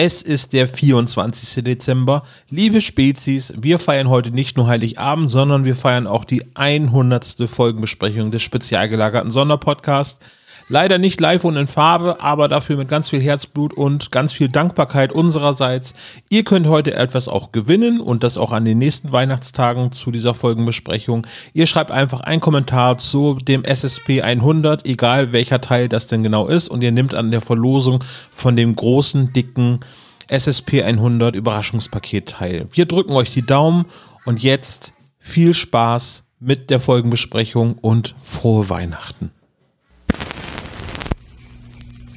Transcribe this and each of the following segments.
Es ist der 24. Dezember. Liebe Spezies, wir feiern heute nicht nur Heiligabend, sondern wir feiern auch die 100. Folgenbesprechung des spezial gelagerten Sonderpodcasts. Leider nicht live und in Farbe, aber dafür mit ganz viel Herzblut und ganz viel Dankbarkeit unsererseits. Ihr könnt heute etwas auch gewinnen und das auch an den nächsten Weihnachtstagen zu dieser Folgenbesprechung. Ihr schreibt einfach einen Kommentar zu dem SSP 100, egal welcher Teil das denn genau ist, und ihr nehmt an der Verlosung von dem großen, dicken SSP 100 Überraschungspaket teil. Wir drücken euch die Daumen und jetzt viel Spaß mit der Folgenbesprechung und frohe Weihnachten.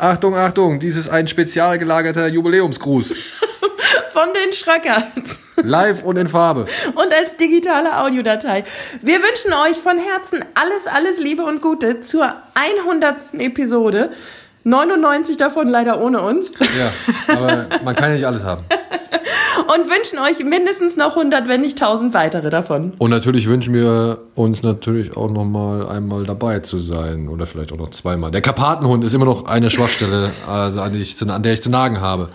Achtung, Achtung, dies ist ein spezial gelagerter Jubiläumsgruß. Von den Schröckers. Live und in Farbe. Und als digitale Audiodatei. Wir wünschen euch von Herzen alles, alles Liebe und Gute zur 100. Episode. 99 davon leider ohne uns. Ja, aber man kann ja nicht alles haben. Und wünschen euch mindestens noch 100, wenn nicht 1000 weitere davon. Und natürlich wünschen wir uns natürlich auch noch mal einmal dabei zu sein. Oder vielleicht auch noch zweimal. Der Karpatenhund ist immer noch eine Schwachstelle, also an, die ich, zu- an der ich zu nagen habe.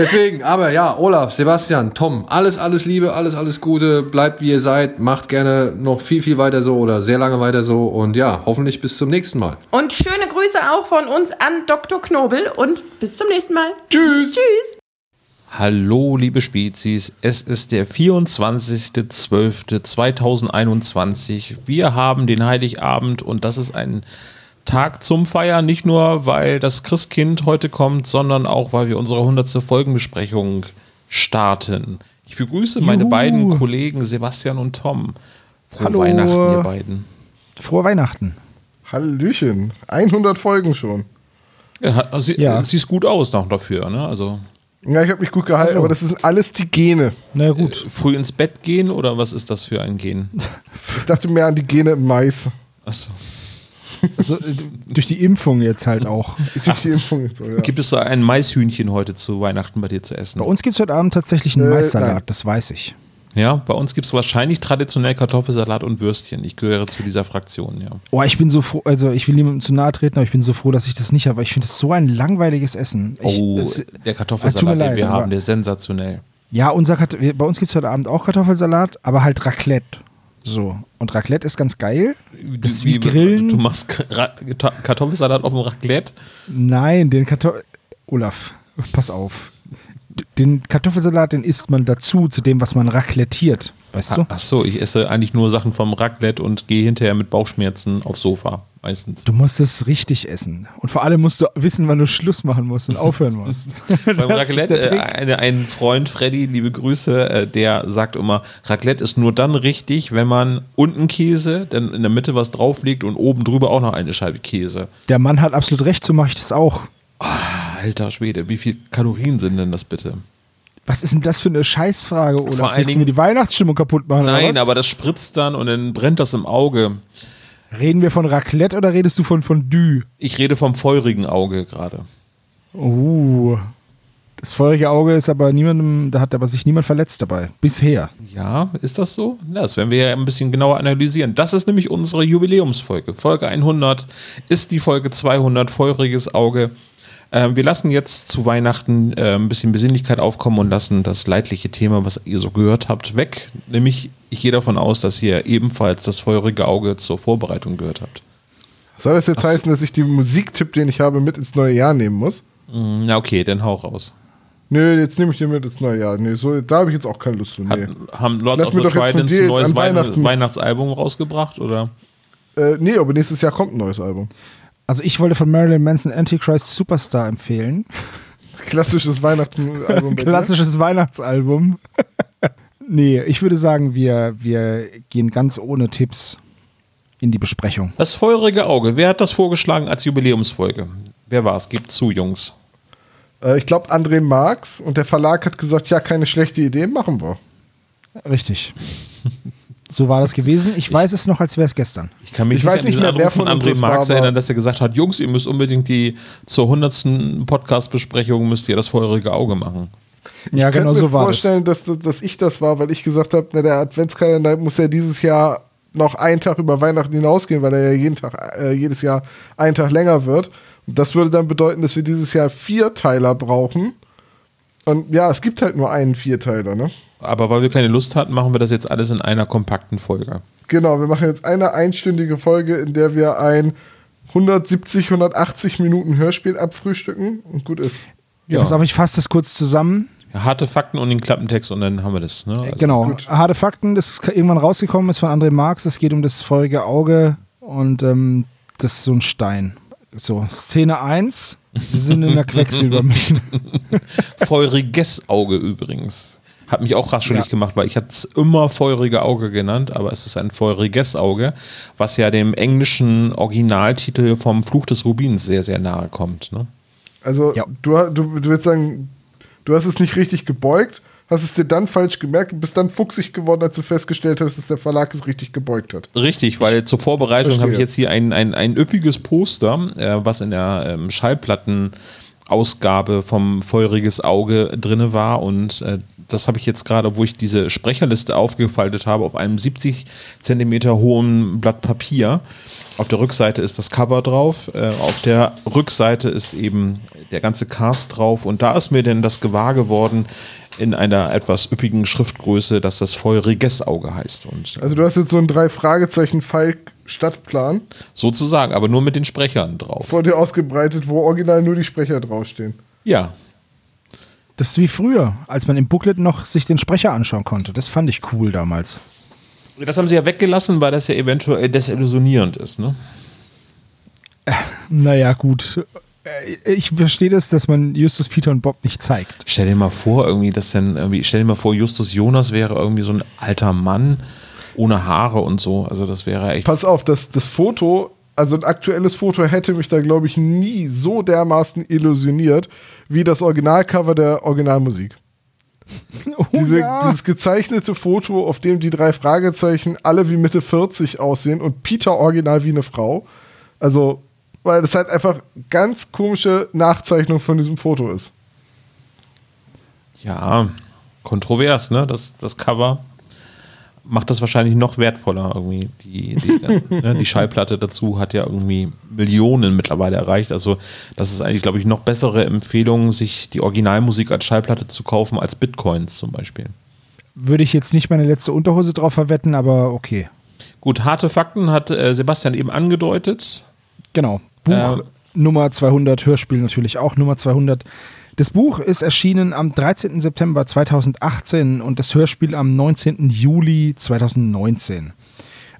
Deswegen, aber ja, Olaf, Sebastian, Tom, alles, alles Liebe, alles, alles Gute. Bleibt wie ihr seid. Macht gerne noch viel, viel weiter so oder sehr lange weiter so. Und ja, hoffentlich bis zum nächsten Mal. Und schöne Grüße auch von uns an Dr. Knobel und bis zum nächsten Mal. Tschüss. Tschüss. Hallo, liebe Spezies. Es ist der 24.12.2021. Wir haben den Heiligabend und das ist ein Tag zum Feiern. Nicht nur, weil das Christkind heute kommt, sondern auch, weil wir unsere 100. Folgenbesprechung starten. Ich begrüße meine Juhu. beiden Kollegen Sebastian und Tom. Frohe Hallo. Weihnachten, ihr beiden. Frohe Weihnachten. Hallöchen. 100 Folgen schon. Ja, sie, Ja. Siehst gut aus noch dafür, ne? Also Ja, ich habe mich gut gehalten, aber das sind alles die Gene. Na ja, gut. früh ins Bett gehen oder was ist das für ein Gen? Ich dachte mehr an die Gene im Mais. Achso. Also, äh, durch die Impfung jetzt halt auch. Impfung jetzt so, ja. Gibt es so ein Maishühnchen heute zu Weihnachten bei dir zu essen? Bei uns gibt es heute Abend tatsächlich einen Äh, Maissalat, nein. das weiß ich. Ja, bei uns gibt es wahrscheinlich traditionell Kartoffelsalat und Würstchen. Ich gehöre zu dieser Fraktion, ja. Oh, ich bin so froh, also ich will niemandem zu nahe treten, aber ich bin so froh, dass ich das nicht habe, weil ich finde das so ein langweiliges Essen. Ich, Oh, der Ah, tut mir Kartoffelsalat, den leid, wir aber- haben, der ist sensationell. ja, unser Kat wir- bei uns gibt es heute Abend auch Kartoffelsalat, aber halt Raclette. So. Und Raclette ist ganz geil. Das ist wie Grillen. Du machst Ra Kartoffelsalat auf dem Raclette? Nein, den Kartoffel. Olaf, pass auf. Den Kartoffelsalat, den isst man dazu, zu dem, was man raclettiert. Weißt du? Ach so, ich esse eigentlich nur Sachen vom Raclette und gehe hinterher mit Bauchschmerzen aufs Sofa, meistens. Du musst es richtig essen. Und vor allem musst du wissen, wann du Schluss machen musst und aufhören musst. Beim Raclette, äh, ein Freund, Freddy, liebe Grüße, äh, der sagt immer, Raclette ist nur dann richtig, wenn man unten Käse, dann in der Mitte was drauf liegt und oben drüber auch noch eine Scheibe Käse. Der Mann hat absolut recht, so mache ich das auch. Alter Schwede, wie viel Kalorien sind denn das bitte? Was ist denn das für eine Scheißfrage, Olaf? Vor allen Willst du mir Dingen- die Weihnachtsstimmung kaputt machen? oder Nein, aber das spritzt dann und dann brennt das im Auge. Reden wir von Raclette oder redest du von Fondue? Ich rede vom feurigen Auge gerade. Uh. Das feurige Auge ist aber niemandem, da hat aber sich niemand verletzt dabei. Bisher. Ja, ist das so? Das werden wir ja ein bisschen genauer analysieren. Das ist nämlich unsere Jubiläumsfolge. Folge 100 ist die Folge 200, feuriges Auge. Ähm, wir lassen jetzt zu Weihnachten äh, ein bisschen Besinnlichkeit aufkommen und lassen das leidliche Thema, was ihr so gehört habt, weg. Nämlich, ich gehe davon aus, dass ihr ebenfalls das feurige Auge zur Vorbereitung gehört habt. Soll das jetzt heißen, dass ich den Musiktipp, den ich habe, mit ins neue Jahr nehmen muss? Mm, Na okay, dann hau raus. Nö, jetzt nehme ich den mit ins neue Jahr. Nee, so, da habe ich jetzt auch keine Lust zu. Hat, Nee. haben Lords Lass of the Tridents ein neues Weihnachtsalbum rausgebracht? Oder? Äh, nee, aber nächstes Jahr kommt ein neues Album. Also ich wollte von Marilyn Manson Antichrist Superstar empfehlen. Klassisches Weihnachtsalbum. Klassisches Weihnachtsalbum. nee, ich würde sagen, wir, wir gehen ganz ohne Tipps in die Besprechung. Das feurige Auge. Wer hat das vorgeschlagen als Jubiläumsfolge? Wer war es? Gebt zu, Jungs. Äh, ich glaube, André Marx und der Verlag hat gesagt, ja, keine schlechte Idee, machen wir. Richtig. So war das gewesen. Ich weiß es noch, als wäre es gestern. Ich kann mich Ich nicht weiß an nicht mehr, Anruf von André war, Marx erinnern, dass er gesagt hat, Jungs, ihr müsst unbedingt die zur 100. Podcast-Besprechung müsst ihr das feurige Auge machen. Ja, Ich genau so mir war das. vorstellen, dass, dass, dass ich das war, weil ich gesagt habe, na, der Adventskalender muss ja dieses Jahr noch einen Tag über Weihnachten hinausgehen, weil er ja jeden Tag, äh, jedes Jahr einen Tag länger wird. Und das würde dann bedeuten, dass wir dieses Jahr vier Teiler brauchen. Und ja, es gibt halt nur einen Vierteiler, ne? Aber weil wir keine Lust hatten, machen wir das jetzt alles in einer kompakten Folge. Genau, wir machen jetzt eine einstündige Folge, in der wir ein 170, 180 Minuten Hörspiel abfrühstücken und gut ist. Ja. Pass auf, ich fasse das kurz zusammen. Harte Fakten und den Klappentext und dann haben wir das. Ne? Also, genau. gut. Harte Fakten, das ist irgendwann rausgekommen, ist von André Marx. Es geht um das feurige Auge und ähm, das ist so ein Stein. So, Szene 1. Wir sind in der Quecksilbermine. Feuriges Auge übrigens. Hat mich auch raschelig Ja. gemacht, weil ich hatte es immer feurige Auge genannt, aber es ist ein feuriges Auge, was ja dem englischen Originaltitel vom Fluch des Rubins sehr, sehr nahe kommt. Ne? Also, Ja. du, du, du willst sagen, du hast es nicht richtig gebeugt, hast es dir dann falsch gemerkt und bist dann fuchsig geworden, als du festgestellt hast, dass der Verlag es richtig gebeugt hat. Richtig, weil zur Vorbereitung habe ich jetzt hier ein, ein, ein üppiges Poster, äh, was in der ähm, Schallplattenausgabe vom Feuriges Auge drinne war und äh, das habe ich jetzt gerade, wo ich diese Sprecherliste aufgefaltet habe, auf einem 70 Zentimeter hohen Blatt Papier. Auf der Rückseite ist das Cover drauf, äh, auf der Rückseite ist eben der ganze Cast drauf und da ist mir denn das gewahr geworden in einer etwas üppigen Schriftgröße, dass das Feuriges Auge heißt und äh, Also, du hast jetzt so einen drei Fragezeichen Falk Stadtplan Sozusagen, aber nur mit den Sprechern drauf. vor dir ausgebreitet, wo original nur die Sprecher draufstehen. Ja. Das ist wie früher, als man im Booklet noch sich den Sprecher anschauen konnte. Das fand ich cool damals. Das haben sie ja weggelassen, weil das ja eventuell desillusionierend ist, ne? Naja, gut. Äh, Ich verstehe das, dass man Justus, Peter und Bob nicht zeigt. Stell dir mal vor, irgendwie, dass dann irgendwie, stell dir mal vor, Justus Jonas wäre irgendwie so ein alter Mann ohne Haare und so. Also das wäre echt. Pass auf, das, das Foto, also ein aktuelles Foto hätte mich da, glaube ich, nie so dermaßen illusioniert wie das Originalcover der Originalmusik. Oh, Diese, ja. Dieses gezeichnete Foto, auf dem die drei Fragezeichen alle wie Mitte 40 aussehen und Peter original wie eine Frau. Also, weil das halt einfach ganz komische Nachzeichnung von diesem Foto ist. Ja, kontrovers, ne? Das, das Cover macht das wahrscheinlich noch wertvoller irgendwie. Die, die, ne? die Schallplatte dazu hat ja irgendwie Millionen mittlerweile erreicht. Also das ist eigentlich, glaube ich, noch bessere Empfehlung, sich die Originalmusik als Schallplatte zu kaufen als Bitcoins zum Beispiel. Würde ich jetzt nicht meine letzte Unterhose drauf verwetten, aber okay. Gut, harte Fakten hat äh, Sebastian eben angedeutet. Genau. Buch Ja. Nummer 200, Hörspiel natürlich auch Nummer 200. Das Buch ist erschienen am 13. September 2018 und das Hörspiel am 19. Juli 2019.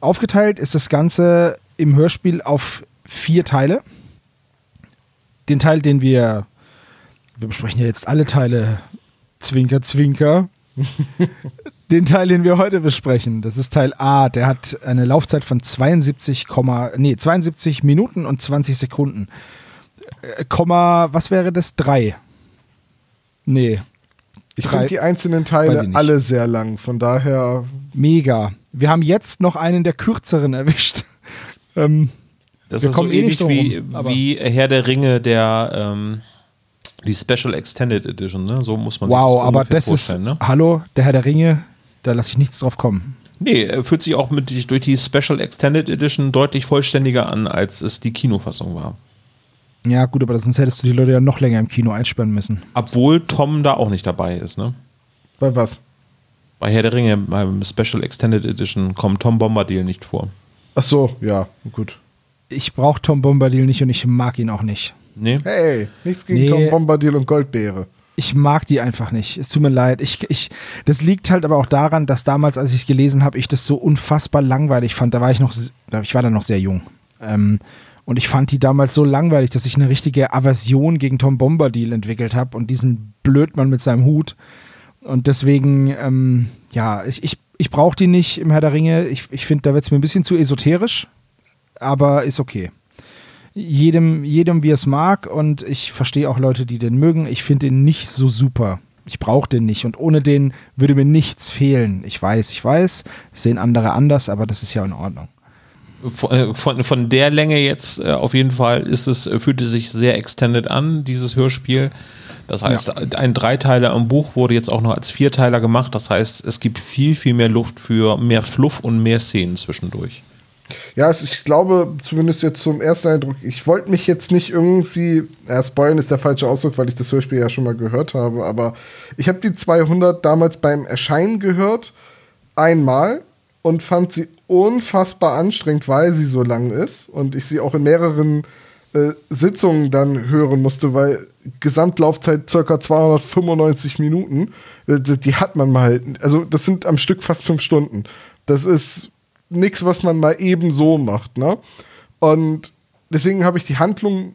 Aufgeteilt ist das Ganze im Hörspiel auf vier Teile. Den Teil, den wir, wir besprechen ja jetzt alle Teile, Zwinker, Zwinker. Den Teil, den wir heute besprechen, das ist Teil A, der hat eine Laufzeit von 72, Komma- nee, 72 Minuten und 20 Sekunden. Äh, Komma, was wäre das? Drei. Nee. Ich finde die einzelnen Teile alle sehr lang. Von daher, Mega. Wir haben jetzt noch einen der kürzeren erwischt. ähm, Das Wir ist so kommen eh nicht ähnlich wie, rum, aber- wie Herr der Ringe, der ähm, die Special Extended Edition, ne? So muss man sich wow, das aber ungefähr das ist, vorstellen, ne? hallo, der Herr der Ringe, da lasse ich nichts drauf kommen. Nee, er fühlt sich auch mit, durch die Special Extended Edition deutlich vollständiger an, als es die Kinofassung war. Ja, gut, aber sonst hättest du die Leute ja noch länger im Kino einsperren müssen. Obwohl Tom da auch nicht dabei ist, ne? bei was? Bei Herr der Ringe, beim Special Extended Edition, kommt Tom Bombadil nicht vor. Ach so, ja, gut. Ich brauche Tom Bombadil nicht und ich mag ihn auch nicht. Nee? Hey, nichts gegen Nee. Tom Bombadil und Goldbeere. Ich mag die einfach nicht. Es tut mir leid. Ich, ich, das liegt halt aber auch daran, dass damals, als ich es gelesen habe, ich das so unfassbar langweilig fand. Da war ich noch, ich war da noch sehr jung. Ähm, und ich fand die damals so langweilig, dass ich eine richtige Aversion gegen Tom Bombadil entwickelt habe und diesen Blödmann mit seinem Hut. Und deswegen, ähm, ja, ich, ich, ich brauche die nicht im Herr der Ringe. Ich, ich finde, da wird es mir ein bisschen zu esoterisch, aber ist okay. jedem, jedem wie es mag und ich verstehe auch Leute, die den mögen. Ich finde den nicht so super. Ich brauche den nicht und ohne den würde mir nichts fehlen. Ich weiß, ich weiß, sehen andere anders, aber das ist ja in Ordnung. Von, äh, von, von der Länge jetzt äh, auf jeden Fall ist es, äh, fühlte sich sehr extended an, dieses Hörspiel. Das heißt, Ja. ein Dreiteiler im Buch wurde jetzt auch noch als Vierteiler gemacht. Das heißt, es gibt viel, viel mehr Luft für mehr Fluff und mehr Szenen zwischendurch. Ja, ich glaube, zumindest jetzt zum ersten Eindruck, ich wollte mich jetzt nicht irgendwie, ja, spoilen ist der falsche Ausdruck, weil ich das Hörspiel ja schon mal gehört habe, aber ich habe die 200 damals beim Erscheinen gehört, einmal, und fand sie unfassbar anstrengend, weil sie so lang ist und ich sie auch in mehreren äh, Sitzungen dann hören musste, weil Gesamtlaufzeit circa 295 Minuten, äh, die hat man mal, also das sind am Stück fast fünf Stunden. Das ist nichts, was man mal eben so macht, ne? Und deswegen habe ich die Handlung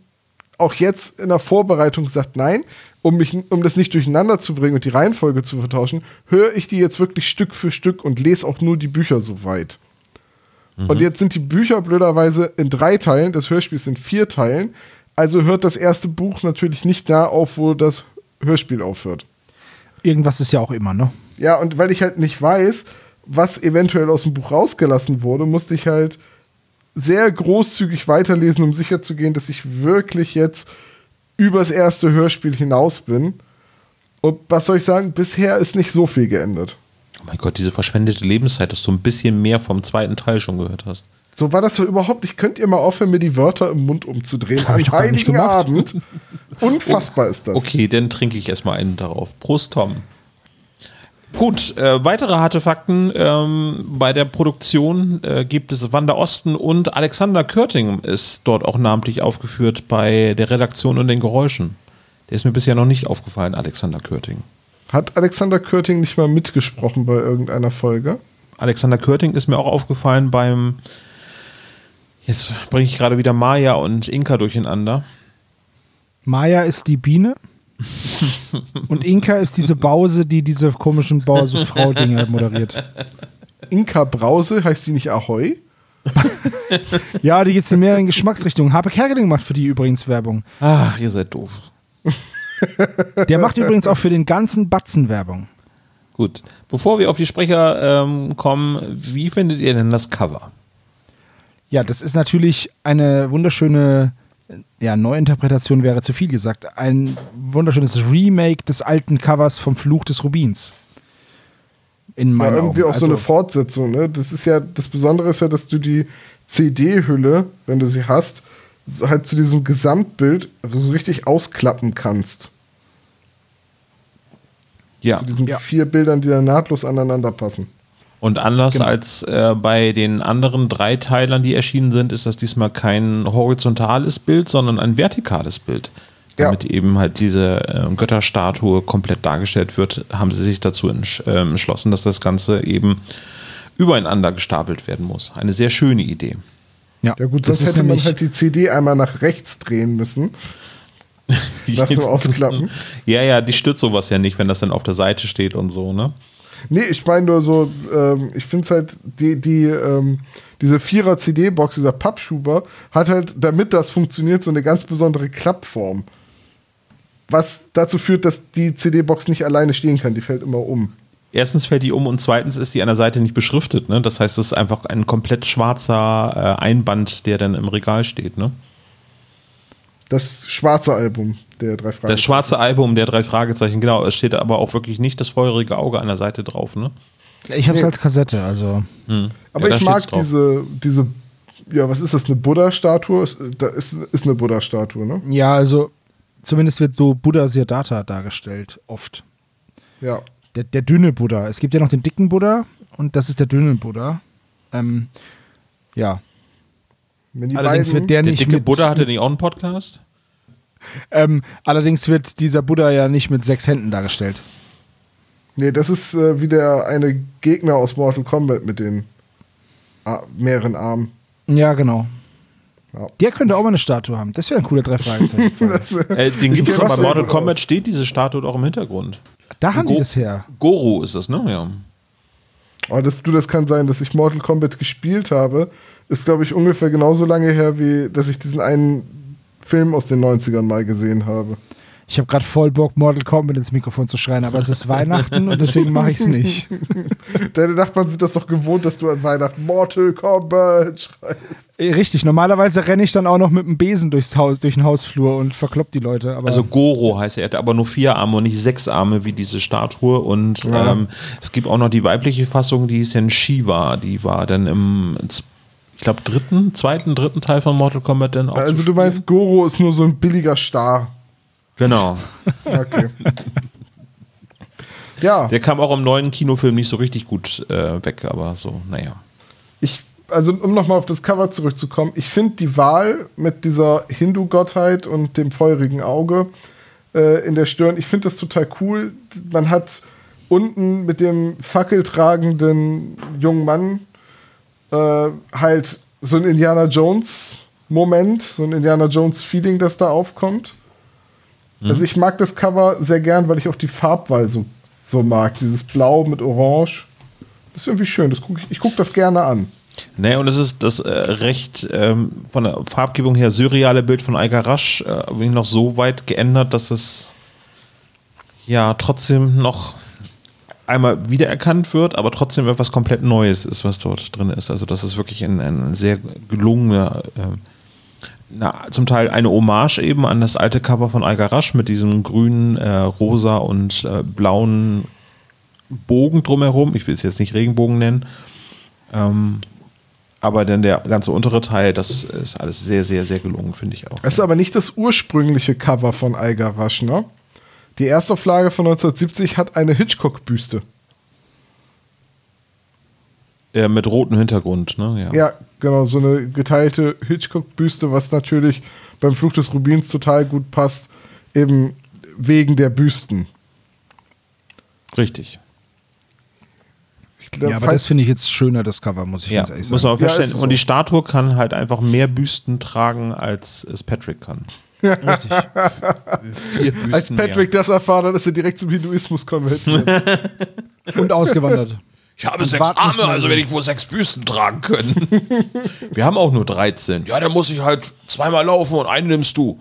auch jetzt in der Vorbereitung gesagt, nein, um, mich, um das nicht durcheinander zu bringen und die Reihenfolge zu vertauschen, höre ich die jetzt wirklich Stück für Stück und lese auch nur die Bücher so weit. Und jetzt sind die Bücher blöderweise in drei Teilen, das Hörspiel ist in vier Teilen. Also hört das erste Buch natürlich nicht da auf, wo das Hörspiel aufhört. Irgendwas ist ja auch immer, ne? Ja, und weil ich halt nicht weiß, was eventuell aus dem Buch rausgelassen wurde, musste ich halt sehr großzügig weiterlesen, um sicherzugehen, dass ich wirklich jetzt übers erste Hörspiel hinaus bin. Und was soll ich sagen, bisher ist nicht so viel geändert. Oh mein Gott, diese verschwendete Lebenszeit, dass du ein bisschen mehr vom zweiten Teil schon gehört hast. So war das so überhaupt nicht. Könnt ihr mal aufhören, mir die Wörter im Mund umzudrehen? Am doch gar nicht heiligen gemacht. Abend. Unfassbar ist das. Okay, dann trinke ich erstmal einen darauf. Prost, Tom. Gut, äh, weitere harte Fakten. Ähm, bei der Produktion äh, gibt es Wanda Osten und Alexander Körting ist dort auch namentlich aufgeführt bei der Redaktion und den Geräuschen. Der ist mir bisher noch nicht aufgefallen, Alexander Körting. Hat Alexander Körting nicht mal mitgesprochen bei irgendeiner Folge? Alexander Körting ist mir auch aufgefallen beim. Jetzt bringe ich gerade wieder Maya und Inka durcheinander. Maya ist die Biene. und Inka ist diese Bause, die diese komischen Bause-Frau-Dinge moderiert. Inka Brause, heißt die nicht Ahoi? Ja, die geht in mehreren Geschmacksrichtungen. Habe Kerkeling macht für die übrigens Werbung. Ach, ihr seid doof. Der macht übrigens auch für den ganzen Batzen Werbung. Gut. Bevor wir auf die Sprecher ähm, kommen, wie findet ihr denn das Cover? Ja, das ist natürlich eine wunderschöne, ja, Neuinterpretation wäre zu viel gesagt. Ein wunderschönes Remake des alten Covers vom Fluch des Rubins. In Ja, meinen irgendwie Augen. auch so eine Fortsetzung, ne? Das ist ja, das Besondere ist ja, dass du die CD-Hülle, wenn du sie hast, halt zu diesem Gesamtbild so richtig ausklappen kannst. Ja. Zu diesen Ja. vier Bildern, die dann nahtlos aneinander passen. Und anders Genau. als äh, bei den anderen drei Teilern, die erschienen sind, ist das diesmal kein horizontales Bild, sondern ein vertikales Bild. Ja. Damit eben halt diese äh, Götterstatue komplett dargestellt wird, haben sie sich dazu entsch äh, entschlossen, dass das Ganze eben übereinander gestapelt werden muss. Eine sehr schöne Idee. Ja gut, das sonst hätte man halt die CD einmal nach rechts drehen müssen. Nach dem Ausklappen. Ja, ja, die stützt sowas ja nicht, wenn das dann auf der Seite steht und so, ne? Nee, ich meine nur so, ähm, ich finde es halt, die, die, ähm, diese Vierer-CD-Box, dieser Pappschuber, hat halt, damit das funktioniert, so eine ganz besondere Klappform. Was dazu führt, dass die CD-Box nicht alleine stehen kann, die fällt immer um. Erstens fällt die um und zweitens ist die an der Seite nicht beschriftet, ne? Das heißt, es ist einfach ein komplett schwarzer äh, Einband, der dann im Regal steht, ne? Das schwarze Album der drei Fragen. Das schwarze Album der drei Fragezeichen, genau. Es steht aber auch wirklich nicht das feurige Auge an der Seite drauf, ne? Ich habe es Nee. als Kassette, also. Aber Ja, ich mag drauf. diese, diese, ja, was ist das, eine Buddha-Statue? Ist, da ist, ist eine Buddha-Statue, ne? Ja, also zumindest wird so Buddha Siddhartha dargestellt, oft. Ja. Der, der dünne Buddha. Es gibt ja noch den dicken Buddha und das ist der dünne Buddha. Ähm, ja. Wenn die Allerdings beiden, wird der Der nicht dicke mit, Buddha hatte nicht auch einen Podcast? ähm, allerdings wird dieser Buddha ja nicht mit sechs Händen dargestellt. Nee, das ist äh, wie der eine Gegner aus Mortal Kombat mit den ah, mehreren Armen. Ja, genau. Ja. Der könnte auch mal eine Statue haben. Das wäre ein cooler drei Fragezeichen. Das, äh, den gibt es aber bei Mortal Kombat steht diese Statue doch im Hintergrund. Da haben die Go- das her. Goro ist das, ne? Ja. Aber das, du, das kann sein, dass ich Mortal Kombat gespielt habe, ist, glaube ich, ungefähr genauso lange her, wie dass ich diesen einen Film aus den 90ern mal gesehen habe. Ich habe gerade voll Bock, Mortal Kombat ins Mikrofon zu schreien, aber es ist Weihnachten und deswegen mache ich es nicht. Deine Nachbarn sind das doch gewohnt, dass du an Weihnachten Mortal Kombat schreist. Eh, Richtig, normalerweise renne ich dann auch noch mit dem Besen durchs Haus, durch den Hausflur und verklopp die Leute. Aber Also Goro heißt er, er hat aber nur vier Arme und nicht sechs Arme wie diese Statue. Und ähm, es gibt auch noch die weibliche Fassung, die ist dann Shiva. Die war dann im, ich glaube, dritten, zweiten, dritten Teil von Mortal Kombat dann auch. Also zu du meinst, Goro ist nur so ein billiger Star. Genau. Okay. ja, Der kam auch im neuen Kinofilm nicht so richtig gut äh, weg, aber so, naja. ich, also um nochmal auf das Cover zurückzukommen, ich finde die Wahl mit dieser Hindu-Gottheit und dem feurigen Auge äh, in der Stirn, ich finde das total cool. Man hat unten mit dem fackeltragenden jungen Mann äh, halt so ein Indiana Jones-Moment, so ein Indiana Jones-Feeling, das da aufkommt. Also ich mag das Cover sehr gern, weil ich auch die Farbwahl so, so mag. Dieses Blau mit Orange. Das ist irgendwie schön. Das guck ich ich gucke das gerne an. Naja, und es ist das äh, recht ähm, von der Farbgebung her surreale Bild von Algarasch äh, noch so weit geändert, dass es ja trotzdem noch einmal wiedererkannt wird, aber trotzdem etwas komplett Neues ist, was dort drin ist. Also das ist wirklich ein, ein sehr gelungener, äh, na, zum Teil eine Hommage eben an das alte Cover von Algarasch mit diesem grünen, äh, rosa und äh, blauen Bogen drumherum. Ich will es jetzt nicht Regenbogen nennen. Ähm, aber dann der ganze untere Teil, das ist alles sehr, sehr, sehr gelungen, finde ich auch. Das ist aber nicht das ursprüngliche Cover von Algarasch, ne? Die Erstauflage von 1970 hat eine Hitchcock-Büste. Äh, mit rotem Hintergrund, ne? Ja. Ja, genau, so eine geteilte Hitchcock-Büste, was natürlich beim Fluch des Rubins total gut passt, eben wegen der Büsten. Richtig. Ich glaub, ja, aber das finde ich jetzt schöner, das Cover, muss ich Ja, ganz ehrlich muss sagen. man Ja, feststellen. ist so. Und die Statue kann halt einfach mehr Büsten tragen, als es Patrick kann. Richtig. Vier Büsten Als Patrick das erfahren hat, ist er direkt zum Hinduismus konvertiert. Und ausgewandert. Ich habe sechs Arme, also so. werde ich wohl sechs Büsten tragen können. Wir haben auch nur 13. Ja, dann muss ich halt zweimal laufen und eine nimmst du.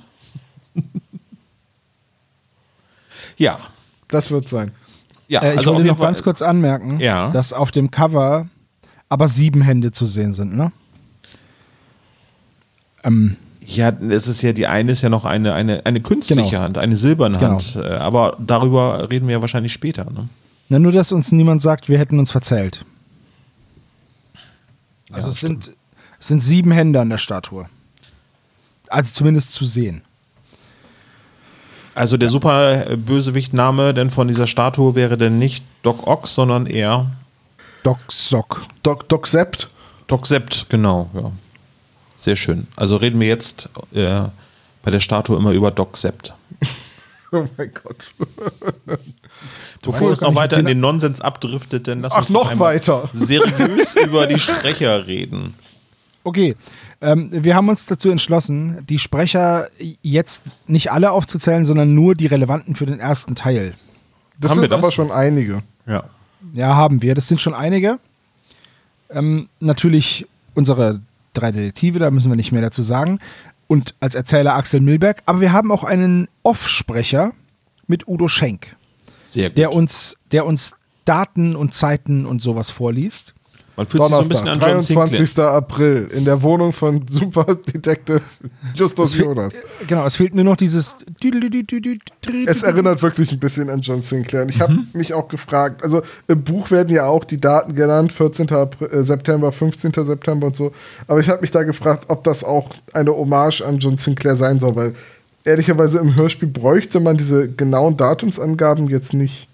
ja. das wird sein. Ja, Äh, ich also wollte noch ganz kurz anmerken, Ja. dass auf dem Cover aber sieben Hände zu sehen sind, ne? Ähm, Ja, es ist ja, die eine ist ja noch eine, eine, eine künstliche Genau. Hand, eine silberne Genau. Hand. Äh, Aber darüber reden wir ja wahrscheinlich später. Ne? Na, nur, dass uns niemand sagt, wir hätten uns verzählt. Also Ja, es, sind, es sind sieben Hände an der Statue. Also zumindest zu sehen. Also der super Bösewicht-Name denn von dieser Statue wäre denn nicht Doc Ox, sondern eher Doc Sock. Doc, Doc Sept. Doc Sept, genau. Ja. Sehr schön. Also reden wir jetzt äh, bei der Statue immer über Doc Sept. Oh mein Gott. Bevor es noch weiter in den Nonsens abdriftet, denn lass Ach, uns noch einmal weiter. seriös über die Sprecher reden. Okay, ähm, wir haben uns dazu entschlossen, die Sprecher jetzt nicht alle aufzuzählen, sondern nur die relevanten für den ersten Teil. Das Haben sind wir das? aber schon einige. Ja. Ja, haben wir. Das sind schon einige. Ähm, natürlich unsere drei Detektive, da müssen wir nicht mehr dazu sagen. Und als Erzähler Axel Milberg. Aber wir haben auch einen Off-Sprecher mit Udo Schenk, Sehr gut. der uns, der uns Daten und Zeiten und sowas vorliest. Man fühlt sich so ein bisschen Donnerstag, an John Sinclair. 23. April, in der Wohnung von Superdetektiv Justus Jonas. Genau, es fehlt nur noch dieses. Es erinnert wirklich ein bisschen an John Sinclair. Und ich habe Mhm. mich auch gefragt, also im Buch werden ja auch die Daten genannt, 14. April, äh, September, 15. September und so. Aber ich habe mich da gefragt, ob das auch eine Hommage an John Sinclair sein soll, weil ehrlicherweise im Hörspiel bräuchte man diese genauen Datumsangaben jetzt nicht.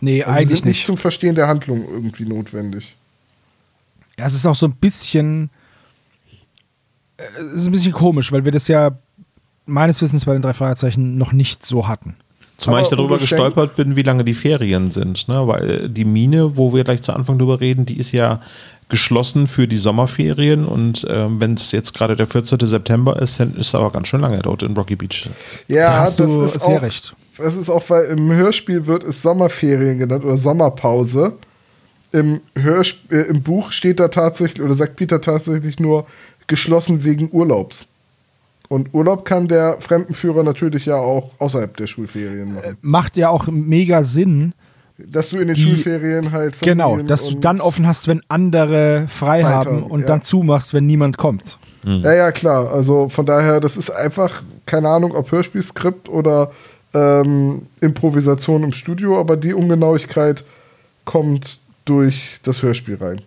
Nee, Also eigentlich sind nicht nicht. zum Verstehen der Handlung irgendwie notwendig. Ja, es ist auch so ein bisschen. äh, Es ist ein bisschen komisch, weil wir das ja meines Wissens bei den drei Fragezeichen noch nicht so hatten. Zumal ich darüber gestolpert bin, wie lange die Ferien sind. Ne? Weil die Mine, wo wir gleich zu Anfang drüber reden, die ist ja geschlossen für die Sommerferien. Und ähm, wenn es jetzt gerade der 14. September ist, dann ist es aber ganz schön lange dort in Rocky Beach. Ja, Da hast das du ist sehr auch, recht. Das ist auch, weil im Hörspiel wird es Sommerferien genannt oder Sommerpause. im, Hörsp äh, im Buch steht da tatsächlich, oder sagt Peter tatsächlich nur, geschlossen wegen Urlaubs. Und Urlaub kann der Fremdenführer natürlich ja auch außerhalb der Schulferien machen. Macht ja auch mega Sinn. Dass du in den die- Schulferien halt. Genau, Familien dass du dann offen hast, wenn andere frei Zeit haben und ja. dann zumachst, wenn niemand kommt. Ja, ja, klar. Also von daher, das ist einfach, keine Ahnung, ob Hörspielskript oder ähm, Improvisation im Studio, aber die Ungenauigkeit kommt durch das Hörspiel rein.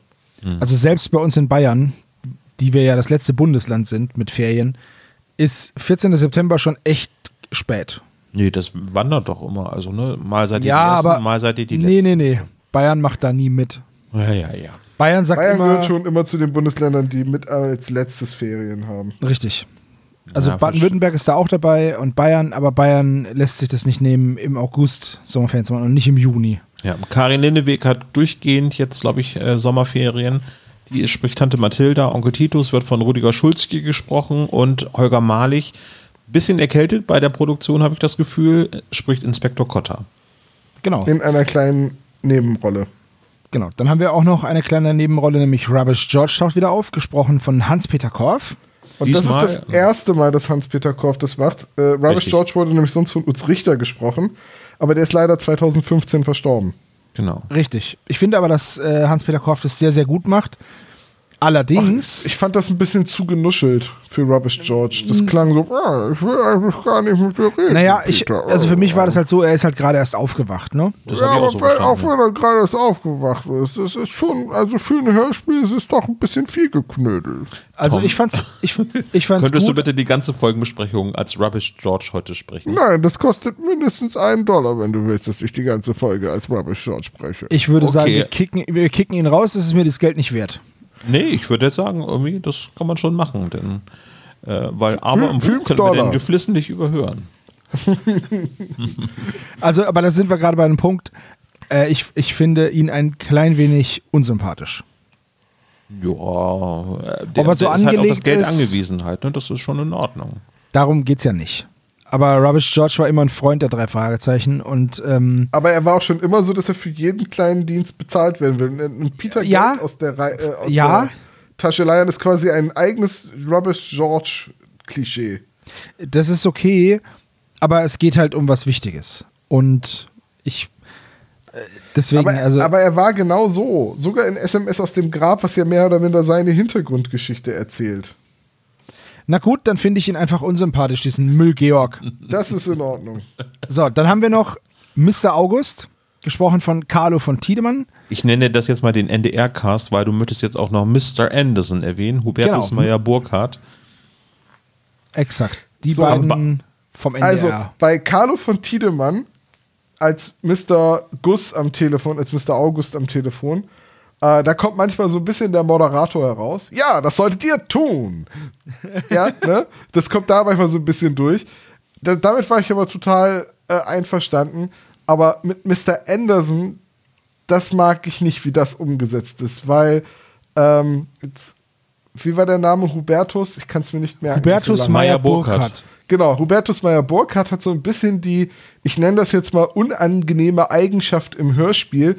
Also selbst bei uns in Bayern, die wir ja das letzte Bundesland sind mit Ferien, ist 14. September schon echt spät. Nee, das wandert doch immer. Also, ne, mal seid ihr ja, die Ersten, aber mal seid ihr die nee, Letzten. nee, nee. Bayern macht da nie mit. Ja, ja, ja. Bayern sagt Bayern immer gehört schon immer zu den Bundesländern, die mit als letztes Ferien haben. richtig. Also Ja, Baden-Württemberg ist da auch dabei und Bayern, aber Bayern lässt sich das nicht nehmen, im August Sommerferien zu machen und nicht im Juni. Ja, Karin Lindeweg hat durchgehend jetzt, glaube ich, äh, Sommerferien. Die spricht Tante Mathilda, Onkel Titus wird von Rudiger Schulzki gesprochen und Holger Malich, bisschen erkältet bei der Produktion, habe ich das Gefühl, spricht Inspektor Kotter. Genau. In einer kleinen Nebenrolle. Genau. Dann haben wir auch noch eine kleine Nebenrolle, nämlich Rubbish George taucht wieder auf, gesprochen von Hans-Peter Korff. Und Diesmal- das ist das erste Mal, dass Hans-Peter Korff das macht. Äh, Rubbish Richtig. George wurde nämlich sonst von Utz Richter gesprochen, aber der ist leider 2015 verstorben. Genau. Richtig. Ich finde aber, dass äh, Hans-Peter Korff das sehr, sehr gut macht. Allerdings, Ich fand das ein bisschen zu genuschelt für Rubbish George. Das klang so, ah, ich will eigentlich gar nicht mit dir reden. naja, ich, also für mich war das halt so, er ist halt gerade erst aufgewacht, ne? Das ja, habe ich auch so wenn, auch wenn er gerade erst aufgewacht ist, das ist schon, also für ein Hörspiel ist es doch ein bisschen viel geknödelt. Also Tom. ich fand's, ich, ich fand's Könntest du gut. bitte die ganze Folgenbesprechung als Rubbish George heute sprechen? Nein, das kostet mindestens einen Dollar, wenn du willst, dass ich die ganze Folge als Rubbish George spreche. Ich würde Okay. sagen, wir kicken, wir kicken ihn raus, das ist mir das Geld nicht wert. Nee, ich würde jetzt sagen, irgendwie, das kann man schon machen, denn äh, weil aber im Buch können wir Dollar. den geflissentlich überhören. Also, aber da sind wir gerade bei einem Punkt. Äh, ich, ich finde ihn ein klein wenig unsympathisch. Ja, der, Ob er so der ist halt auf das Geld ist- angewiesen halt, ne? Das ist schon in Ordnung. Darum geht's ja nicht. Aber Rubbish George war immer ein Freund der drei Fragezeichen und ähm, Aber er war auch schon immer so, dass er für jeden kleinen Dienst bezahlt werden will. Und Peter Ja. Geld aus der, Rei- äh, aus Ja. der Tasche leiern ist quasi ein eigenes Rubbish George Klischee. das ist okay, aber es geht halt um was Wichtiges. Und ich äh, deswegen, Aber, also aber er war genau so. Sogar in SMS aus dem Grab, was ja mehr oder minder seine Hintergrundgeschichte erzählt. Na gut, dann finde ich ihn einfach unsympathisch, diesen Müll Georg. Das ist in Ordnung. So, dann haben wir noch Mr. August, gesprochen von Carlo von Tiedemann. Ich nenne das jetzt mal den NDR-Cast, weil du möchtest jetzt auch noch Mr. Anderson erwähnen, Hubertus Genau. Meyer Burkhardt. Exakt. Die So, beiden vom NDR. Also bei Carlo von Tiedemann als Mr. Gus am Telefon, als Mr. August am Telefon, äh, da kommt manchmal so ein bisschen der Moderator heraus. Ja, das solltet ihr tun. ja, ne? Das kommt da manchmal so ein bisschen durch. Da, damit war ich aber total äh, einverstanden. Aber mit Mr. Anderson, das mag ich nicht, wie das umgesetzt ist, weil ähm, jetzt, wie war der Name Hubertus? Ich kann es mir nicht merken. Hubertus so. Meyer Burkhardt. Genau, Hubertus Meyer Burkhardt hat so ein bisschen die, ich nenne das jetzt mal unangenehme Eigenschaft im Hörspiel,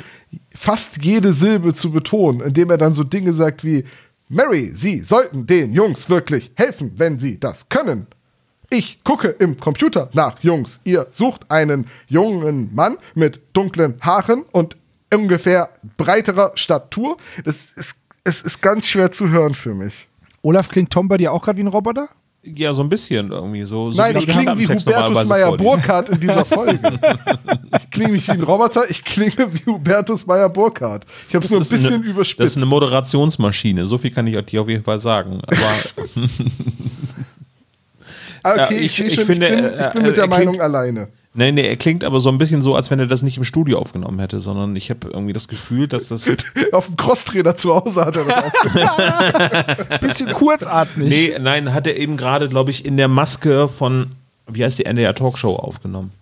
fast jede Silbe zu betonen, indem er dann so Dinge sagt wie Mary, Sie sollten den Jungs wirklich helfen, wenn Sie das können. Ich gucke im Computer nach Jungs. Ihr sucht einen jungen Mann mit dunklen Haaren und ungefähr breiterer Statur. Das ist, ist ganz schwer zu hören für mich. Olaf klingt Tom bei dir auch gerade wie ein Roboter? Ja, so ein bisschen irgendwie so. so Nein, ich klinge wie Hubertus normalerweise Meyer vorliest. Burkhardt in dieser Folge. ich klinge nicht wie ein Roboter, ich klinge wie Hubertus Meyer Burkhardt. Ich habe es nur ein bisschen eine, überspitzt. Das ist eine Moderationsmaschine, so viel kann ich dir auf jeden Fall sagen. Aber okay, Ja, ich, ich- ich schon, finde, ich bin, äh, ich bin äh, mit der er klingt- Meinung alleine. Nee, nee, er klingt aber so ein bisschen so, als wenn er das nicht im Studio aufgenommen hätte, sondern ich habe irgendwie das Gefühl, dass das. Auf dem Crosstrainer zu Hause hat er das aufgenommen. Bisschen kurzatmig. nee, nein, hat er eben gerade, glaube ich, in der Maske von, wie heißt die NDR Talkshow aufgenommen.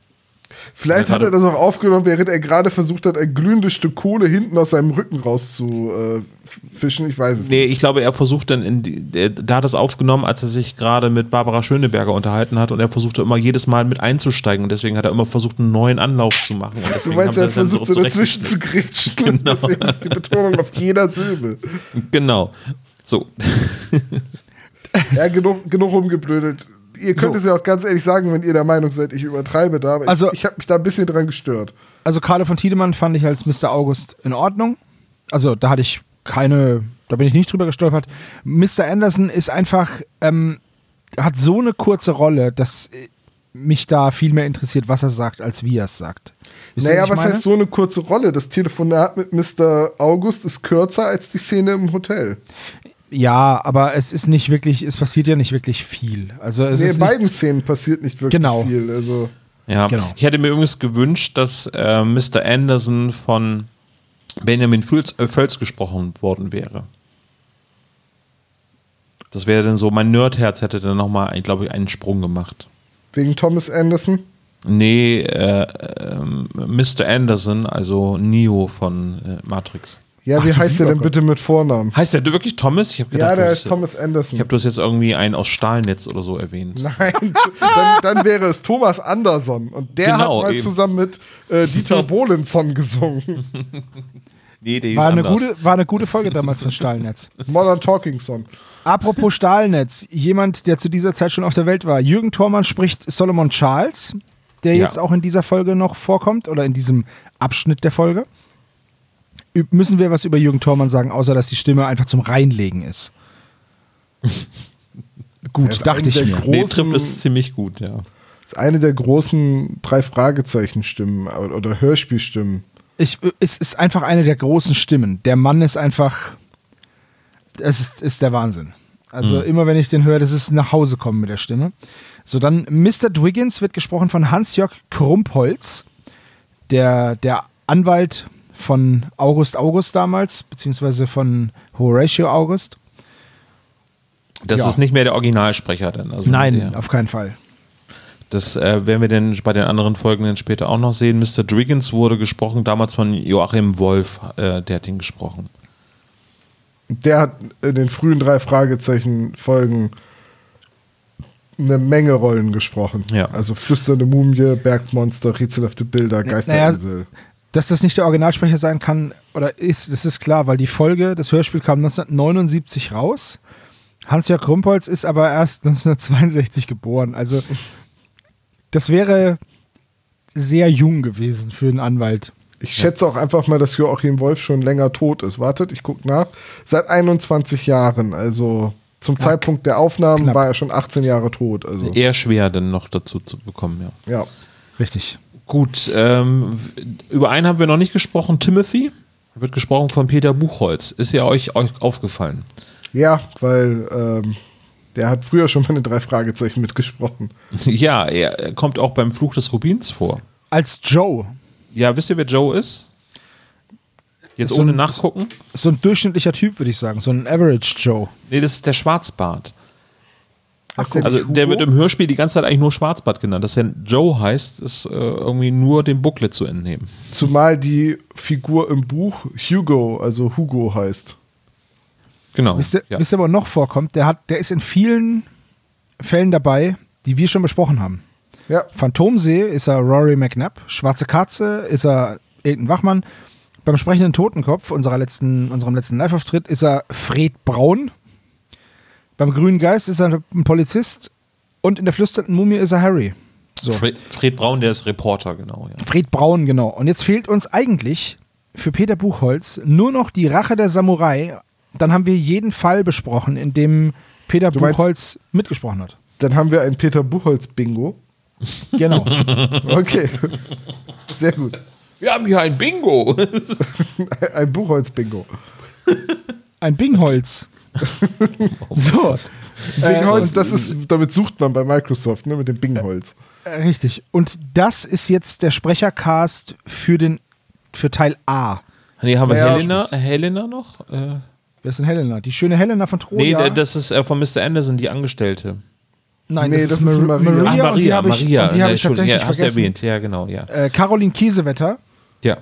Vielleicht hat er das auch aufgenommen, während er gerade versucht hat, ein glühendes Stück Kohle hinten aus seinem Rücken rauszufischen. Ich weiß es Nee, nicht. ich glaube, er versucht dann, in die, der, da hat er es aufgenommen, als er sich gerade mit Barbara Schöneberger unterhalten hat und er versuchte immer jedes Mal mit einzusteigen und deswegen hat er immer versucht, einen neuen Anlauf zu machen. Und Du deswegen meinst, haben er das dann versucht so dazwischen zu grätschen. Genau. Deswegen ist die Betonung auf jeder Silbe. Genau. So. Ja, genug, genug rumgeblödelt. Ihr könnt So. es ja auch ganz ehrlich sagen, wenn ihr der Meinung seid, ich übertreibe da. Aber Also- ich, ich habe mich da ein bisschen dran gestört. Also Carlo von Tiedemann fand ich als Mr. August in Ordnung. Also da hatte ich keine, da bin ich nicht drüber gestolpert. Mr. Anderson ist einfach, ähm, hat so eine kurze Rolle, dass äh, mich da viel mehr interessiert, was er sagt, als wie er es sagt. Wisst naja, was meine? heißt so eine kurze Rolle? Das Telefonat mit Mr. August ist kürzer als die Szene im Hotel. Ja, aber es ist nicht wirklich, es passiert ja nicht wirklich viel. Also es Nee, ist in beiden nichts, Szenen passiert nicht wirklich Genau. viel. Also, Ja, Genau. ich hätte mir übrigens gewünscht, dass äh, Mr. Anderson von Benjamin Völz, äh, Völz gesprochen worden wäre. Das wäre dann so, mein Nerdherz hätte dann nochmal, glaube ich, einen Sprung gemacht. wegen Thomas Anderson. Nee, äh, ähm, Mr. Anderson, also Neo von äh, Matrix. Ja, Ach, wie heißt der denn bitte mit Vornamen? Heißt der wirklich Thomas? Ich habe gedacht, Ja, der ist Thomas Anderson. Ich habe das jetzt irgendwie einen aus Stahlnetz oder so erwähnt. Nein, dann, dann wäre es Thomas Anderson. Und der Genau, hat mal eben. zusammen mit äh, Dieter Bohlenson gesungen. Nee, der war, eine anders. gute, war eine gute Folge damals von Stahlnetz. Modern Talking Song. Apropos Stahlnetz, jemand, der zu dieser Zeit schon auf der Welt war. Jürgen Thormann spricht Solomon Charles, der Ja. jetzt auch in dieser Folge noch vorkommt oder in diesem Abschnitt der Folge. Müssen wir was über Jürgen Thormann sagen, außer dass die Stimme einfach zum Reinlegen ist? Gut, ist dachte ich mir. Gro- Nee, großen- trifft es ziemlich gut, ja. ist eine der großen drei Fragezeichen-Stimmen oder, oder Hörspielstimmen. Ich, es ist einfach eine der großen Stimmen. Der Mann ist einfach. Es ist, ist der Wahnsinn. Also immer wenn ich den höre, das ist nach Hause kommen mit der Stimme. So, dann Mr. Dwiggins wird gesprochen von Hans-Jörg Krumpholz, der, der Anwalt von August August damals, beziehungsweise von Horatio August. Das Ja. ist nicht mehr der Originalsprecher dann. Also Nein, der, auf keinen Fall. das äh, werden wir dann bei den anderen Folgen dann später auch noch sehen. Mr. Driggins wurde gesprochen damals von Joachim Wolf, äh, der hat ihn gesprochen. Der hat in den frühen drei Fragezeichen-Folgen eine Menge Rollen gesprochen. Ja. Also Flüsternde Mumie, Bergmonster, rätselhafte Bilder, Geisterinsel. Dass das nicht der Originalsprecher sein kann, oder ist, das ist klar, weil die Folge, das Hörspiel kam 1979 raus. Hans-Jörg Krumpholz ist aber erst 1962 geboren. Also, das wäre sehr jung gewesen für einen Anwalt. Ich schätze auch einfach mal, dass Joachim Wolf schon länger tot ist. Wartet, ich gucke nach. Seit 21 Jahren. Also zum Zeitpunkt der Aufnahmen knapp. war er schon 18 Jahre tot. Also Eher schwer dann noch dazu zu bekommen, ja. ja. Richtig. Gut, ähm, über einen haben wir noch nicht gesprochen, Timothy. Wird gesprochen von Peter Buchholz. Ist ja euch, euch aufgefallen? Ja, weil ähm, der hat früher schon mal in drei Fragezeichen mitgesprochen. ja, er kommt auch beim Fluch des Rubins vor. Als Joe, Ja, wisst ihr, wer Joe ist? Jetzt Ist so ohne ein- nachgucken? so ein durchschnittlicher Typ, würde ich sagen. So ein Average Joe. Nee, das ist der Schwarzbart. Heißt der Also der wird im Hörspiel die ganze Zeit eigentlich nur Schwarzbart genannt. Dass er Joe heißt, ist äh, irgendwie nur dem Booklet zu entnehmen. Zumal die Figur im Buch Hugo, also Hugo heißt. Genau. Wisst ihr, ja. wisst ihr, wo er noch vorkommt? Der, hat, der ist in vielen Fällen dabei, die wir schon besprochen haben. Ja, Phantomsee ist er Rory McNabb. Schwarze Katze ist er Elton Wachmann. Beim sprechenden Totenkopf, unserer letzten, unserem letzten Live-Auftritt, ist er Fred Braun. Beim Grünen Geist ist er ein Polizist. Und in der flüsternden Mumie ist er Harry. So. Fred, Fred Braun, der ist Reporter, genau. Ja. Fred Braun, genau. Und jetzt fehlt uns eigentlich für Peter Buchholz nur noch die Rache der Samurai. Dann haben wir jeden Fall besprochen, in dem Peter Du meinst- Buchholz mitgesprochen hat. dann haben wir ein Peter Buchholz-Bingo. Genau. Okay, sehr gut. Wir haben hier ein Bingo. Ein Buchholz-Bingo. Ein Bingholz. So. Bingholz, Äh, das ist, damit sucht man bei Microsoft, ne, mit dem Bingholz. Äh, Richtig. Und das ist jetzt der Sprechercast für den für Teil A. nee, haben wir Ja, Helena, Helena noch? Äh, Wer ist denn Helena? Die schöne Helena von nee, Troja. das ist äh, von Mr. Anderson, die Angestellte. Nein, Nee, das, das ist, ist Mar Maria. Maria. Ah, und die Maria, habe ich, Maria. und die Ja, ich tatsächlich ja, hast du vergessen. erwähnt. Ja, genau, ja. Äh, Caroline Kiesewetter Ja.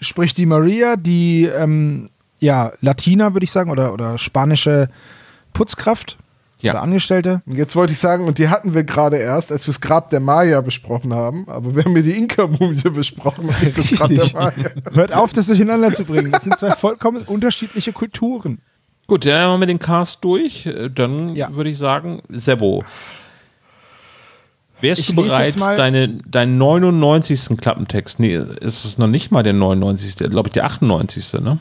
spricht die Maria, die ähm, ja, Latina, würde ich sagen, oder, oder spanische Putzkraft Ja. oder Angestellte. Und jetzt wollte ich sagen, und die hatten wir gerade erst, als wir das Grab der Maya besprochen haben, aber wir haben hier die Inka-Mumie besprochen und das Grab der Richtig. Maya. Hört auf, das durcheinander zu bringen. Das sind zwei vollkommen unterschiedliche Kulturen. Gut, dann haben wir den Cast durch. Dann Ja. würde ich sagen, Sebo. Wärst Ich du bereit, deine, deinen 99. Klappentext, nee, ist es noch nicht mal der 99., glaube ich, der 98., ne?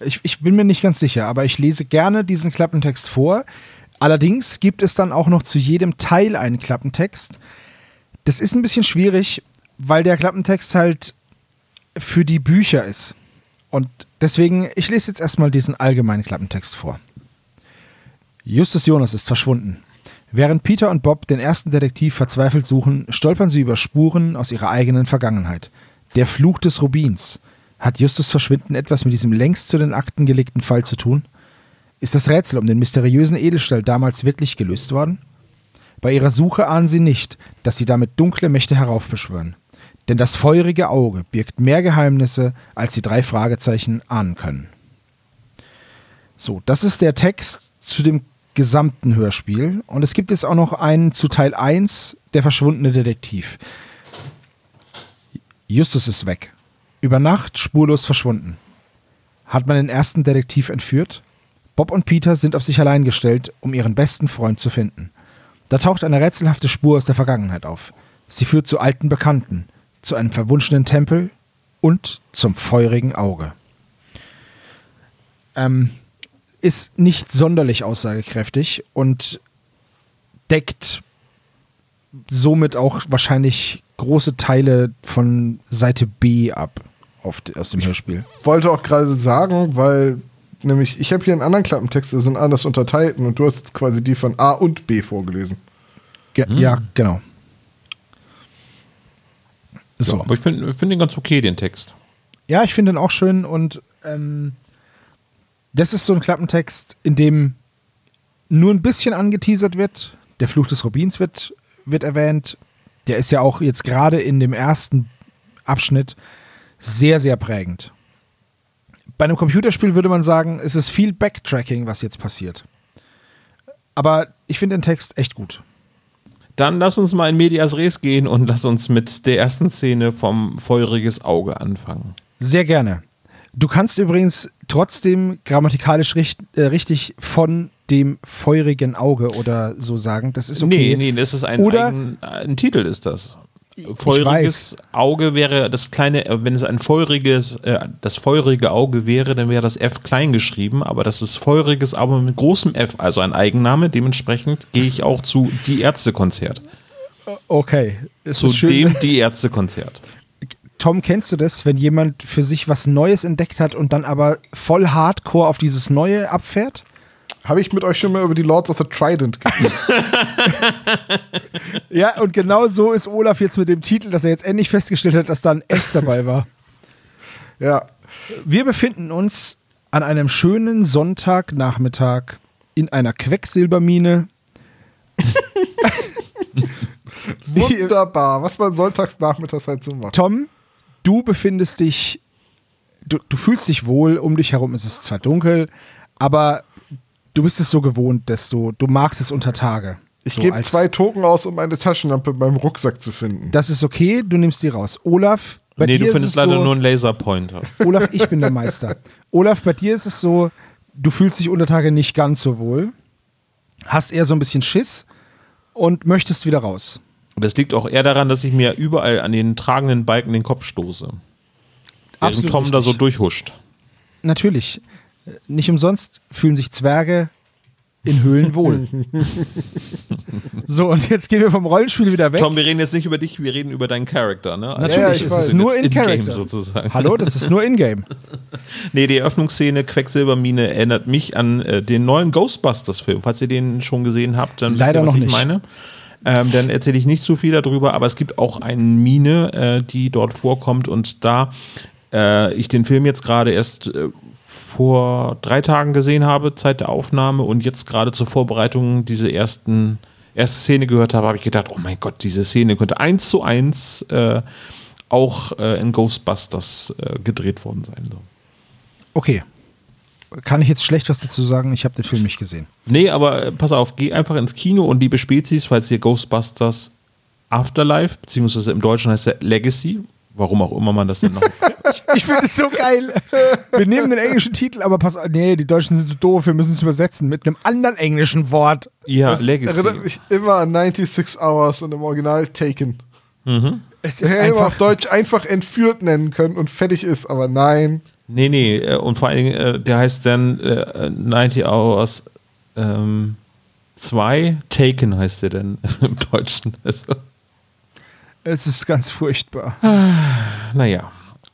Ich, ich bin mir nicht ganz sicher, aber ich lese gerne diesen Klappentext vor. Allerdings gibt es dann auch noch zu jedem Teil einen Klappentext. Das ist ein bisschen schwierig, weil der Klappentext halt für die Bücher ist. Und deswegen, ich lese jetzt erstmal diesen allgemeinen Klappentext vor. Justus Jonas ist verschwunden. Während Peter und Bob den ersten Detektiv verzweifelt suchen, stolpern sie über Spuren aus ihrer eigenen Vergangenheit. Der Fluch des Rubins. Hat Justus Verschwinden etwas mit diesem längst zu den Akten gelegten Fall zu tun? Ist das Rätsel um den mysteriösen Edelstahl damals wirklich gelöst worden? Bei ihrer Suche ahnen sie nicht, dass sie damit dunkle Mächte heraufbeschwören. Denn das feurige Auge birgt mehr Geheimnisse, als die drei Fragezeichen ahnen können. So, das ist der Text zu dem gesamten Hörspiel. Und es gibt jetzt auch noch einen zu Teil 1, der verschwundene Detektiv. Justus ist weg. Über Nacht spurlos verschwunden. Hat man den ersten Detektiv entführt? Bob und Peter sind auf sich allein gestellt, um ihren besten Freund zu finden. Da taucht eine rätselhafte Spur aus der Vergangenheit auf. Sie führt zu alten Bekannten, zu einem verwunschenen Tempel und zum feurigen Auge. Ähm, ist nicht sonderlich aussagekräftig und deckt somit auch wahrscheinlich große Teile von Seite B ab auf, aus dem Hörspiel. wollte auch gerade sagen, weil nämlich ich habe hier einen anderen Klappentext, der sind anders unterteilten und du hast jetzt quasi die von A und B vorgelesen. Ge Ja, genau. So. Aber ich finde find den ganz okay, den Text. Ja, ich finde den auch schön und ähm, das ist so ein Klappentext, in dem nur ein bisschen angeteasert wird. Der Fluch des Rubins wird, wird erwähnt. Der ist ja auch jetzt gerade in dem ersten Abschnitt sehr, sehr prägend. Bei einem Computerspiel würde man sagen, es ist viel Backtracking, was jetzt passiert. Aber ich finde den Text echt gut. Dann lass uns mal in Medias Res gehen und lass uns mit der ersten Szene vom Feuriges Auge anfangen. Sehr gerne. Du kannst übrigens trotzdem grammatikalisch richt, äh, richtig von dem feurigen Auge oder so sagen. Das ist okay. Nee, nee, das ist ein, Oder- eigen, ein Titel ist das. Feuriges Auge wäre das kleine, äh, wenn es ein feuriges, äh, das feurige Auge wäre, dann wäre das F klein geschrieben, aber das ist feuriges Auge mit großem F, also ein Eigenname. Dementsprechend gehe ich auch zu Die Ärzte-Konzert. Okay. Es Zu ist schön. dem Die Ärzte-Konzert. Tom, kennst du das, wenn jemand für sich was Neues entdeckt hat und dann aber voll hardcore auf dieses Neue abfährt? Habe ich mit euch schon mal über die Lords of the Trident geredet? Ja, und genau so ist Olaf jetzt mit dem Titel, dass er jetzt endlich festgestellt hat, dass da ein S dabei war. ja. Wir befinden uns an einem schönen Sonntagnachmittag in einer Quecksilbermine. Wunderbar, was man sonntags nachmittags halt so macht. Tom, du befindest dich, du, du fühlst dich wohl, um dich herum ist es zwar dunkel, aber du bist es so gewohnt, dass du, du magst es unter Tage. Ich So gebe zwei Token aus, um eine Taschenlampe in meinem Rucksack zu finden. Das ist okay, du nimmst die raus. Olaf, bei nee, dir du ist findest es leider so, nur einen Laserpointer. Olaf, ich bin der Meister. Olaf, bei dir ist es so, du fühlst dich unter Tage nicht ganz so wohl, hast eher so ein bisschen Schiss und möchtest wieder raus. Und das liegt auch eher daran, dass ich mir überall an den tragenden Balken den Kopf stoße. Während Absolut Tom da so richtig. durchhuscht. Natürlich. Nicht umsonst fühlen sich Zwerge in Höhlen wohl. so, und jetzt gehen wir vom Rollenspiel wieder weg. Tom, wir reden jetzt nicht über dich, wir reden über deinen Charakter, ne? Also Natürlich, Ja, ich es ist nur in-game sozusagen. Hallo, das ist nur in-game. Nee, die Eröffnungsszene Quecksilbermine erinnert mich an äh, den neuen Ghostbusters-Film. Falls ihr den schon gesehen habt, dann Leider wisst ihr, was noch ich nicht. meine. Ähm, dann erzähle ich nicht zu viel darüber, aber es gibt auch eine Mine, äh, die dort vorkommt und da äh, ich den Film jetzt gerade erst äh, vor drei Tagen gesehen habe, Zeit der Aufnahme und jetzt gerade zur Vorbereitung diese ersten erste Szene gehört habe, habe ich gedacht, oh mein Gott, diese Szene könnte eins zu eins äh, auch äh, in Ghostbusters äh, gedreht worden sein. So. Okay. Kann ich jetzt schlecht was dazu sagen? Ich habe den Film nicht gesehen. Nee, aber äh, pass auf, geh einfach ins Kino und liebe Spezies, falls ihr Ghostbusters Afterlife, beziehungsweise im Deutschen heißt der Legacy, warum auch immer man das denn noch. Ich finde es so geil. Wir nehmen den englischen Titel, aber pass auf, nee, die Deutschen sind so doof, wir müssen es übersetzen mit einem anderen englischen Wort. ja, Das Legacy. erinnert mich immer an 96 Hours und im Original Taken. Es Das ist hätte man einfach auf Deutsch einfach entführt nennen können und fertig ist, aber nein. Nee, nee, äh, und vor allen Dingen, äh, der heißt dann äh, 90 Hours 2, ähm, zwei, Taken heißt der denn im Deutschen. Also, es ist ganz furchtbar. naja,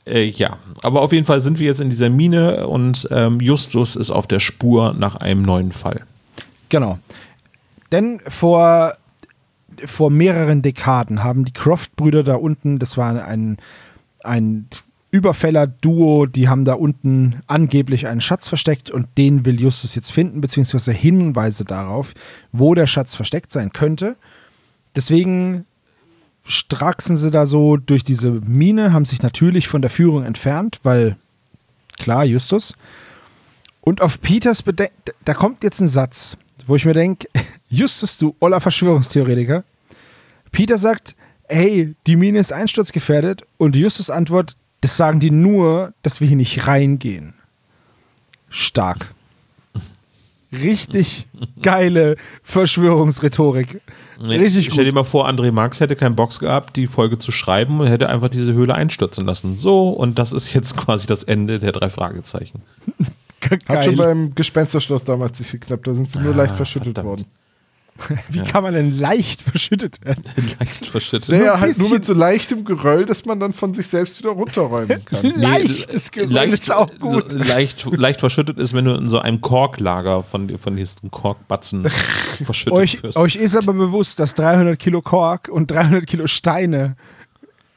äh, ja. Aber auf jeden Fall sind wir jetzt in dieser Mine und ähm, Justus ist auf der Spur nach einem neuen Fall. Genau. Denn vor, vor mehreren Dekaden haben die Croft-Brüder da unten, das war ein, ein Überfäller-Duo, die haben da unten angeblich einen Schatz versteckt und den will Justus jetzt finden, beziehungsweise Hinweise darauf, wo der Schatz versteckt sein könnte. Deswegen straxen sie da so durch diese Mine, haben sich natürlich von der Führung entfernt, weil klar, Justus. Und auf Peters Beden da kommt jetzt ein Satz, wo ich mir denke, Justus, du oller Verschwörungstheoretiker. Peter sagt, hey, die Mine ist einsturzgefährdet und Justus antwortet, das sagen die nur, dass wir hier nicht reingehen. Stark. Richtig geile Verschwörungsrhetorik. Richtig Stell dir gut. mal vor, André Marx hätte keinen Box gehabt, die Folge zu schreiben und hätte einfach diese Höhle einstürzen lassen. So, und das ist jetzt quasi das Ende der drei Fragezeichen. Hat schon beim Gespensterschloss damals nicht geklappt, da sind sie nur leicht verschüttet verdammt. worden. Wie kann man denn leicht verschüttet werden? Leicht verschüttet. Naja, halt nur mit so leichtem Geröll, dass man dann von sich selbst wieder runterräumen kann. Leichtes Geröll leicht, ist auch gut. Leicht, leicht verschüttet ist, wenn du in so einem Korklager von, von diesen Korkbatzen verschüttet Euch, wirst. euch ist aber bewusst, dass 300 Kilo Kork und 300 Kilo Steine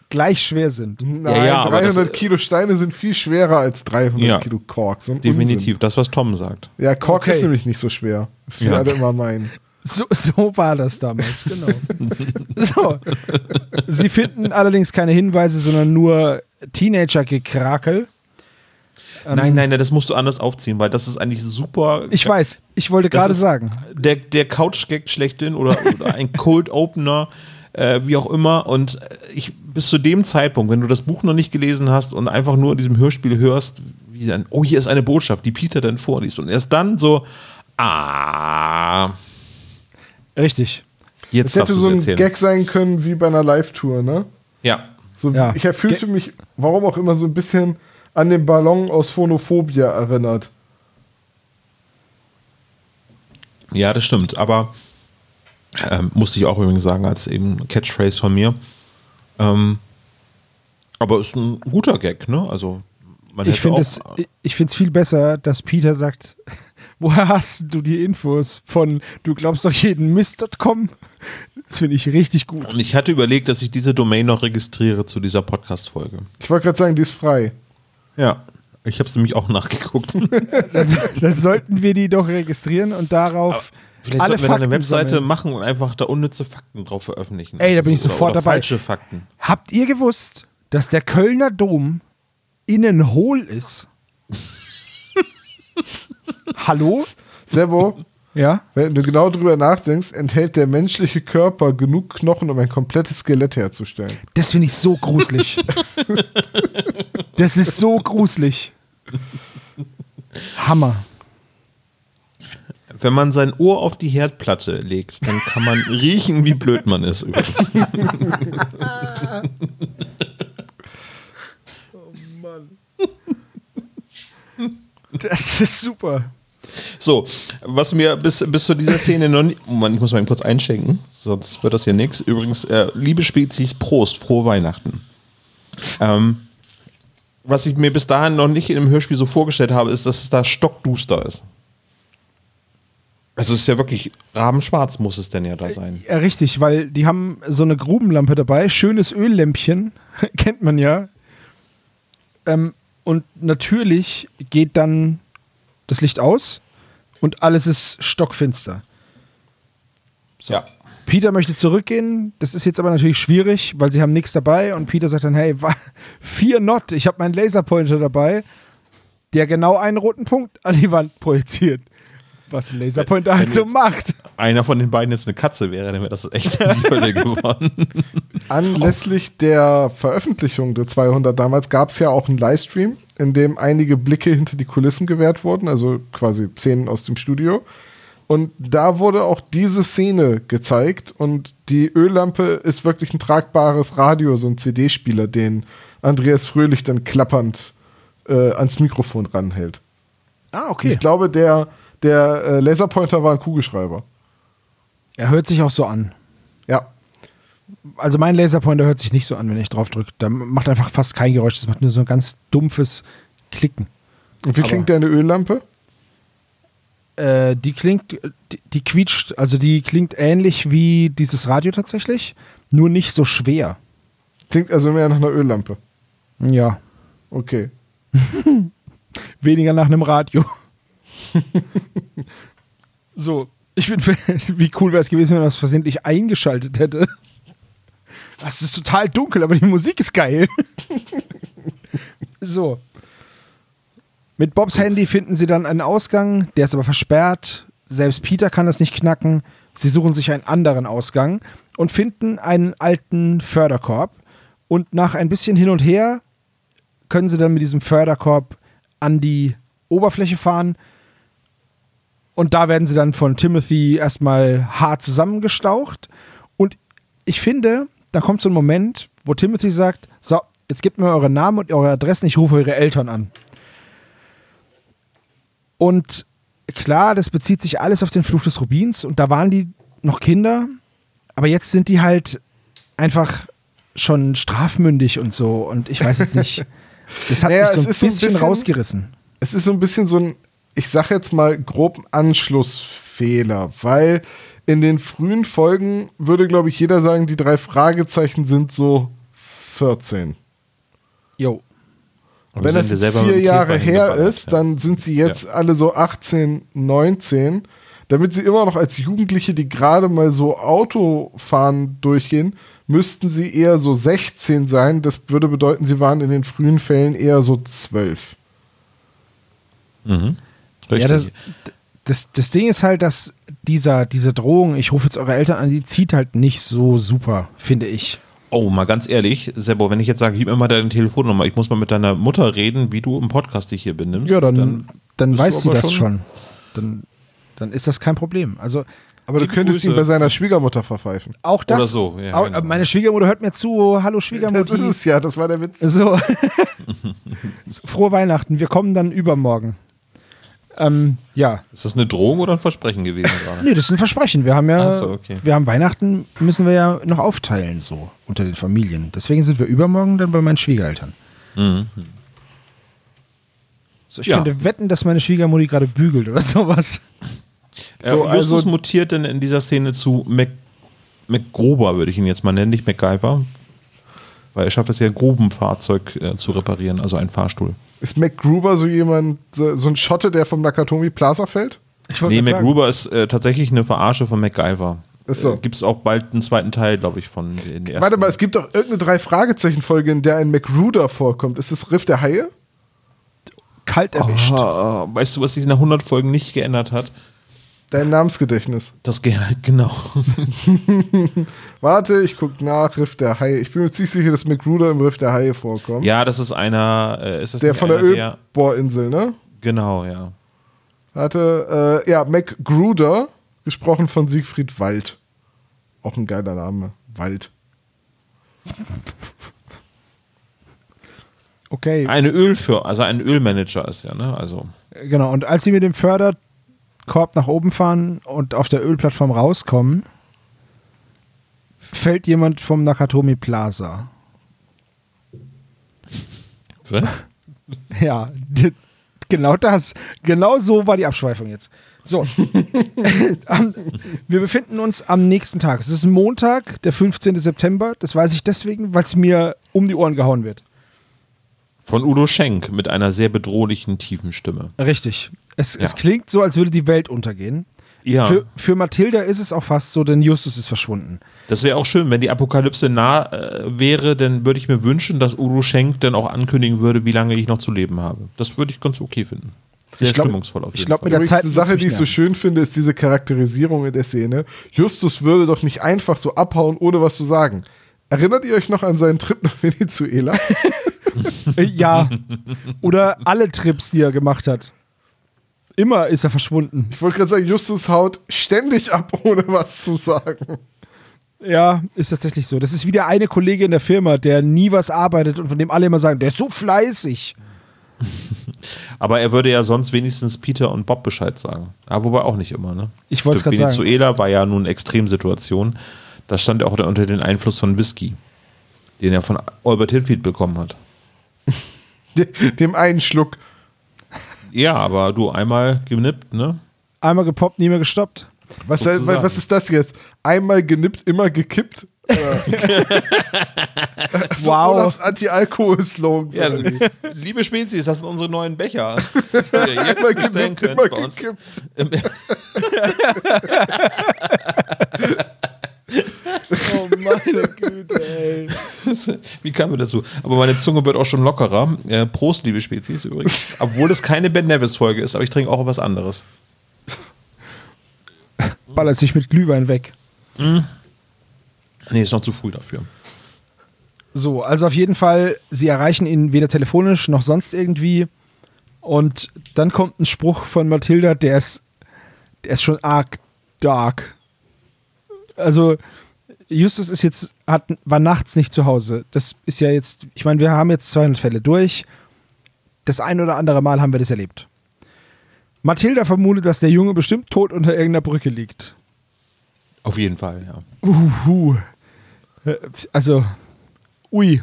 gleich schwer sind. Nein, Ja, ja, aber 300 das- Kilo Steine sind viel schwerer als 300 Ja. Kilo Kork. So Definitiv, das, was Tom sagt. Unsinn. Ja, Kork Okay. ist nämlich nicht so schwer. Das wir Ja. alle immer meinen. So, so war das damals, genau. so. Sie finden allerdings keine Hinweise, sondern nur Teenager-Gekrakel. nein, nein, nein, das musst du anders aufziehen, weil das ist eigentlich super. Ich weiß, ich wollte gerade sagen. Der, der Couch-Gag schlechthin oder, oder ein Cold-Opener, äh, wie auch immer. Und äh, ich bis zu dem Zeitpunkt, wenn du das Buch noch nicht gelesen hast und einfach nur in diesem Hörspiel hörst, wie dann, oh, hier ist eine Botschaft, die Peter dann vorliest. Und erst dann so, ah, Richtig. jetzt Es hätte so ein erzählen. Gag sein können wie bei einer Live-Tour, ne? Ja. So, Ja. Ich fühlte mich, warum auch immer, so ein bisschen an den Ballon aus Phonophobia erinnert. Ja, das stimmt. Aber ähm, musste ich auch übrigens sagen, als eben Catchphrase von mir. Ähm, aber ist ein guter Gag, ne? Also man Ich finde es ich find's viel besser, dass Peter sagt, woher hast du die Infos von du glaubst doch jeden Mist.com? Das finde ich richtig gut. Und ich hatte überlegt, dass ich diese Domain noch registriere zu dieser Podcast-Folge. Ich wollte gerade sagen, die ist frei. Ja. Ich habe es nämlich auch nachgeguckt. Dann, dann sollten wir die doch registrieren und darauf Vielleicht alle sollten wir da eine Fakten Webseite sammeln. machen und einfach da unnütze Fakten drauf veröffentlichen. Ey, da bin ich oder, sofort oder dabei. Falsche Fakten. Habt ihr gewusst, dass der Kölner Dom innen hohl ist? Hallo? Sebo, Ja? wenn du genau drüber nachdenkst, enthält der menschliche Körper genug Knochen, um ein komplettes Skelett herzustellen. Das finde ich so gruselig. das ist so gruselig. Hammer. Wenn man sein Ohr auf die Herdplatte legt, dann kann man riechen, wie blöd man ist übrigens. Das ist super. So, was mir bis, bis zu dieser Szene noch nicht. Moment, ich muss mal eben kurz einschenken, sonst wird das hier nichts. Übrigens, äh, liebe Spezies, Prost, frohe Weihnachten. Ähm, was ich mir bis dahin noch nicht in dem Hörspiel so vorgestellt habe, ist, dass es da stockduster ist. Also es ist ja wirklich rabenschwarz muss es denn ja da sein. Ja, richtig, weil die haben so eine Grubenlampe dabei, schönes Öllämpchen, kennt man ja. Ähm, und natürlich geht dann das Licht aus und alles ist stockfinster. Ja. Peter möchte zurückgehen. Das ist jetzt aber natürlich schwierig, weil sie haben nichts dabei. Und Peter sagt dann, hey, vier Not, ich habe meinen Laserpointer dabei, der genau einen roten Punkt an die Wand projiziert. Was ein Laserpointer halt so jetzt- macht. Einer von den beiden jetzt eine Katze wäre, dann wäre das echt in die Hölle geworden. Anlässlich der Veröffentlichung der 200 damals gab es ja auch einen Livestream, in dem einige Blicke hinter die Kulissen gewährt wurden, also quasi Szenen aus dem Studio. Und da wurde auch diese Szene gezeigt und die Öllampe ist wirklich ein tragbares Radio, so ein CD-Spieler, den Andreas Fröhlich dann klappernd äh, ans Mikrofon ranhält. Ah, okay. Ich glaube, der, der äh, Laserpointer war ein Kugelschreiber. Er hört sich auch so an. Ja. Also mein Laserpointer hört sich nicht so an, wenn ich drauf drücke. Da macht einfach fast kein Geräusch. Das macht nur so ein ganz dumpfes Klicken. Und wie Aber- klingt deine Öllampe? Äh, die klingt, die, die quietscht, also die klingt ähnlich wie dieses Radio tatsächlich, nur nicht so schwer. Klingt also mehr nach einer Öllampe. Ja, Okay. weniger nach einem Radio. so, ich bin, wie cool wäre es gewesen, wenn man das versehentlich eingeschaltet hätte. Das ist total dunkel, aber die Musik ist geil. so. Mit Bobs Handy finden sie dann einen Ausgang, der ist aber versperrt. Selbst Peter kann das nicht knacken. Sie suchen sich einen anderen Ausgang und finden einen alten Förderkorb. Und nach ein bisschen hin und her können sie dann mit diesem Förderkorb an die Oberfläche fahren. Und da werden sie dann von Timothy erstmal hart zusammengestaucht. Und ich finde, da kommt so ein Moment, wo Timothy sagt: So, jetzt gebt mir eure Namen und eure Adressen, ich rufe eure Eltern an. Und klar, das bezieht sich alles auf den Fluch des Rubins. Und da waren die noch Kinder. Aber jetzt sind die halt einfach schon strafmündig und so. Und ich weiß jetzt nicht. Das hat Naja, mich so es ein ist so ein bisschen, bisschen- rausgerissen. Es ist so ein bisschen so ein, ich sag jetzt mal, grob Anschlussfehler, weil in den frühen Folgen würde, glaube ich, jeder sagen, die drei Fragezeichen sind so 14. Jo. Und Wenn das ja vier Jahre her ist, ja. dann sind sie jetzt alle so 18, 19. Damit sie immer noch als Jugendliche, die gerade mal so Autofahren durchgehen, müssten sie eher so 16 sein. Das würde bedeuten, sie waren in den frühen Fällen eher so 12. Mhm. Richtig. Ja, das, das, das Ding ist halt, dass dieser, diese Drohung, ich rufe jetzt eure Eltern an, die zieht halt nicht so super, finde ich. oh, mal ganz ehrlich, Sebo, wenn ich jetzt sage, gib mir mal deine Telefonnummer, ich muss mal mit deiner Mutter reden, wie du im Podcast dich hier benimmst. Ja, dann, dann, du weiß sie das schon. Dann, dann ist das kein Problem. Also Aber du könntest ihn Grüße. bei seiner Schwiegermutter verpfeifen. auch das. Oder so, ja, auch, genau. Meine Schwiegermutter hört mir zu. Hallo Schwiegermutter. Das ist es ja, das war der Witz. So. So, Frohe Weihnachten. Wir kommen dann übermorgen. Ähm, ja. Ist das eine Drohung oder ein Versprechen gewesen gerade? Nee, das ist ein Versprechen. Wir haben ja, so, okay. wir haben Weihnachten, müssen wir ja noch aufteilen, so unter den Familien. Deswegen sind wir übermorgen dann bei meinen Schwiegereltern. So, ich Ja. könnte wetten, dass meine Schwiegermutti gerade bügelt oder sowas. So, So, Justus also- mutiert denn in dieser Szene zu Mac, MacGruber, würde ich ihn jetzt mal nennen, nicht MacGyver. Weil er schafft es ja, Grubenfahrzeug äh, zu reparieren, also ein Fahrstuhl. Ist MacGruber so jemand, so, ein Schotte, der vom Nakatomi Plaza fällt? Ich Nee. MacGruber ist äh, tatsächlich eine Verarsche von MacGyver. So. Äh, Gibt es auch bald einen zweiten Teil, glaube ich, von den ersten. Warte mal, es gibt doch irgendeine Drei-Fragezeichen-Folge, in der ein MacRuder vorkommt. Ist das Riff der Haie? Kalt erwischt. Ah, weißt du, was sich nach 100 Folgen nicht geändert hat? Dein Namensgedächtnis. Das Gehalt, genau. Warte, ich guck nach, Riff der Haie. Ich bin mir ziemlich sicher, dass MacRuder im Riff der Haie vorkommt. ja, das ist einer. Äh, ist das der von der Ölbohrinsel, ne? Genau, ja. Warte, äh, ja, MacGruder, gesprochen von Siegfried Wald. Auch ein geiler Name. Wald. Okay, Eine Ölfir also ein Ölmanager ist ja, ne? Also. genau. Und als sie mit dem Förderkorb nach oben fahren und auf der Ölplattform rauskommen, fällt jemand vom Nakatomi Plaza. Was? Ja, genau das. Genau so war die Abschweifung jetzt. So. Wir befinden uns am nächsten Tag. Es ist Montag, der 15. September. Das weiß ich deswegen, weil es mir um die Ohren gehauen wird. Von Udo Schenk mit einer sehr bedrohlichen, tiefen Stimme. Richtig. Es, es Ja. klingt so, als würde die Welt untergehen. Ja. Für, für Mathilda ist es auch fast so, denn Justus ist verschwunden. Das wäre auch schön, wenn die Apokalypse nah äh, wäre, dann würde ich mir wünschen, dass Udo Schenk dann auch ankündigen würde, wie lange ich noch zu leben habe. Das würde ich ganz okay finden. Sehr Ich glaub- stimmungsvoll auf jeden ich glaub, Fall. mit der Übrigens, Zeit eine Sache, die ich so schön finde, ist diese Charakterisierung in der Szene. Justus würde doch nicht einfach so abhauen, ohne was zu sagen. Erinnert ihr euch noch an seinen Trip nach Venezuela? Ja. Oder alle Trips, die er gemacht hat. Immer ist er verschwunden. Ich wollte gerade sagen, Justus haut ständig ab, ohne was zu sagen. Ja, ist tatsächlich so. Das ist wie der eine Kollege in der Firma, der nie was arbeitet und von dem alle immer sagen, der ist so fleißig. Aber er würde ja sonst wenigstens Peter und Bob Bescheid sagen. Aber wobei auch nicht immer, ne? Ich Stimmt, grad sagen. Venezuela war ja nun eine Extremsituation. Da stand er auch unter den Einfluss von Whisky, den er von Albert Hilfield bekommen hat. De- Dem einen Schluck. Ja, aber du einmal genippt, ne? Einmal gepoppt, nie mehr gestoppt. Was, Sozusagen. was ist das jetzt? Einmal genippt, immer gekippt? so Wow. Olafs Anti-Alkohol-Slogan. Ja, liebe Spezies, das sind unsere neuen Becher. Die ihr Einmal jetzt bestellen genippt, könnt immer bei uns. gekippt. Oh meine Güte, ey. Wie kamen wir dazu? Aber meine Zunge wird auch schon lockerer. Äh, Prost, liebe Spezies übrigens. Obwohl es keine Ben Nevis-Folge ist, aber ich trinke auch was anderes. Ballert sich mit Glühwein weg. Nee, ist noch zu früh dafür. So, also auf jeden Fall, sie erreichen ihn weder telefonisch noch sonst irgendwie. Und dann kommt ein Spruch von Mathilda, der ist, der ist schon arg dark. Also, Justus ist jetzt, hat, war nachts nicht zu Hause. Das ist ja jetzt, ich meine, wir haben jetzt 200 Fälle durch. Das ein oder andere Mal haben wir das erlebt. Mathilda vermutet, dass der Junge bestimmt tot unter irgendeiner Brücke liegt. Auf jeden Fall, ja. Uhu. Also, ui.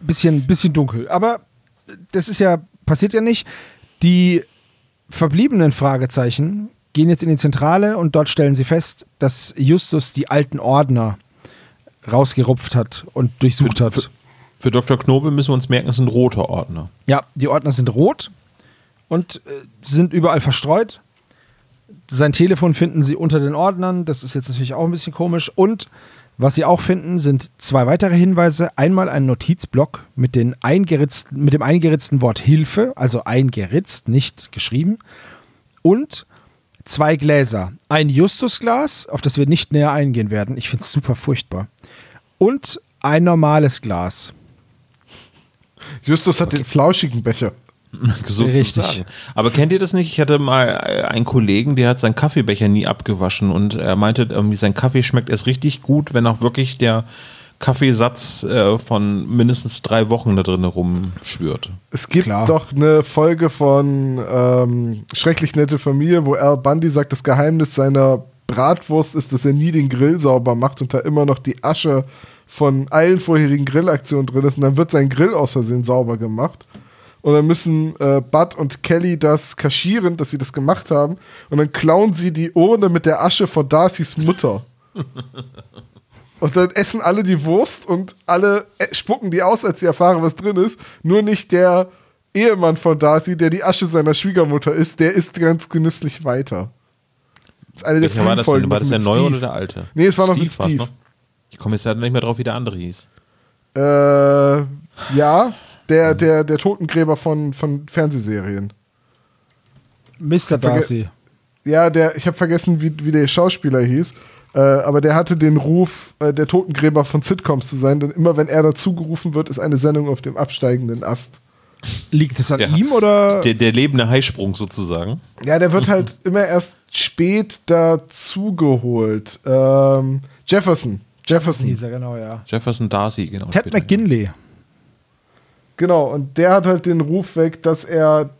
Bisschen, bisschen dunkel. Aber das ist ja, passiert ja nicht. Die verbliebenen Fragezeichen gehen jetzt in die Zentrale und dort stellen sie fest, dass Justus die alten Ordner rausgerupft hat und durchsucht Für- hat. für- Für Dr. Knobel müssen wir uns merken, es ist ein roter Ordner. Ja, die Ordner sind rot und äh, sind überall verstreut. Sein Telefon finden sie unter den Ordnern. Das ist jetzt natürlich auch ein bisschen komisch. Und was sie auch finden, sind zwei weitere Hinweise. Einmal ein Notizblock mit, den eingeritzten, mit dem eingeritzten Wort Hilfe, also eingeritzt, nicht geschrieben. Und zwei Gläser. Ein Justusglas, auf das wir nicht näher eingehen werden. Ich finde es super furchtbar. Und ein normales Glas. Justus hat den flauschigen Becher. Sozusagen. Aber kennt ihr das nicht? Ich hatte mal äh, einen Kollegen, der hat seinen Kaffeebecher nie abgewaschen und er meinte, irgendwie sein Kaffee schmeckt erst richtig gut, wenn auch wirklich der Kaffeesatz äh, von mindestens drei Wochen da drin rumschwört. Es gibt Klar. doch eine Folge von ähm, Schrecklich nette Familie, wo Al Bundy sagt, das Geheimnis seiner Bratwurst ist, dass er nie den Grill sauber macht und da immer noch die Asche von allen vorherigen Grillaktionen drin ist und dann wird sein Grill aus Versehen sauber gemacht. Und dann müssen äh, Bud und Kelly das kaschieren, dass sie das gemacht haben. Und dann klauen sie die Urne mit der Asche von Darcys Mutter. Und dann essen alle die Wurst und alle äh, spucken die aus, als sie erfahren, was drin ist. Nur nicht der Ehemann von Darcy, der die Asche seiner Schwiegermutter ist, der isst ganz genüsslich weiter. Das ist eine der war das denn? War das der neue Steve. oder der alte? Nee, es war noch mit Steve. Ich komme jetzt ja nicht mehr drauf, wie der andere hieß. Äh, ja, der, der, der Totengräber von, von Fernsehserien. Mr. Darcy. Ja, der, ich habe vergessen, wie, wie der Schauspieler hieß. Äh, aber der hatte den Ruf, äh, der Totengräber von Sitcoms zu sein, denn immer wenn er dazugerufen wird, ist eine Sendung auf dem absteigenden Ast. Liegt es an Der- ihm oder? Der, der lebende Heisprung sozusagen. Ja, der wird halt immer erst spät dazugeholt. Ähm, Jefferson. Jefferson. Hieß er, genau, ja. Jefferson Darcy, genau. Ted später. McGinley. Genau, und der hat halt den Ruf weg, dass er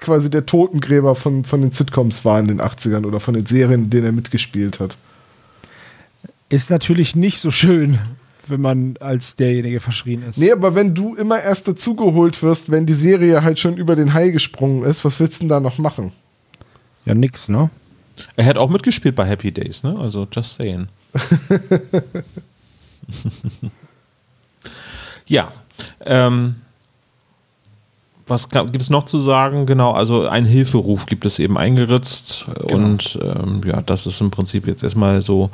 quasi der Totengräber von, von den Sitcoms war in den 80ern oder von den Serien, in denen er mitgespielt hat. Ist natürlich nicht so schön, wenn man als derjenige verschrien ist. Nee, aber wenn du immer erst dazugeholt wirst, wenn die Serie halt schon über den Hai gesprungen ist, was willst du denn da noch machen? Ja, nix, ne? Er hat auch mitgespielt bei Happy Days, ne? Also just saying. ja. Ähm, was gibt es noch zu sagen? Genau, also ein Hilferuf gibt es eben eingeritzt. Und ähm, ja, das ist im Prinzip jetzt erstmal so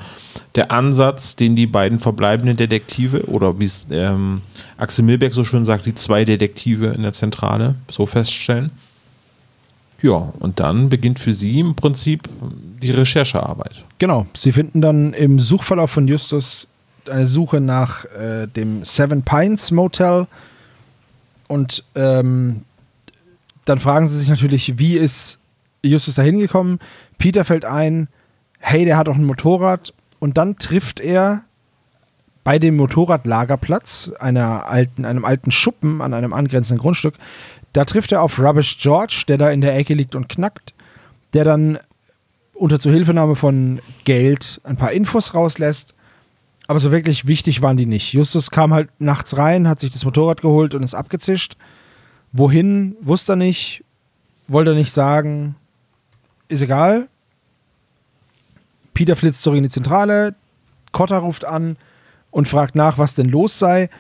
der Ansatz, den die beiden verbleibenden Detektive oder wie es ähm, Axel Milberg so schön sagt, die zwei Detektive in der Zentrale so feststellen. Ja, und dann beginnt für sie im Prinzip die Recherchearbeit. Genau, sie finden dann im Suchverlauf von Justus eine Suche nach äh, dem Seven Pines Motel und ähm, dann fragen sie sich natürlich, wie ist Justus da hingekommen? Peter fällt ein, hey, der hat doch ein Motorrad und dann trifft er bei dem Motorradlagerplatz, einer alten, einem alten Schuppen an einem angrenzenden Grundstück, da trifft er auf Rubbish George, der da in der Ecke liegt und knackt, der dann unter Zuhilfenahme von Geld ein paar Infos rauslässt. Aber so wirklich wichtig waren die nicht. Justus kam halt nachts rein, hat sich das Motorrad geholt und ist abgezischt. Wohin, wusste er nicht, wollte er nicht sagen, ist egal. Peter flitzt zurück in die Zentrale, Cotta ruft an und fragt nach, was denn los sei.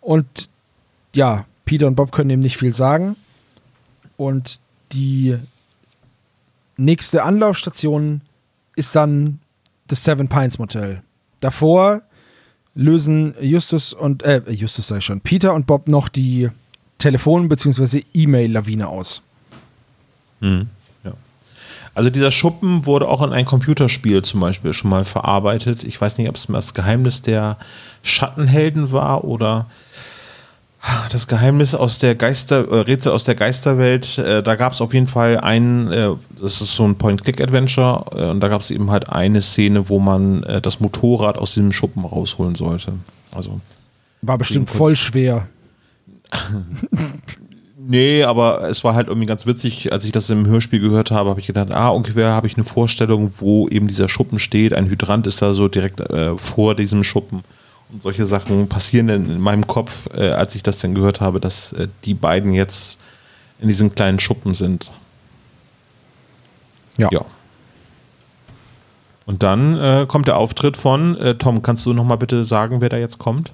Und ja, Peter und Bob können ihm nicht viel sagen. Und die nächste Anlaufstation ist dann das Seven Pines Motel. Davor lösen Justus und, äh, Justus sei schon, Peter und Bob noch die Telefon- bzw. E-Mail-Lawine aus. Mhm. Also dieser Schuppen wurde auch in ein Computerspiel zum Beispiel schon mal verarbeitet. Ich weiß nicht, ob es das Geheimnis der Schattenhelden war oder das Geheimnis aus der Geister, äh, Rätsel aus der Geisterwelt, äh, da gab es auf jeden Fall einen, äh, das ist so ein Point-Click-Adventure, äh, und da gab es eben halt eine Szene, wo man äh, das Motorrad aus diesem Schuppen rausholen sollte. Also War bestimmt voll schwer. Nee, aber es war halt irgendwie ganz witzig, als ich das im Hörspiel gehört habe, habe ich gedacht, ah, ungefähr habe ich eine Vorstellung, wo eben dieser Schuppen steht. Ein Hydrant ist da so direkt äh, vor diesem Schuppen. Und solche Sachen passieren dann in meinem Kopf, äh, als ich das dann gehört habe, dass äh, die beiden jetzt in diesem kleinen Schuppen sind. Ja. Ja. Und dann äh, kommt der Auftritt von äh, Tom. Kannst du noch mal bitte sagen, wer da jetzt kommt?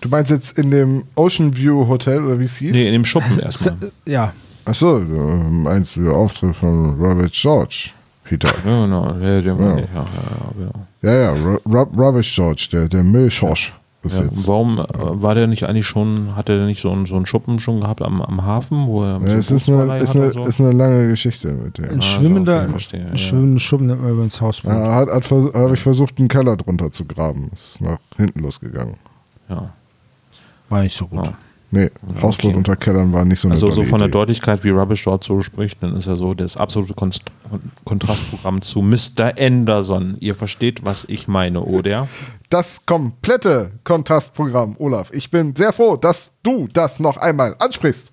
Du meinst jetzt in dem Ocean View Hotel oder wie es hieß? Nee, in dem Schuppen erstmal. Ja, Achso, du meinst du Auftritt von Robert George, Peter. Ja, genau. Ja, der Ja. ja. Ja, ja, genau. Ja, ja, Ro- Rob, Robert George, der, der Müllschorsch Ja, jetzt. warum äh, war der nicht eigentlich schon, hat er nicht so einen, so einen Schuppen schon gehabt am, am Hafen, wo er Ja, es so ist eine, ist, eine, so? ist eine lange Geschichte mit dem. ein so, schwimmender, okay, verstehe, ein ja. schwimmender Schuppen nennt man übrigens Hausboot. Ja, hat, hat habe ich versucht, einen Keller drunter zu graben. Ist nach hinten losgegangen. ja. War nicht so gut. Ja. Nee, Hausboot unter Kellern war nicht so eine Also so von der Idee. Deutlichkeit, wie Rubbish dort so spricht, dann ist er so das absolute Kon Kontrastprogramm zu Mr. Anderson. Ihr versteht, was ich meine, oder? Das komplette Kontrastprogramm, Olaf. Ich bin sehr froh, dass du das noch einmal ansprichst.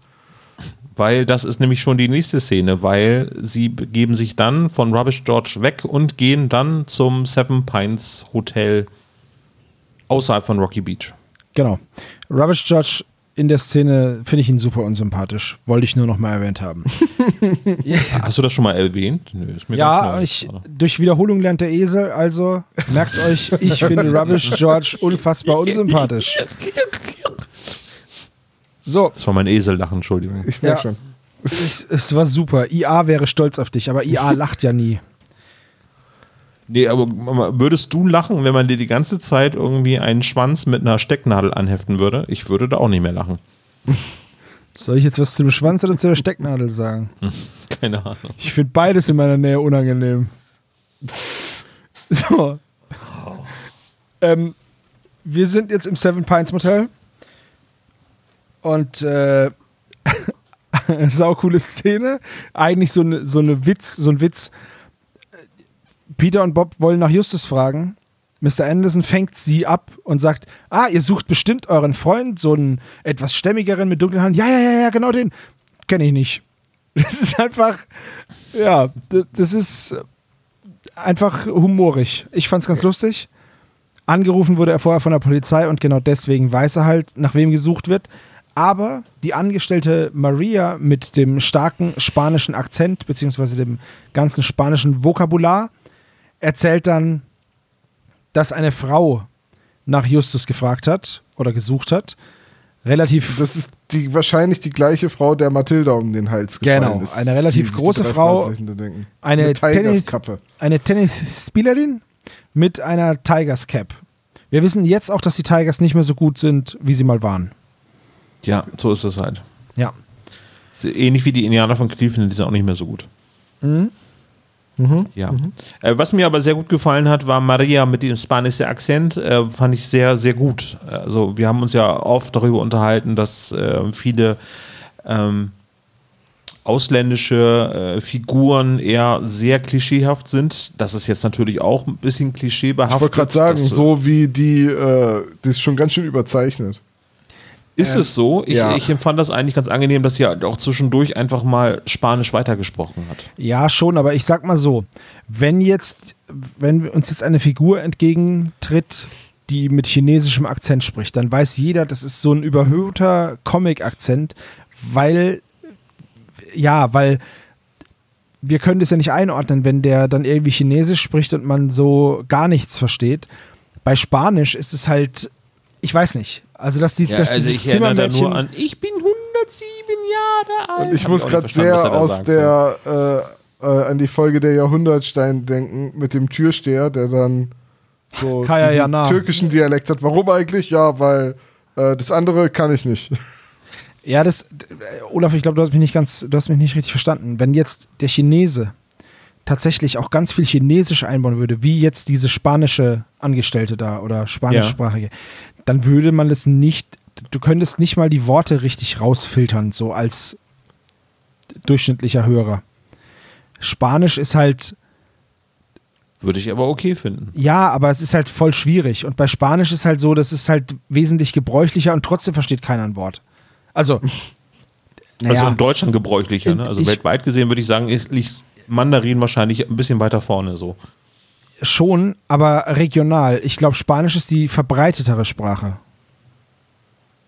Weil das ist nämlich schon die nächste Szene, weil sie begeben sich dann von Rubbish George weg und gehen dann zum Seven Pines Hotel außerhalb von Rocky Beach. Genau. Rubbish George in der Szene finde ich ihn super unsympathisch. Wollte ich nur noch mal erwähnt haben. Hast du das schon mal erwähnt? Nö, ist mir ja, ganz neu. ich, durch Wiederholung lernt der Esel, also merkt euch, ich finde Rubbish George unfassbar unsympathisch. So, Das war mein Esellachen, Entschuldigung. Ich merke Ja. schon. es, es war super. IA wäre stolz auf dich, aber IA lacht ja nie. Nee, aber würdest du lachen, wenn man dir die ganze Zeit irgendwie einen Schwanz mit einer Stecknadel anheften würde? Ich würde da auch nicht mehr lachen. Soll ich jetzt was zu dem Schwanz oder zu der Stecknadel sagen? Keine Ahnung. Ich finde beides in meiner Nähe unangenehm. So. Ähm, wir sind jetzt im Seven Pines Motel. Und äh, saukoole Szene. Eigentlich so eine so eine Witz, so ein Witz. Peter und Bob wollen nach Justus fragen. Mr. Anderson fängt sie ab und sagt: Ah, ihr sucht bestimmt euren Freund, so einen etwas stämmigeren mit dunklen Haaren. Ja, ja, ja, ja, genau den. Kenne ich nicht. Das ist einfach, ja, das ist einfach humorig. Ich fand's ganz lustig. Angerufen wurde er vorher von der Polizei und genau deswegen weiß er halt, nach wem gesucht wird. Aber die Angestellte Maria mit dem starken spanischen Akzent, beziehungsweise dem ganzen spanischen Vokabular, erzählt dann, dass eine Frau nach Justus gefragt hat oder gesucht hat. relativ Das ist die, wahrscheinlich die gleiche Frau, der Mathilda um den Hals gefallen Genau, ist. eine relativ große Frau, eine Tennis, Tigerskappe. eine Tennisspielerin mit einer Tigers Cap. Wir wissen jetzt auch, dass die Tigers nicht mehr so gut sind, wie sie mal waren. Ja, so ist es halt. Ja. Ähnlich wie die Indianer von Cleveland, die sind auch nicht mehr so gut. Ja. Äh, was mir aber sehr gut gefallen hat, war Maria mit dem spanischen Akzent. Äh, fand ich sehr, sehr gut. Also, wir haben uns ja oft darüber unterhalten, dass äh, viele ähm, ausländische äh, Figuren eher sehr klischeehaft sind. Das ist jetzt natürlich auch ein bisschen klischeebehaftet. Ich wollte gerade sagen, so wie die, äh, das ist schon ganz schön überzeichnet. Ist es so? Ich, ja. ich empfand das eigentlich ganz angenehm, dass sie auch zwischendurch einfach mal Spanisch weitergesprochen hat. Ja, schon, aber ich sag mal so, wenn jetzt, wenn uns jetzt eine Figur entgegentritt, die mit chinesischem Akzent spricht, dann weiß jeder, das ist so ein überhöhter Comic-Akzent, weil, ja, weil wir können das ja nicht einordnen, wenn der dann irgendwie Chinesisch spricht und man so gar nichts versteht. Bei Spanisch ist es halt, ich weiß nicht. Also, dass, die, Ja, dass also ich erinnere da nur an, ich bin 107 Jahre alt. Und ich Hab muss gerade sehr aus der äh, äh, an die Folge der Jahrhundertstein denken mit dem Türsteher, der dann so Kaya diesen Jana. türkischen Dialekt hat. Warum eigentlich? Ja, weil äh, das andere kann ich nicht. Ja, das, äh, Olaf, ich glaube, du hast mich nicht ganz, du hast mich nicht richtig verstanden. Wenn jetzt der Chinese tatsächlich auch ganz viel Chinesisch einbauen würde, wie jetzt diese spanische Angestellte da oder spanischsprachige, dann würde man das nicht, du könntest nicht mal die Worte richtig rausfiltern, so als durchschnittlicher Hörer. Spanisch ist halt, Würde ich aber okay finden. ja, aber es ist halt voll schwierig. Und bei Spanisch ist halt so, das ist halt wesentlich gebräuchlicher und trotzdem versteht keiner ein Wort. Also, naja. Also in Deutschland gebräuchlicher. Ne? Also weltweit gesehen würde ich sagen, ist, liegt Mandarin wahrscheinlich ein bisschen weiter vorne so. Schon, aber regional. Ich glaube, Spanisch ist die verbreitetere Sprache.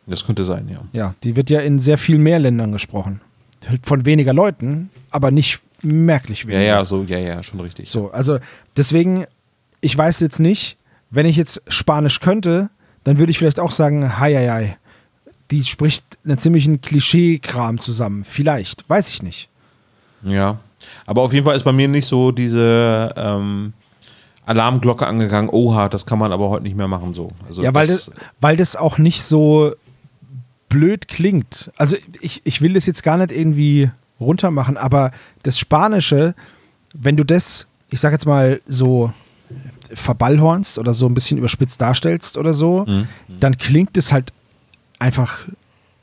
Das könnte sein, ja. Ja, die wird ja in sehr viel mehr Ländern gesprochen. Von weniger Leuten, aber nicht merklich Ja, weniger. ja, so, ja, ja, schon richtig. So, also deswegen, ich weiß jetzt nicht, wenn ich jetzt Spanisch könnte, dann würde ich vielleicht auch sagen, hei, hei, hei. Die spricht einen ziemlichen Klischee-Kram zusammen. Vielleicht, weiß ich nicht. Ja. Aber auf jeden Fall ist bei mir nicht so diese ähm, Alarmglocke angegangen, oha, das kann man aber heute nicht mehr machen so. Also ja, weil das, weil das auch nicht so blöd klingt. Also ich, ich will das jetzt gar nicht irgendwie runtermachen, aber das Spanische, wenn du das, ich sag jetzt mal so verballhornst oder so ein bisschen überspitzt darstellst oder so, dann klingt es halt einfach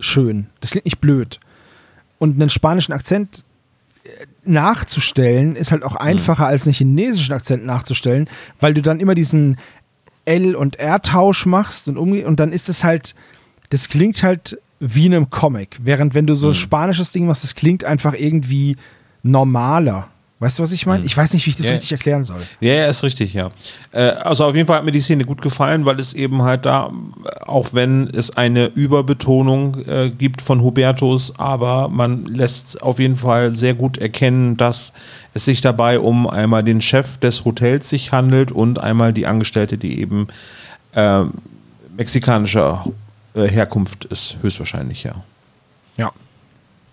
schön. Das klingt nicht blöd. Und einen spanischen Akzent nachzustellen ist halt auch einfacher als einen chinesischen Akzent nachzustellen, weil du dann immer diesen L- und R-Tausch machst und, umge und dann ist es halt, das klingt halt wie in einem Comic. Während wenn du so ein spanisches Ding machst, das klingt einfach irgendwie normaler. Weißt du, was ich meine? Ich weiß nicht, wie ich das Ja. richtig erklären soll. Ja, ja, ist richtig, ja. Äh, also auf jeden Fall hat mir die Szene gut gefallen, weil es eben halt da, auch wenn es eine Überbetonung äh, gibt von Hubertus, aber man lässt auf jeden Fall sehr gut erkennen, dass es sich dabei um einmal den Chef des Hotels sich handelt und einmal die Angestellte, die eben äh, mexikanischer Herkunft ist, höchstwahrscheinlich, ja. Ja.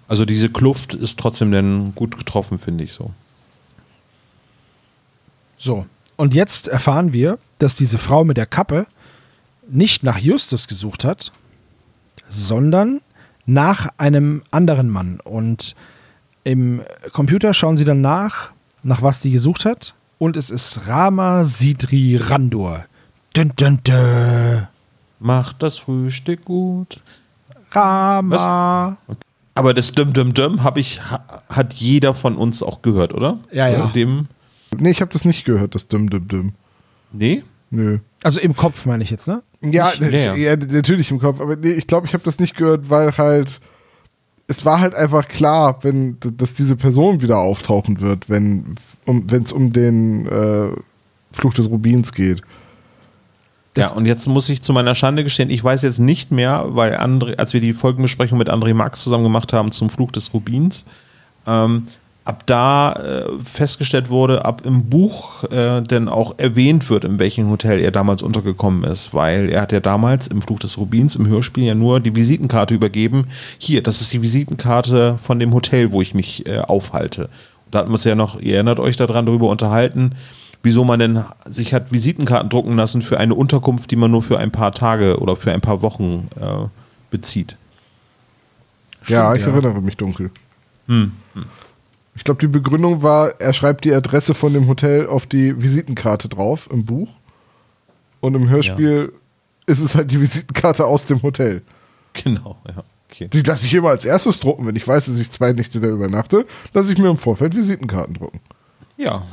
Also diese Kluft ist trotzdem dann gut getroffen, finde ich so. So. Und jetzt erfahren wir, dass diese Frau mit der Kappe nicht nach Justus gesucht hat, sondern nach einem anderen Mann. Und im Computer schauen sie dann nach, nach was die gesucht hat. Und es ist Rama Sidri Randor. Dun, dun, dun. Macht das Frühstück gut. Rama. Aber das Düm Düm Düm hab ich, ha, hat jeder von uns auch gehört, oder? Ja, ja. Aus dem, nee, ich habe das nicht gehört, das Düm Düm Düm. nee? Nö. Also im Kopf meine ich jetzt, ne? Ja, Nicht- ja, ja. ja, natürlich im Kopf, aber nee, ich glaube, ich habe das nicht gehört, weil halt es war halt einfach klar, wenn dass diese Person wieder auftauchen wird, wenn um, es um den äh, Fluch des Rubins geht. ja, und jetzt muss ich zu meiner Schande gestehen, ich weiß jetzt nicht mehr, weil André, als wir die Folgenbesprechung mit André Marx zusammen gemacht haben zum Fluch des Rubins, ähm, ab da äh, festgestellt wurde, ab im Buch äh, denn auch erwähnt wird, in welchem Hotel er damals untergekommen ist, weil er hat ja damals im Fluch des Rubins im Hörspiel ja nur die Visitenkarte übergeben. Hier, das ist die Visitenkarte von dem Hotel, wo ich mich äh, aufhalte. Da hat man es ja noch, ihr erinnert euch daran, darüber unterhalten, wieso man denn sich hat Visitenkarten drucken lassen für eine Unterkunft, die man nur für ein paar Tage oder für ein paar Wochen äh, bezieht. ja, ich ja. erinnere mich dunkel. Hm. Ich glaube, die Begründung war, er schreibt die Adresse von dem Hotel auf die Visitenkarte drauf im Buch. Und im Hörspiel ist es halt die Visitenkarte aus dem Hotel. Genau, ja. Okay. Die lasse ich immer als erstes drucken. Wenn ich weiß, dass ich zwei Nächte da übernachte, lasse ich mir im Vorfeld Visitenkarten drucken. Ja.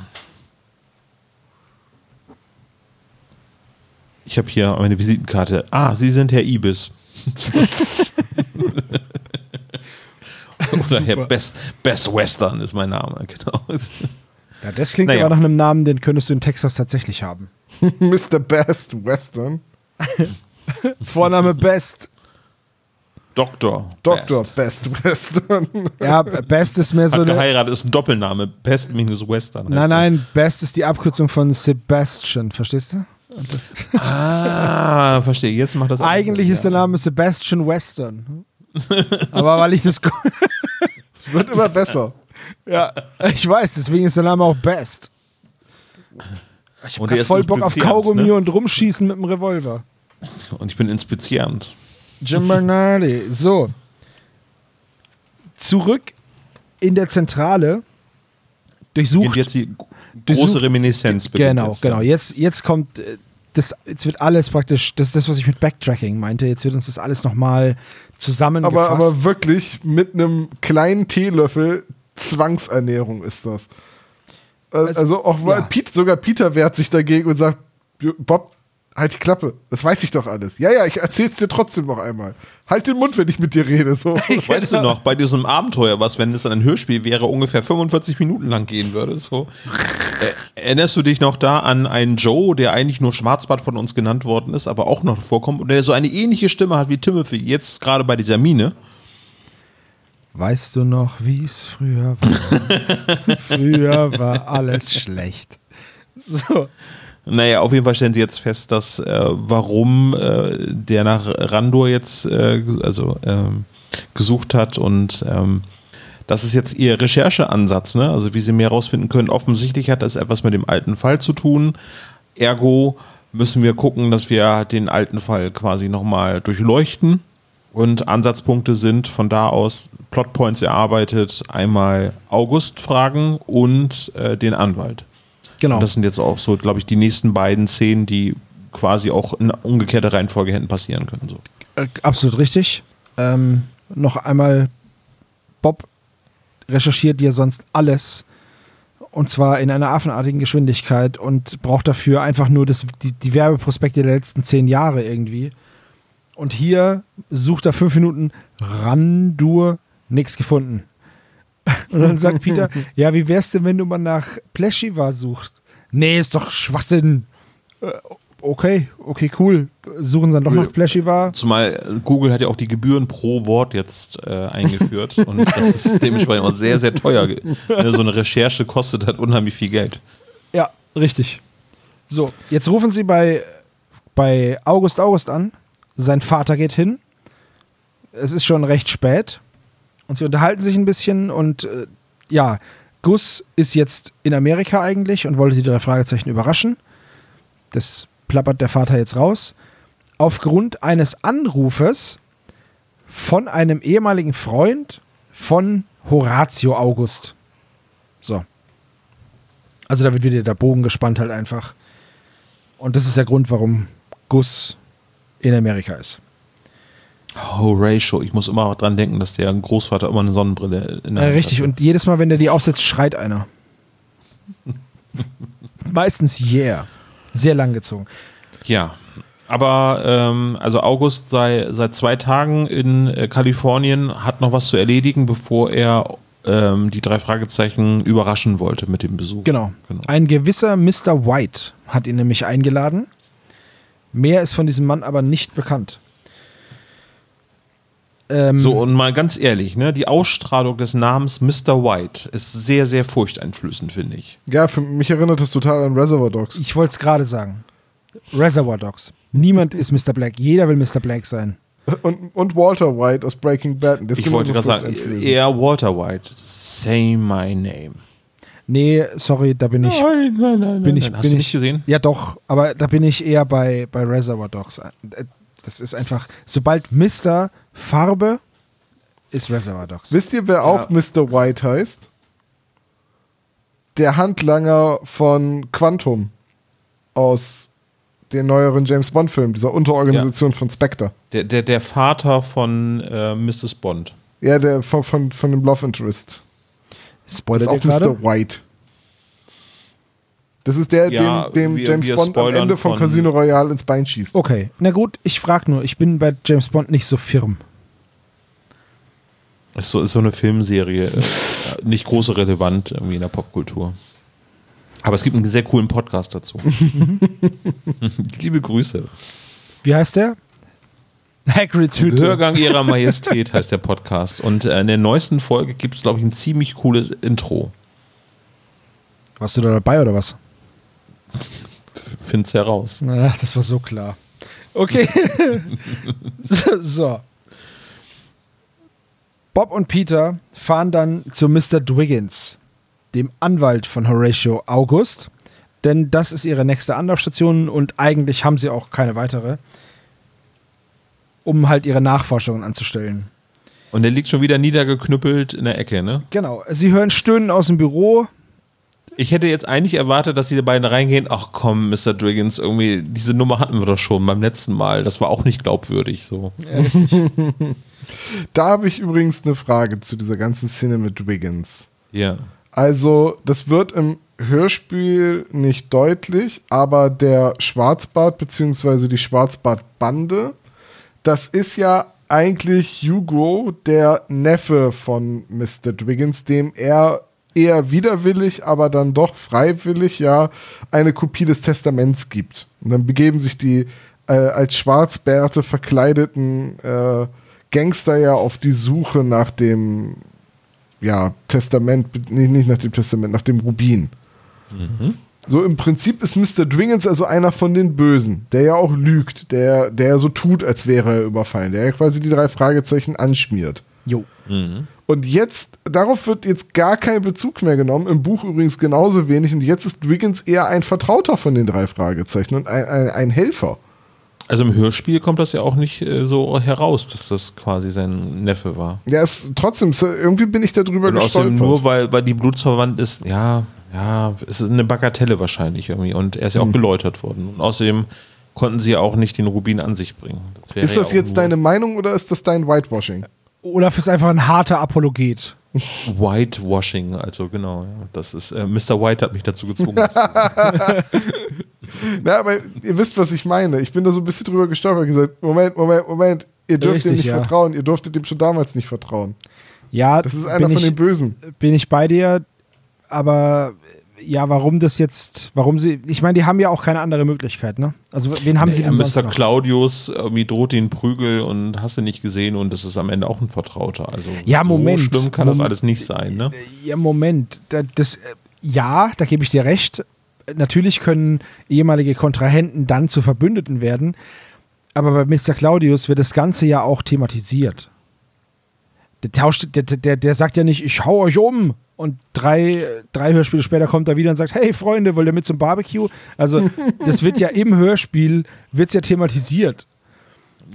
Ich habe hier meine Visitenkarte. Ah, Sie sind Herr Ibis. Oder Herr Best, Best Western ist mein Name, genau. Ja, das klingt Naja. aber nach einem Namen, den könntest du in Texas tatsächlich haben. Mr. Best Western. Vorname Best. Doktor. Dr. Best. Best Western. Ja, Best ist mehr so Hat eine. geheiratet, ist ein Doppelname. Best minus Western. heißt Nein, nein, Best ist die Abkürzung von Sebastian, verstehst du? Und das, Ah, verstehe. Jetzt macht das eigentlich Sinn, ist der Name Sebastian Western. Aber weil ich das. Es wird immer besser. ja, ich weiß, deswegen ist der Name auch Best. Ich Und hab er ist voll Bock auf Kaugummi ne? und rumschießen mit dem Revolver. Und ich bin inspizierend. Jim Bernardi. So. Zurück in der Zentrale. Durchsucht. jetzt die große Reminiszenz. Genau, jetzt, genau. Jetzt, jetzt kommt äh, das, jetzt wird alles praktisch, das ist das, was ich mit Backtracking meinte. Jetzt wird uns das alles nochmal zusammengefasst. Aber, aber wirklich mit einem kleinen Teelöffel Zwangsernährung ist das. Äh, Also, Also auch weil ja. Pete, sogar Peter wehrt sich dagegen und sagt, Bob, halt die Klappe, das weiß ich doch alles. Ja, ja, ich erzähl's dir trotzdem noch einmal. Halt den Mund, wenn ich mit dir rede. So. Weißt du noch, bei diesem Abenteuer, was, wenn es ein Hörspiel wäre, ungefähr 45 Minuten lang gehen würde, so. Äh, erinnerst du dich noch da an einen Joe, der eigentlich nur Schwarzbart von uns genannt worden ist, aber auch noch vorkommt und der so eine ähnliche Stimme hat wie Timothy, jetzt gerade bei dieser Mine? Weißt du noch, wie es früher war? früher war alles schlecht. So. Naja, auf jeden Fall stellen sie jetzt fest, dass äh, warum äh, der nach Randor jetzt äh, also ähm, gesucht hat und ähm, das ist jetzt ihr Rechercheansatz, ne? Also wie sie mehr herausfinden können. Offensichtlich hat das etwas mit dem alten Fall zu tun. Ergo müssen wir gucken, dass wir den alten Fall quasi nochmal durchleuchten. Und Ansatzpunkte sind von da aus Plotpoints erarbeitet, einmal August fragen und äh, den Anwalt. Genau. Und das sind jetzt auch so, glaube ich, die nächsten beiden Szenen, die quasi auch in umgekehrter Reihenfolge hätten passieren können. So. Äh, absolut richtig. Ähm, noch einmal, Bob recherchiert dir sonst alles. Und zwar in einer affenartigen Geschwindigkeit und braucht dafür einfach nur das, die, die Werbeprospekte der letzten zehn Jahre irgendwie. Und hier sucht er fünf Minuten Randur, nichts gefunden. Und dann sagt Peter, ja, wie wär's denn, wenn du mal nach Pleshiva suchst? Nee, ist doch Schwachsinn. Äh, okay, okay, cool. Suchen dann doch nach Pleshiva. Zumal äh, Google hat ja auch die Gebühren pro Wort jetzt äh, eingeführt und das ist dementsprechend auch sehr, sehr teuer. Ne, So eine Recherche kostet halt unheimlich viel Geld. Ja, richtig. So, jetzt rufen sie bei, bei August August an. Sein Vater geht hin. Es ist schon recht spät. Und sie unterhalten sich ein bisschen. Und äh, ja, Gus ist jetzt in Amerika eigentlich und wollte die drei Fragezeichen überraschen. Das plappert der Vater jetzt raus. Aufgrund eines Anrufes von einem ehemaligen Freund von Horatio August. So. Also da wird wieder der Bogen gespannt halt einfach. Und das ist der Grund, warum Gus in Amerika ist. Horatio, ich muss immer dran denken, dass der Großvater immer eine Sonnenbrille in der Äh, Hand richtig, hatte. und jedes Mal, wenn der die aufsetzt, schreit einer. Meistens yeah. Sehr lang gezogen. Ja, aber ähm, also August sei seit zwei Tagen in äh, Kalifornien, hat noch was zu erledigen, bevor er ähm, die drei Fragezeichen überraschen wollte mit dem Besuch. Genau. genau. Ein gewisser Mr. White hat ihn nämlich eingeladen. Mehr ist von diesem Mann aber nicht bekannt. Ähm, So, und mal ganz ehrlich, ne, die Ausstrahlung des Namens Mr. White ist sehr, sehr furchteinflößend, finde ich. Ja, für mich erinnert das total an Reservoir Dogs. Ich wollte es gerade sagen. Reservoir Dogs. Niemand ist Mr. Black. Jeder will Mr. Black sein. Und, und Walter White aus Breaking Bad. Das Ich ist wollte gerade sagen, eher Walter White. Say my name. Nee, sorry, da bin ich. Nein, nein, nein, bin ich, nein. Hast bin du ich, nicht gesehen? Ja, doch, aber da bin ich eher bei, bei Reservoir Dogs. Das ist einfach, sobald Mr. Farbe ist Reservoir Dogs. Wisst ihr, wer auch Mr. White heißt? Der Handlanger von Quantum aus den neueren James Bond-Filmen, dieser Unterorganisation von Spectre. Der, der, der Vater von äh, Mrs. Bond. Ja, der von, von, von dem Love Interest. Das ist auch? Mr. White. Das ist der, Ja, dem, dem wir- James wir Bond am Ende von, von- Casino Royale ins Bein schießt. Okay, na gut, ich frage nur, ich bin bei James Bond nicht so firm. Ist so, ist so eine Filmserie. äh, nicht große relevant irgendwie in der Popkultur. Aber es gibt einen sehr coolen Podcast dazu. Liebe Grüße. Wie heißt der? Hagrids Hütte. Gehörgang ihrer Majestät heißt der Podcast. Und äh, in der neuesten Folge gibt es, glaube ich, ein ziemlich cooles Intro. Warst du da dabei oder was? Find's heraus. Na, das war so klar. Okay. so. Bob und Peter fahren dann zu Mr. Dwiggins, dem Anwalt von Horatio August, denn das ist ihre nächste Anlaufstation und eigentlich haben sie auch keine weitere, um halt ihre Nachforschungen anzustellen. Und der liegt schon wieder niedergeknüppelt in der Ecke, ne? Genau, sie hören Stöhnen aus dem Büro. Ich hätte jetzt eigentlich erwartet, dass die beiden reingehen. Ach komm, Mr. Driggins, irgendwie, diese Nummer hatten wir doch schon beim letzten Mal. Das war auch nicht glaubwürdig so. Da habe ich übrigens eine Frage zu dieser ganzen Szene mit Wiggins. Ja. Also, das wird im Hörspiel nicht deutlich, aber der Schwarzbart bzw. die Schwarzbartbande, das ist ja eigentlich Hugo, der Neffe von Mr. Dwiggins, dem er eher widerwillig, aber dann doch freiwillig ja eine Kopie des Testaments gibt. Und dann begeben sich die äh, als Schwarzbärte verkleideten äh, Gangster ja auf die Suche nach dem ja, Testament, nicht, nicht nach dem Testament, nach dem Rubin. So im Prinzip ist Mr. Dwiggins also einer von den Bösen, der ja auch lügt, der, der so tut, als wäre er überfallen, der ja quasi die drei Fragezeichen anschmiert. Jo. Und jetzt, darauf wird jetzt gar kein Bezug mehr genommen, im Buch übrigens genauso wenig. Und jetzt ist Dwiggins eher ein Vertrauter von den drei Fragezeichen und ein, ein, ein Helfer. Also im Hörspiel kommt das ja auch nicht äh, so heraus, dass das quasi sein Neffe war. Ja, ist, trotzdem, irgendwie bin ich darüber Und außerdem gestolpert. nur, weil, weil die blutsverwandt ist, ja, ja, es ist eine Bagatelle wahrscheinlich irgendwie. Und er ist ja auch geläutert worden. Und außerdem konnten sie ja auch nicht den Rubin an sich bringen. Das ist ja das auch jetzt deine Meinung oder ist das dein Whitewashing? Olaf ist einfach ein harter Apologet. Whitewashing, also genau. Ja. Das ist, äh, Mr. White hat mich dazu gezwungen. Na, aber ihr wisst, was ich meine. Ich bin da so ein bisschen drüber gestolpert und gesagt, Moment, Moment, Moment, ihr dürft Richtig, ihm nicht ja. vertrauen, ihr durftet ihm schon damals nicht vertrauen. Ja, Das ist einer bin von ich, den Bösen. bin ich bei dir, aber ja, warum das jetzt, warum sie, ich meine, die haben ja auch keine andere Möglichkeit, ne? Also wen haben sie Ja, denn sonst Mr. noch? Claudius irgendwie droht den Prügel und hast du nicht gesehen und das ist am Ende auch ein Vertrauter. Also Ja, Moment. so schlimm kann das Mom- alles nicht sein, ne? Ja, Moment, da- das, äh, ja, da gebe ich dir recht. Natürlich können ehemalige Kontrahenten dann zu Verbündeten werden, aber bei Mr. Claudius wird das Ganze ja auch thematisiert. Der, tauscht, der, der, der sagt ja nicht, ich hau euch um. Und drei, drei Hörspiele später kommt er wieder und sagt, hey Freunde, wollt ihr mit zum Barbecue? Also das wird ja im Hörspiel, wird's ja thematisiert.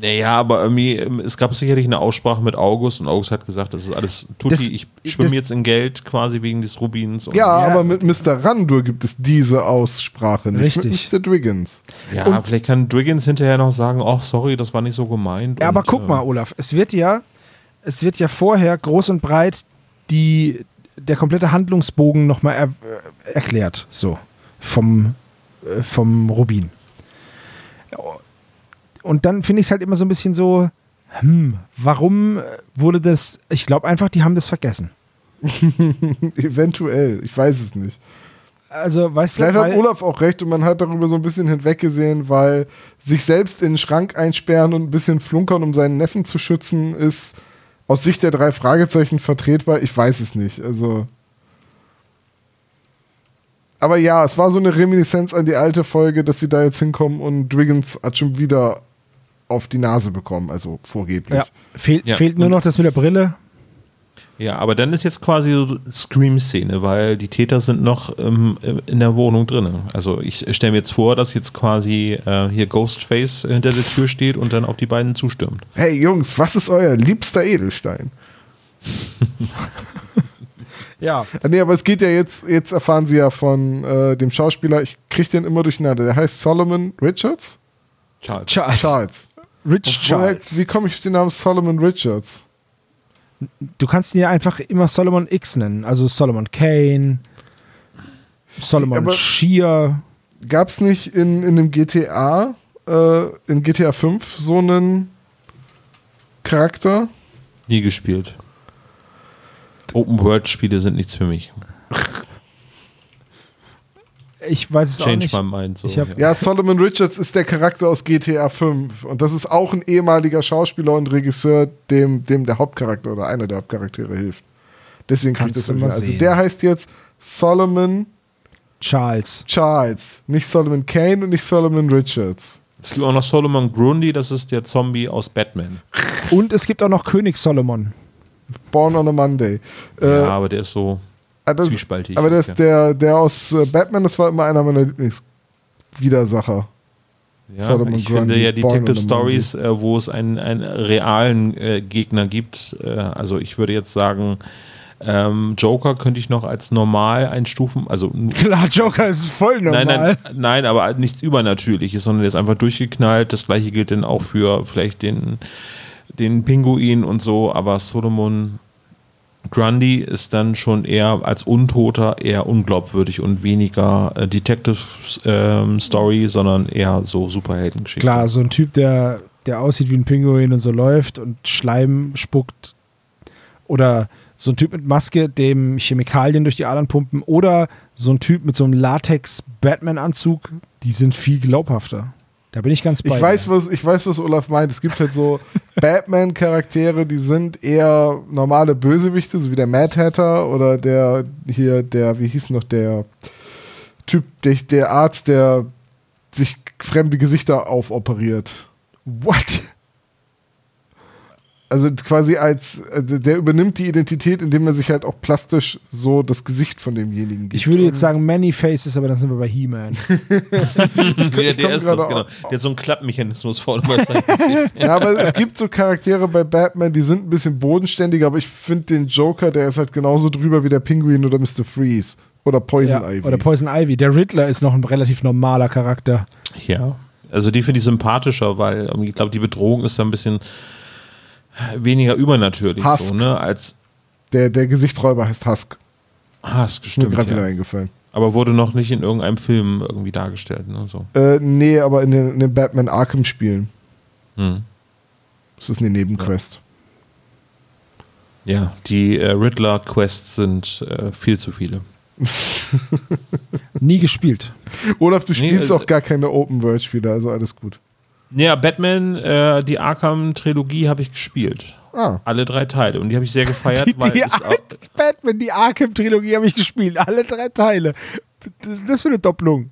Naja, aber irgendwie, ähm, es gab sicherlich eine Aussprache mit August und August hat gesagt, das ist alles Tutti, Das- ich schwimme jetzt in Geld quasi wegen des Rubins. Und Ja, Ja. aber mit Mr. Randur gibt es diese Aussprache nicht. Richtig. Mit Mr. Dwiggins. ja vielleicht kann Driggins hinterher noch sagen, ach sorry, das war nicht so gemeint. Ja, aber und, guck äh, mal, Olaf, es wird ja, es wird ja vorher groß und breit die, der komplette Handlungsbogen nochmal er, äh, erklärt, so, vom, äh, vom Rubin. Und dann finde ich es halt immer so ein bisschen so, hm, warum wurde das, ich glaube einfach, die haben das vergessen. Eventuell, ich weiß es nicht. Also, weißt Vielleicht du, hat Olaf auch recht und man hat darüber so ein bisschen hinweggesehen, weil sich selbst in den Schrank einsperren und ein bisschen flunkern, um seinen Neffen zu schützen, ist aus Sicht der drei Fragezeichen vertretbar. Ich weiß es nicht. Also. Aber ja, es war so eine Reminiszenz an die alte Folge, dass sie da jetzt hinkommen und Driggins hat schon wieder auf die Nase bekommen, also vorgeblich. ja, fehlt, Ja, fehlt nur noch das mit der Brille. Ja, aber dann ist jetzt quasi so Scream-Szene, weil die Täter sind noch ähm, in der Wohnung drin. Also ich stelle mir jetzt vor, dass jetzt quasi äh, hier Ghostface hinter der Tür steht und dann auf die beiden zustürmt. Hey Jungs, was ist euer liebster Edelstein? Ja. Ah, nee, aber es geht ja jetzt, jetzt erfahren sie ja von äh, dem Schauspieler, ich krieg den immer durcheinander, der heißt Solomon Richards? Charles. Charles. Charles. Rich Charles. wie komme ich auf den Namen Solomon Richards? Du kannst ihn ja einfach immer Solomon X nennen. Also Solomon Kane, Solomon Aber- Shear. Gab es nicht in, in dem GTA, äh, in GTA 5 so einen Charakter? Nie gespielt. Open-World-Spiele sind nichts für mich. Ich weiß es auch Change nicht. my mind. So, Ich hab- Ja, Solomon Richards ist der Charakter aus GTA 5. Und das ist auch ein ehemaliger Schauspieler und Regisseur, dem, dem der Hauptcharakter oder einer der Hauptcharaktere hilft. Deswegen kann ich Kannst das mal Also sehen. der heißt jetzt Solomon Charles. Charles. Nicht Solomon Kane und nicht Solomon Richards. Es gibt auch noch Solomon Grundy, das ist der Zombie aus Batman. Und es gibt auch noch König Solomon. Born on a Monday. Äh, ja, aber der ist so das, zwiespaltig. aber das, der, der aus äh, Batman, das war immer einer meiner Lieblingswidersacher. Ja, ich finde ja Detective Stories, äh, wo es einen, einen realen äh, Gegner gibt. Äh, also ich würde jetzt sagen, ähm, Joker könnte ich noch als normal einstufen. Also Klar, Joker ist voll normal. nein, nein, nein, aber nichts Übernatürliches, sondern der ist einfach durchgeknallt. Das gleiche gilt dann auch für vielleicht den, den Pinguin und so. Aber Solomon Grundy ist dann schon eher als Untoter eher unglaubwürdig und weniger äh, Detective ähm, Story, sondern eher so Superheldengeschichte. Klar, so ein Typ, der, der aussieht wie ein Pinguin und so läuft und Schleim spuckt. Oder so ein Typ mit Maske, dem Chemikalien durch die Adern pumpen. Oder so ein Typ mit so einem Latex-Batman-Anzug. Die sind viel glaubhafter. Da bin ich ganz bei Ich weiß, was, ich weiß, was Olaf meint. Es gibt halt so Batman-Charaktere, die sind eher normale Bösewichte, so wie der Mad Hatter oder der hier, der, wie hieß noch der Typ, der, der Arzt, der sich fremde Gesichter aufoperiert. What? Also quasi als, also der übernimmt die Identität, indem er sich halt auch plastisch so das Gesicht von demjenigen gibt. Ich würde jetzt sagen Many Faces, aber dann sind wir bei He-Man. Ja, der ist das, gerade genau. auf- Der hat so einen Klappmechanismus vorne bei seinem Gesicht. Ja, aber es gibt so Charaktere bei Batman, die sind ein bisschen bodenständiger, aber ich finde den Joker, der ist halt genauso drüber wie der Pinguin oder Mr. Freeze. Oder Poison Ja, Ivy. oder Poison Ivy. Der Riddler ist noch ein relativ normaler Charakter. Ja, also die finde ich sympathischer, weil irgendwie, ich glaube, die Bedrohung ist da ein bisschen weniger übernatürlich, Husk. so, ne, als der, der Gesichtsräuber heißt Husk. Hask, Ist mir stimmt. gerade wieder Ja. eingefallen. Aber wurde noch nicht in irgendeinem Film irgendwie dargestellt, ne, so. Äh, nee, aber in den, in den Batman Arkham-Spielen. Hm. Das ist eine Nebenquest. Ja, die äh, Riddler-Quests sind äh, viel zu viele. Nie gespielt. Olaf, du Nee, spielst äh, auch gar keine Open-World-Spiele, also alles gut. Ja, Batman, äh, die Arkham-Trilogie habe ich gespielt. Ah, Alle drei Teile. Und die habe ich sehr gefeiert, Die, weil die Batman, die Arkham-Trilogie habe ich gespielt. Alle drei Teile. Was ist das für eine Doppelung?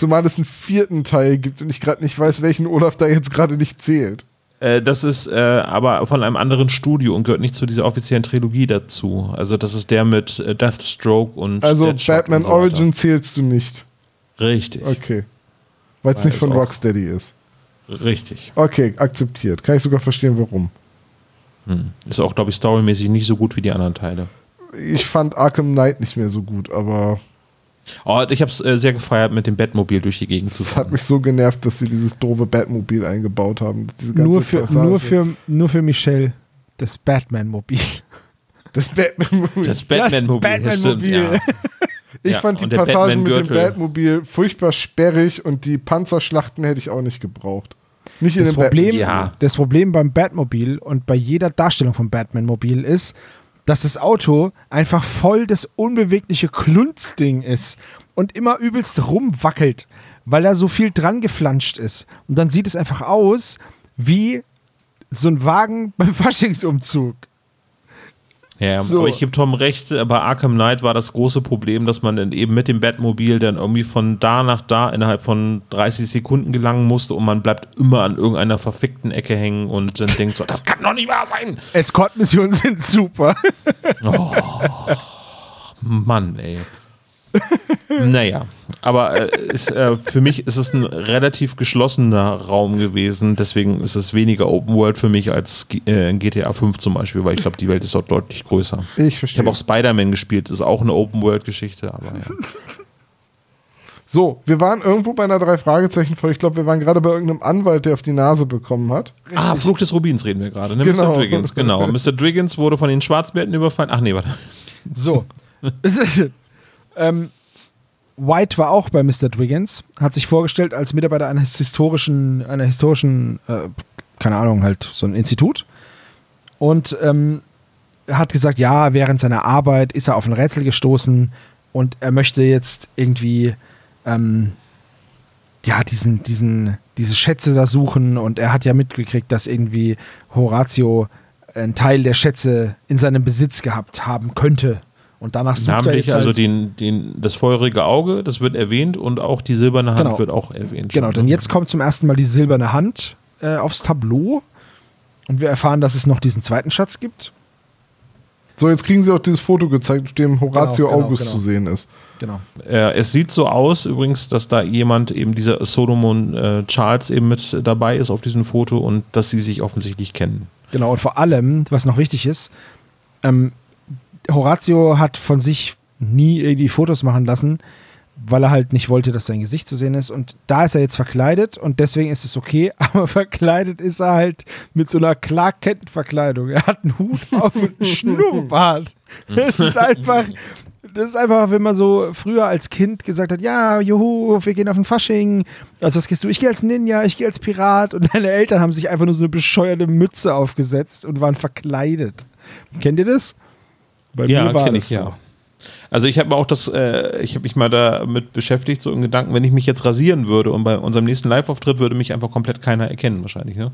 zumal es einen vierten Teil gibt und ich gerade nicht weiß, welchen Olaf da jetzt gerade nicht zählt. Äh, das ist äh, aber von einem anderen Studio und gehört nicht zu dieser offiziellen Trilogie dazu. Also das ist der mit äh, Deathstroke und Also Deadshot Batman und so. Origin zählst du nicht. Richtig, Okay. Weil es Weil nicht es von Rocksteady ist. Richtig. Okay, akzeptiert. Kann ich sogar verstehen, warum. Hm. Ist auch, glaube ich, storymäßig nicht so gut wie die anderen Teile. Ich fand Arkham Knight nicht mehr so gut, aber Oh, ich habe es äh, sehr gefeiert, mit dem Batmobil durch die Gegend zu es hat fahren. mich so genervt, dass sie dieses doofe Batmobil eingebaut haben. Diese ganze Nur für, Passage. nur, für, nur für Michelle. Das Batman-Mobil. das Batmobil. Das Batman-Mobil, Das das stimmt, Batman-Mobil. ja. ich ja, fand die Passagen mit dem. Batmobil furchtbar sperrig und die Panzerschlachten hätte ich auch nicht gebraucht. Nicht Das Problem. Ja. das Problem beim Batmobil und bei jeder Darstellung vom Batman-Mobil ist, dass das Auto einfach voll das unbewegliche Klunzding ist. und immer übelst rumwackelt, weil da so viel dran geflanscht ist. Und dann sieht es einfach aus wie so ein Wagen beim Faschingsumzug. Ja, So. aber ich gebe Tom recht, bei Arkham Knight war das große Problem, dass man dann eben mit dem Batmobil dann irgendwie von da nach da innerhalb von 30 Sekunden gelangen musste und man bleibt immer an irgendeiner verfickten Ecke hängen und dann denkt so, das kann doch nicht wahr sein. Escort-Missionen sind super. Mann, ey. Naja, aber äh, ist, äh, für mich ist es ein relativ geschlossener Raum gewesen, deswegen ist es weniger Open World für mich als G äh, GTA 5 zum Beispiel, weil ich glaube, die Welt ist dort deutlich größer. Ich Ich verstehe. habe auch Spider-Man gespielt, ist auch eine Open World Geschichte, aber ja. So, wir waren irgendwo bei einer drei Fragezeichen folge Ich glaube, wir waren gerade bei irgendeinem Anwalt, der auf die Nase bekommen hat. Ah, Fluch des Rubins reden wir gerade, ne? Genau. Mr. Driggins, genau. Mr. Driggins wurde von den Schwarzbärten überfallen. Ach nee, warte. So. ähm, White war auch bei Mr. Dwiggins, hat sich vorgestellt als Mitarbeiter eines historischen, einer historischen, äh, keine Ahnung, halt so ein Institut. Und ähm, hat gesagt, ja, während seiner Arbeit ist er auf ein Rätsel gestoßen und er möchte jetzt irgendwie ähm, ja, diesen, diesen, diese Schätze da suchen und er hat ja mitgekriegt, dass irgendwie Horatio einen Teil der Schätze in seinem Besitz gehabt haben könnte. Und danach sucht er Namentlich jetzt also halt, den, den, das feurige Auge, das wird erwähnt und auch die silberne Hand Genau. wird auch erwähnt. Genau, schon, denn ne? jetzt kommt zum ersten Mal die silberne Hand äh, aufs Tableau und wir erfahren, dass es noch diesen zweiten Schatz gibt. So, jetzt kriegen sie auch dieses Foto gezeigt, auf dem Horatio Genau, genau, August genau. zu sehen ist. Genau. Äh, es sieht so aus übrigens, dass da jemand, eben dieser Solomon äh, Charles eben mit dabei ist auf diesem Foto und dass sie sich offensichtlich kennen. Genau, und vor allem, was noch wichtig ist, ähm, Horatio hat von sich nie irgendwie Fotos machen lassen, weil er halt nicht wollte, dass sein Gesicht zu sehen ist. Und da ist er jetzt verkleidet und deswegen ist es okay, aber verkleidet ist er halt mit so einer Clark Kent-Verkleidung. Er hat einen Hut auf und einen Schnurrbart. Das ist einfach. Das ist einfach, wenn man so früher als Kind gesagt hat, ja, juhu, wir gehen auf den Fasching. Also was gehst du? Ich gehe als Ninja, ich gehe als Pirat. Und deine Eltern haben sich einfach nur so eine bescheuerte Mütze aufgesetzt und waren verkleidet. Kennt ihr das? Bei Ja, war kenne das ich, ja. Also ich habe auch das, äh, ich habe mich mal damit beschäftigt, so im Gedanken, wenn ich mich jetzt rasieren würde und bei unserem nächsten Live-Auftritt würde mich einfach komplett keiner erkennen, wahrscheinlich, ne?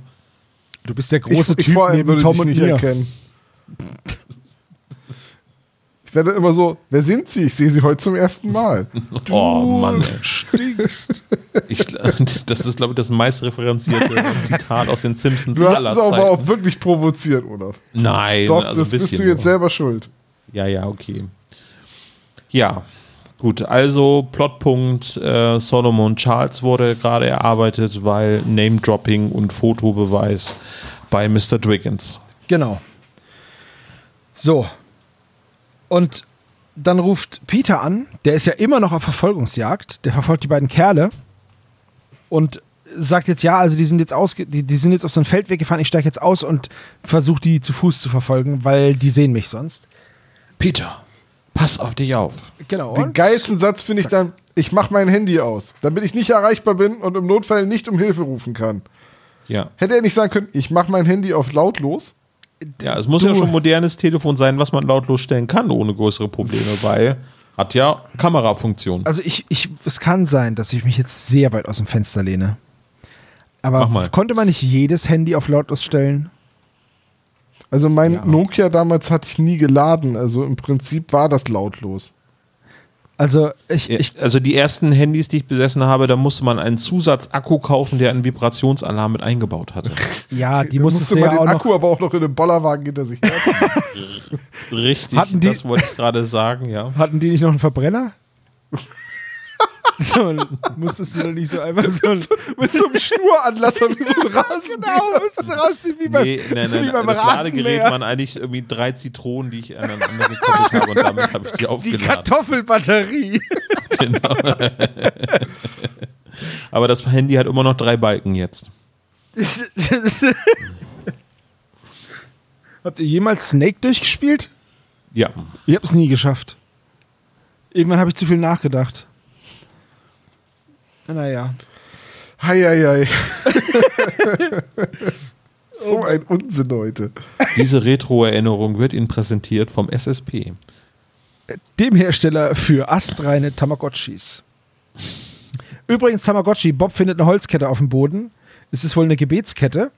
Du bist der große ich, ich Typ vor allem neben würde Tom dich und nicht mir. erkennen. Ich werde immer so, wer sind Sie? Ich sehe Sie heute zum ersten Mal. Oh Mann, ey. Stinkst. Ich, das ist, glaube ich, das meist referenzierte Zitat aus den Simpsons Du hast aller es aber Zeiten. auch wirklich provoziert, Olaf. Nein, Doch, also das ein bist du jetzt nur. selber schuld. Ja, ja, okay. Ja, gut. Also Plotpunkt äh, Solomon Charles wurde gerade erarbeitet, weil Name-Dropping und Fotobeweis bei Mr. Driggins. Genau. So. Und dann ruft Peter an, der ist ja immer noch auf Verfolgungsjagd, der verfolgt die beiden Kerle und sagt jetzt, ja, also die sind jetzt ausge die, die sind jetzt auf so einen Feldweg gefahren, ich steige jetzt aus und versuche die zu Fuß zu verfolgen, weil die sehen mich sonst. Peter, pass auf dich auf. Genau. Den geilsten Satz finde ich dann, ich mache mein Handy aus, damit ich nicht erreichbar bin und im Notfall nicht um Hilfe rufen kann. Ja. Hätte er nicht sagen können, ich mache mein Handy auf lautlos? Ja, es muss Du- ja schon ein modernes Telefon sein, was man lautlos stellen kann, ohne größere Probleme, weil hat ja Kamerafunktion. Also ich, ich, es kann sein, dass ich mich jetzt sehr weit aus dem Fenster lehne. Aber Mach mal. konnte man nicht jedes Handy auf lautlos stellen? Also mein Ja. Nokia damals hatte ich nie geladen, also im Prinzip war das lautlos. Also ich, ich also die ersten Handys, die ich besessen habe, da musste man einen Zusatzakku kaufen, der einen Vibrationsalarm mit eingebaut hatte. ja, die musstest musste du man ja den auch noch Akku aber auch noch in den Bollerwagen hinter sich. Richtig, Hatten die- das wollte ich gerade sagen, ja. Hatten die nicht noch einen Verbrenner? so, dann musstest du dann nicht so einfach so ein, Mit so einem Schnuranlasser wie so ein Rasen. Genau, musstest du rausziehen wie beim, Nee, nein, nein, wie beim das Ladegerät waren eigentlich irgendwie drei Zitronen, die ich aneinander gekoppelt habe und damit habe ich die Die aufgeladen. Kartoffelbatterie. Aber das Handy hat immer noch drei Balken jetzt. Habt ihr jemals Snake durchgespielt? Ja. Ich hab's nie geschafft. Irgendwann habe ich zu viel nachgedacht. Naja. Heieiei. so ein Unsinn heute. Diese Retro-Erinnerung wird Ihnen präsentiert vom SSP. dem Hersteller für astreine Tamagotchis. Übrigens, Tamagotchi, Bob findet eine Holzkette auf dem Boden. Es ist wohl eine Gebetskette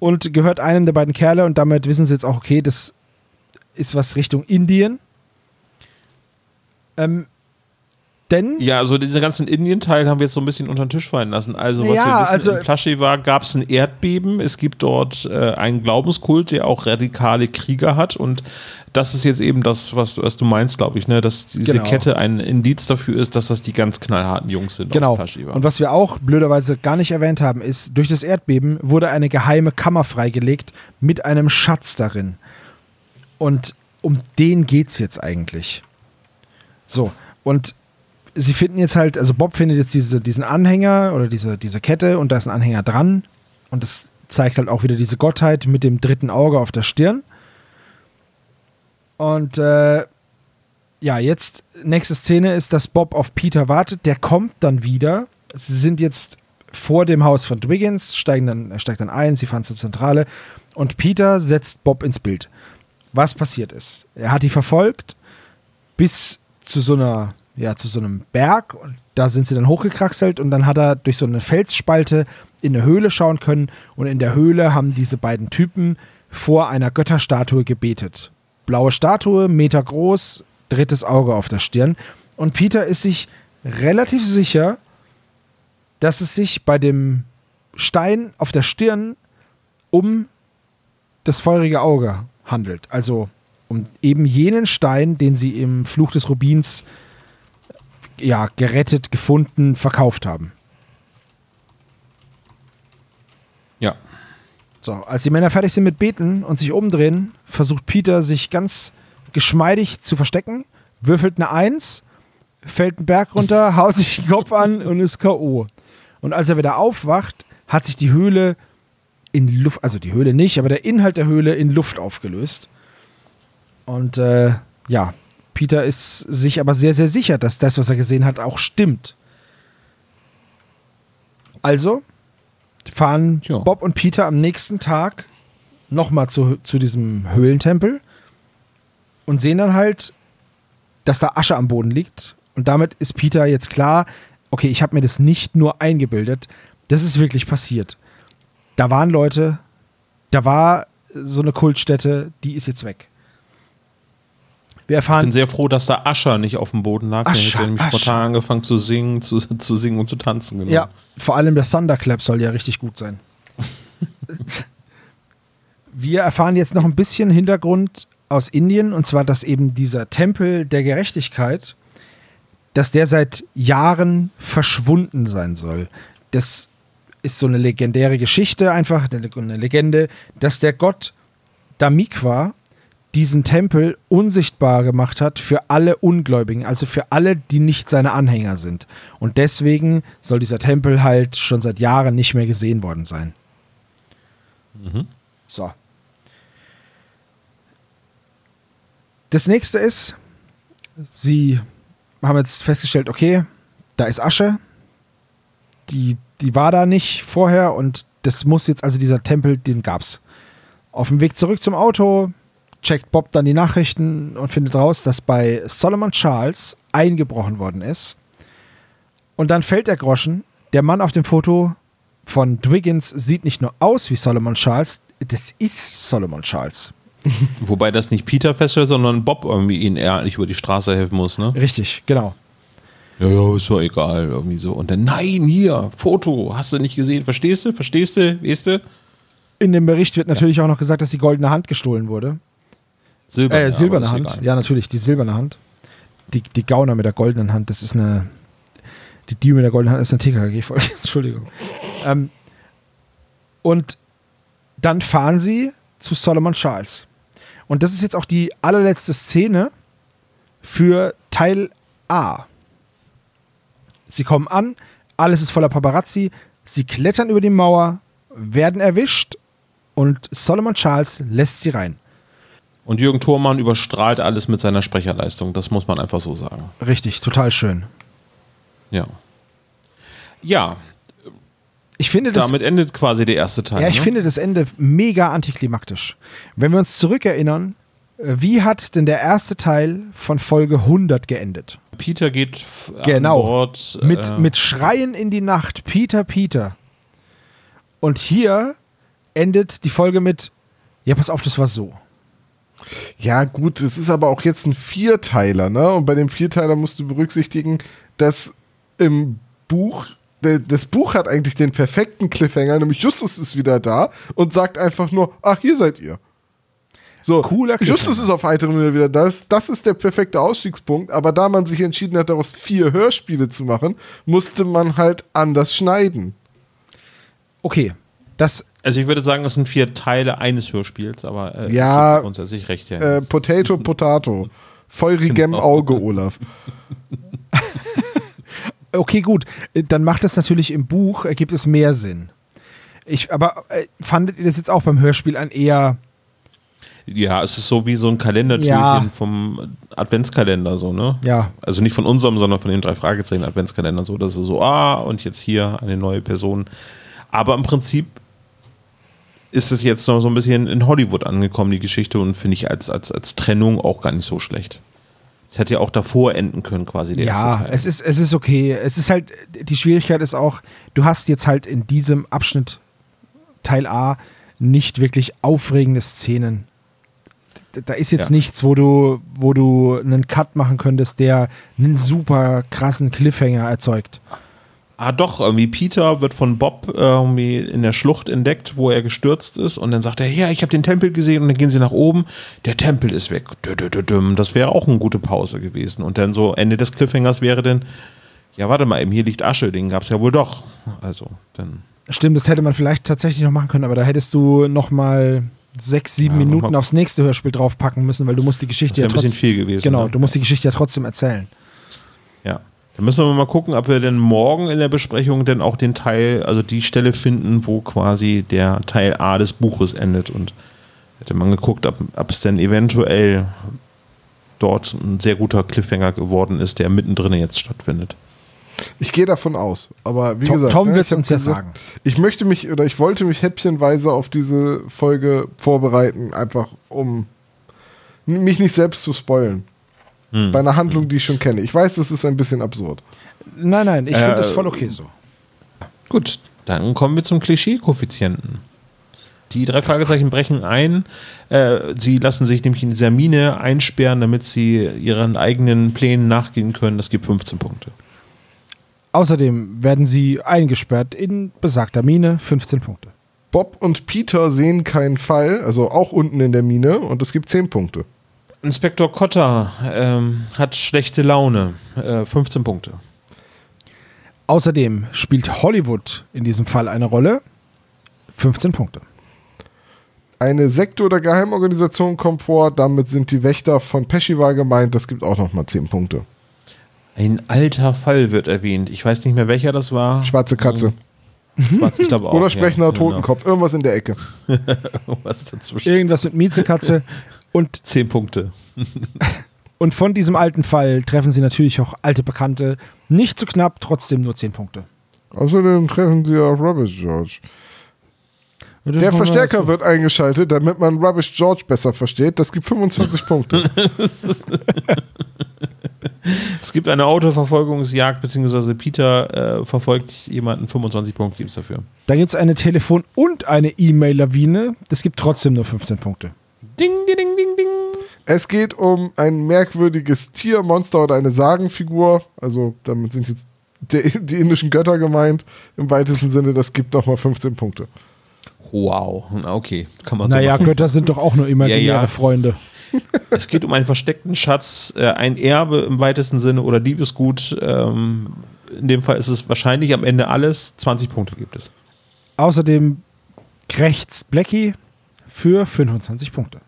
und gehört einem der beiden Kerle und damit wissen sie jetzt auch, okay, das ist was Richtung Indien. Ähm, denn Ja, also diesen ganzen Indien-Teil haben wir jetzt so ein bisschen unter den Tisch fallen lassen. Also, was Ja, wir wissen, also- in Plaschi war, gab es ein Erdbeben. Es gibt dort äh, einen Glaubenskult, der auch radikale Krieger hat. Und das ist jetzt eben das, was, was du meinst, glaube ich, ne? dass diese Genau. Kette ein Indiz dafür ist, dass das die ganz knallharten Jungs sind Genau. Und was wir auch blöderweise gar nicht erwähnt haben, ist, durch das Erdbeben wurde eine geheime Kammer freigelegt mit einem Schatz darin. Und um den geht's jetzt eigentlich. So, und sie finden jetzt halt, also Bob findet jetzt diese, diesen Anhänger oder diese, diese Kette und da ist ein Anhänger dran. Und das zeigt halt auch wieder diese Gottheit mit dem dritten Auge auf der Stirn. Und äh, ja, jetzt, nächste Szene ist, dass Bob auf Peter wartet. Der kommt dann wieder. Sie sind jetzt vor dem Haus von Dwiggins, steigen dann, er steigt dann ein, sie fahren zur Zentrale und Peter setzt Bob ins Bild. Was passiert ist? Er hat die verfolgt bis zu so einer, ja, zu so einem Berg und da sind sie dann hochgekraxelt und dann hat er durch so eine Felsspalte in eine Höhle schauen können und in der Höhle haben diese beiden Typen vor einer Götterstatue gebetet. Blaue Statue, Meter groß, drittes Auge auf der Stirn. Und Peter ist sich relativ sicher, dass es sich bei dem Stein auf der Stirn um das feurige Auge handelt. Also um eben jenen Stein, den sie im Fluch des Rubins ja, gerettet, gefunden, verkauft haben. ja. So, als die Männer fertig sind mit Beten und sich umdrehen, versucht Peter sich ganz geschmeidig zu verstecken, würfelt eine Eins, fällt einen Berg runter, haut sich den Kopf an und ist K.O. Und als er wieder aufwacht, hat sich die Höhle in Luft, also die Höhle nicht, aber der Inhalt der Höhle in Luft aufgelöst. Und äh, ja, Peter ist sich aber sehr, sehr sicher, dass das, was er gesehen hat, auch stimmt. Also fahren Ja. Bob und Peter am nächsten Tag nochmal zu, zu diesem Höhlentempel und sehen dann halt, dass da Asche am Boden liegt. Und damit ist Peter jetzt klar, okay, ich habe mir das nicht nur eingebildet, das ist wirklich passiert. Da waren Leute, da war so eine Kultstätte, die ist jetzt weg. Wir Ich erfahren bin sehr froh, dass da Ascher nicht auf dem Boden lag. Der Ascher, hätte nämlich Ascher. spontan angefangen zu singen, zu, zu singen und zu tanzen. Genau. Ja, vor allem der Thunderclap soll ja richtig gut sein. Wir erfahren jetzt noch ein bisschen Hintergrund aus Indien und zwar, dass eben dieser Tempel der Gerechtigkeit, dass der seit Jahren verschwunden sein soll. Das ist so eine legendäre Geschichte, einfach eine eine Legende, dass der Gott Damikwa diesen Tempel unsichtbar gemacht hat für alle Ungläubigen, also für alle, die nicht seine Anhänger sind. Und deswegen soll dieser Tempel halt schon seit Jahren nicht mehr gesehen worden sein. So. Das nächste ist, sie haben jetzt festgestellt, okay, da ist Asche, die, die war da nicht vorher und das muss jetzt, also dieser Tempel, den gab's. Auf dem Weg zurück zum Auto checkt Bob dann die Nachrichten und findet raus, dass bei Solomon Charles eingebrochen worden ist. Und dann fällt der Groschen. Der Mann auf dem Foto von Dwiggins sieht nicht nur aus wie Solomon Charles, das ist Solomon Charles. Wobei das nicht Peter feststellt, sondern Bob irgendwie ihn eher nicht über die Straße helfen muss, ne? Richtig, genau. Ja, ja, ist doch egal, irgendwie so. Und dann, nein, hier, Foto, hast du nicht gesehen, verstehst du, verstehst du, weißt du? In dem Bericht wird natürlich auch noch gesagt, dass die goldene Hand gestohlen wurde. Silberne, Äh, silberne Hand. Ja, natürlich, die silberne Hand. Die, die Gauner mit der goldenen Hand, das ist eine. Die Diebe mit der goldenen Hand ist eine TKG-Folge. Entschuldigung. Ähm, und dann fahren sie zu Solomon Charles. Und das ist jetzt auch die allerletzte Szene für Teil A. Sie kommen an, alles ist voller Paparazzi, sie klettern über die Mauer, werden erwischt und Solomon Charles lässt sie rein. Und Jürgen Thormann überstrahlt alles mit seiner Sprecherleistung, das muss man einfach so sagen. Richtig, total schön. Ja. Ja, Ich finde das, damit endet quasi der erste Teil. ja, ich ne? finde das Ende mega antiklimaktisch. Wenn wir uns zurückerinnern, Äh, Wie hat denn der erste Teil von Folge 100 geendet? Peter geht Genau. an Bord. Mit, äh, mit Schreien in die Nacht, Peter, Peter. Und hier endet die Folge mit, ja, pass auf, das war so. Ja, gut, es ist aber auch jetzt ein Vierteiler, ne? Und bei dem Vierteiler musst du berücksichtigen, dass im Buch, das Buch hat eigentlich den perfekten Cliffhanger, nämlich Justus ist wieder da und sagt einfach nur, ach, hier seid ihr. So, Cooler. Justus ist auf heiterem Himmel wieder da. Das ist der perfekte Ausstiegspunkt, aber da man sich entschieden hat, daraus vier Hörspiele zu machen, musste man halt anders schneiden. Okay, das, Also ich würde sagen, das sind vier Teile eines Hörspiels, aber äh, Ja, grundsätzlich recht, ja. Äh, Potato, Potato. Feurigem Genau. Auge, Olaf. okay, gut, dann macht das natürlich im Buch, ergibt es mehr Sinn. Ich, aber äh, fandet ihr das jetzt auch beim Hörspiel ein eher, ja, es ist so wie so ein Kalendertürchen Ja. vom Adventskalender, so, ne? ja, Also nicht von unserem, sondern von den drei Fragezeichen Adventskalender, so, dass so, ah, und jetzt hier eine neue Person. Aber im Prinzip ist es jetzt noch so ein bisschen in Hollywood angekommen, die Geschichte, und finde ich als, als, als Trennung auch gar nicht so schlecht. Es hätte ja auch davor enden können, quasi der ja, erste Teil. es ist, es ist okay. Es ist halt, die Schwierigkeit ist auch, du hast jetzt halt in diesem Abschnitt Teil A nicht wirklich aufregende Szenen. Da ist jetzt Ja. nichts, wo du, wo du einen Cut machen könntest, der einen super krassen Cliffhanger erzeugt. Ah, doch, irgendwie Peter wird von Bob irgendwie in der Schlucht entdeckt, wo er gestürzt ist. Und dann sagt er, ja, ich habe den Tempel gesehen. Und dann gehen sie nach oben. Der Tempel ist weg. Das wäre auch eine gute Pause gewesen. Und dann so Ende des Cliffhangers wäre dann, ja, warte mal, eben hier liegt Asche. Den gab es ja wohl doch. Also, dann. Stimmt, das hätte man vielleicht tatsächlich noch machen können, aber da hättest du noch mal sechs, sieben Ja, Minuten aufs nächste Hörspiel draufpacken müssen, weil du musst die Geschichte Das ja wäre ein bisschen trotzdem. viel gewesen, Genau, ne? du musst die Geschichte ja trotzdem erzählen. Ja. Dann müssen wir mal gucken, ob wir denn morgen in der Besprechung denn auch den Teil, also die Stelle finden, wo quasi der Teil A des Buches endet. Und hätte man geguckt, ob, ob es denn eventuell dort ein sehr guter Cliffhanger geworden ist, der mittendrin jetzt stattfindet. Ich gehe davon aus. Aber wie Tom, gesagt, Tom ne, wird es uns ja sagen. Ich möchte mich oder ich wollte mich häppchenweise auf diese Folge vorbereiten, einfach um mich nicht selbst zu spoilen. Hm. Bei einer Handlung, die ich schon kenne. Ich weiß, das ist ein bisschen absurd. Nein, nein, ich Äh, finde das voll okay so. Gut, dann kommen wir zum Klischee-Koeffizienten. Die drei Fragezeichen brechen ein. Äh, sie lassen sich nämlich in dieser Mine einsperren, damit sie ihren eigenen Plänen nachgehen können. Das gibt 15 Punkte. Außerdem werden sie eingesperrt in besagter Mine, 15 Punkte. Bob und Peter sehen keinen Fall, also auch unten in der Mine, und es gibt 10 Punkte. Inspektor Cotter ähm, hat schlechte Laune. Äh, 15 Punkte. Außerdem spielt Hollywood in diesem Fall eine Rolle, 15 Punkte. Eine Sekte oder Geheimorganisation kommt vor, damit sind die Wächter von Peschivar gemeint, das gibt auch nochmal 10 Punkte. Ein alter Fall wird erwähnt. Ich weiß nicht mehr, welcher das war. Schwarze Katze. Schwarz, ich glaube auch. oder ja, sprechender genau. Totenkopf, irgendwas in der Ecke. Was dazwischen. Irgendwas mit Miezekatze. Und, 10 Punkte. und von diesem alten Fall treffen sie natürlich auch alte Bekannte. Nicht zu knapp, trotzdem nur 10 Punkte. Außerdem treffen sie auf Rubbish George. Der Verstärker wird eingeschaltet, damit man Rubbish George besser versteht. Das gibt 25 Punkte. Es gibt eine Autoverfolgungsjagd, beziehungsweise Peter äh, verfolgt jemanden. 25 Punkte gibt es dafür. Da gibt es eine Telefon- und eine E-Mail-Lawine. Das gibt trotzdem nur 15 Punkte. Ding, ding, ding, ding, ding. Es geht um ein merkwürdiges Tier, Monster oder eine Sagenfigur. Also damit sind jetzt der, die indischen Götter gemeint. Im weitesten Sinne, das gibt nochmal 15 Punkte. Wow, okay, kann man so Naja, machen. Götter sind doch auch nur imaginäre Ja, ja. Freunde. Es geht um einen versteckten Schatz, äh, ein Erbe im weitesten Sinne oder Diebesgut. Ähm, in dem Fall ist es wahrscheinlich am Ende alles. 20 Punkte gibt es. Außerdem krächzt Blackie für 25 Punkte.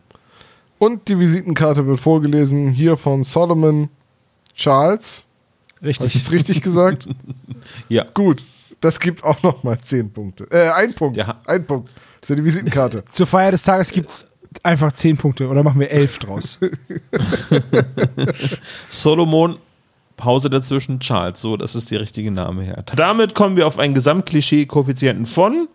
Und die Visitenkarte wird vorgelesen hier von Solomon Charles. Habe ich Richtig. es richtig gesagt? Ja. Gut, das gibt auch nochmal 10 Punkte. Äh, ein Punkt. Ja. Ein Punkt. Das ist ja die Visitenkarte. Zur Feier des Tages gibt es einfach 10 Punkte oder machen wir 11 draus. Solomon, Pause dazwischen, Charles. So, das ist der richtige Name her. Damit kommen wir auf einen Gesamtklischee-Koeffizienten von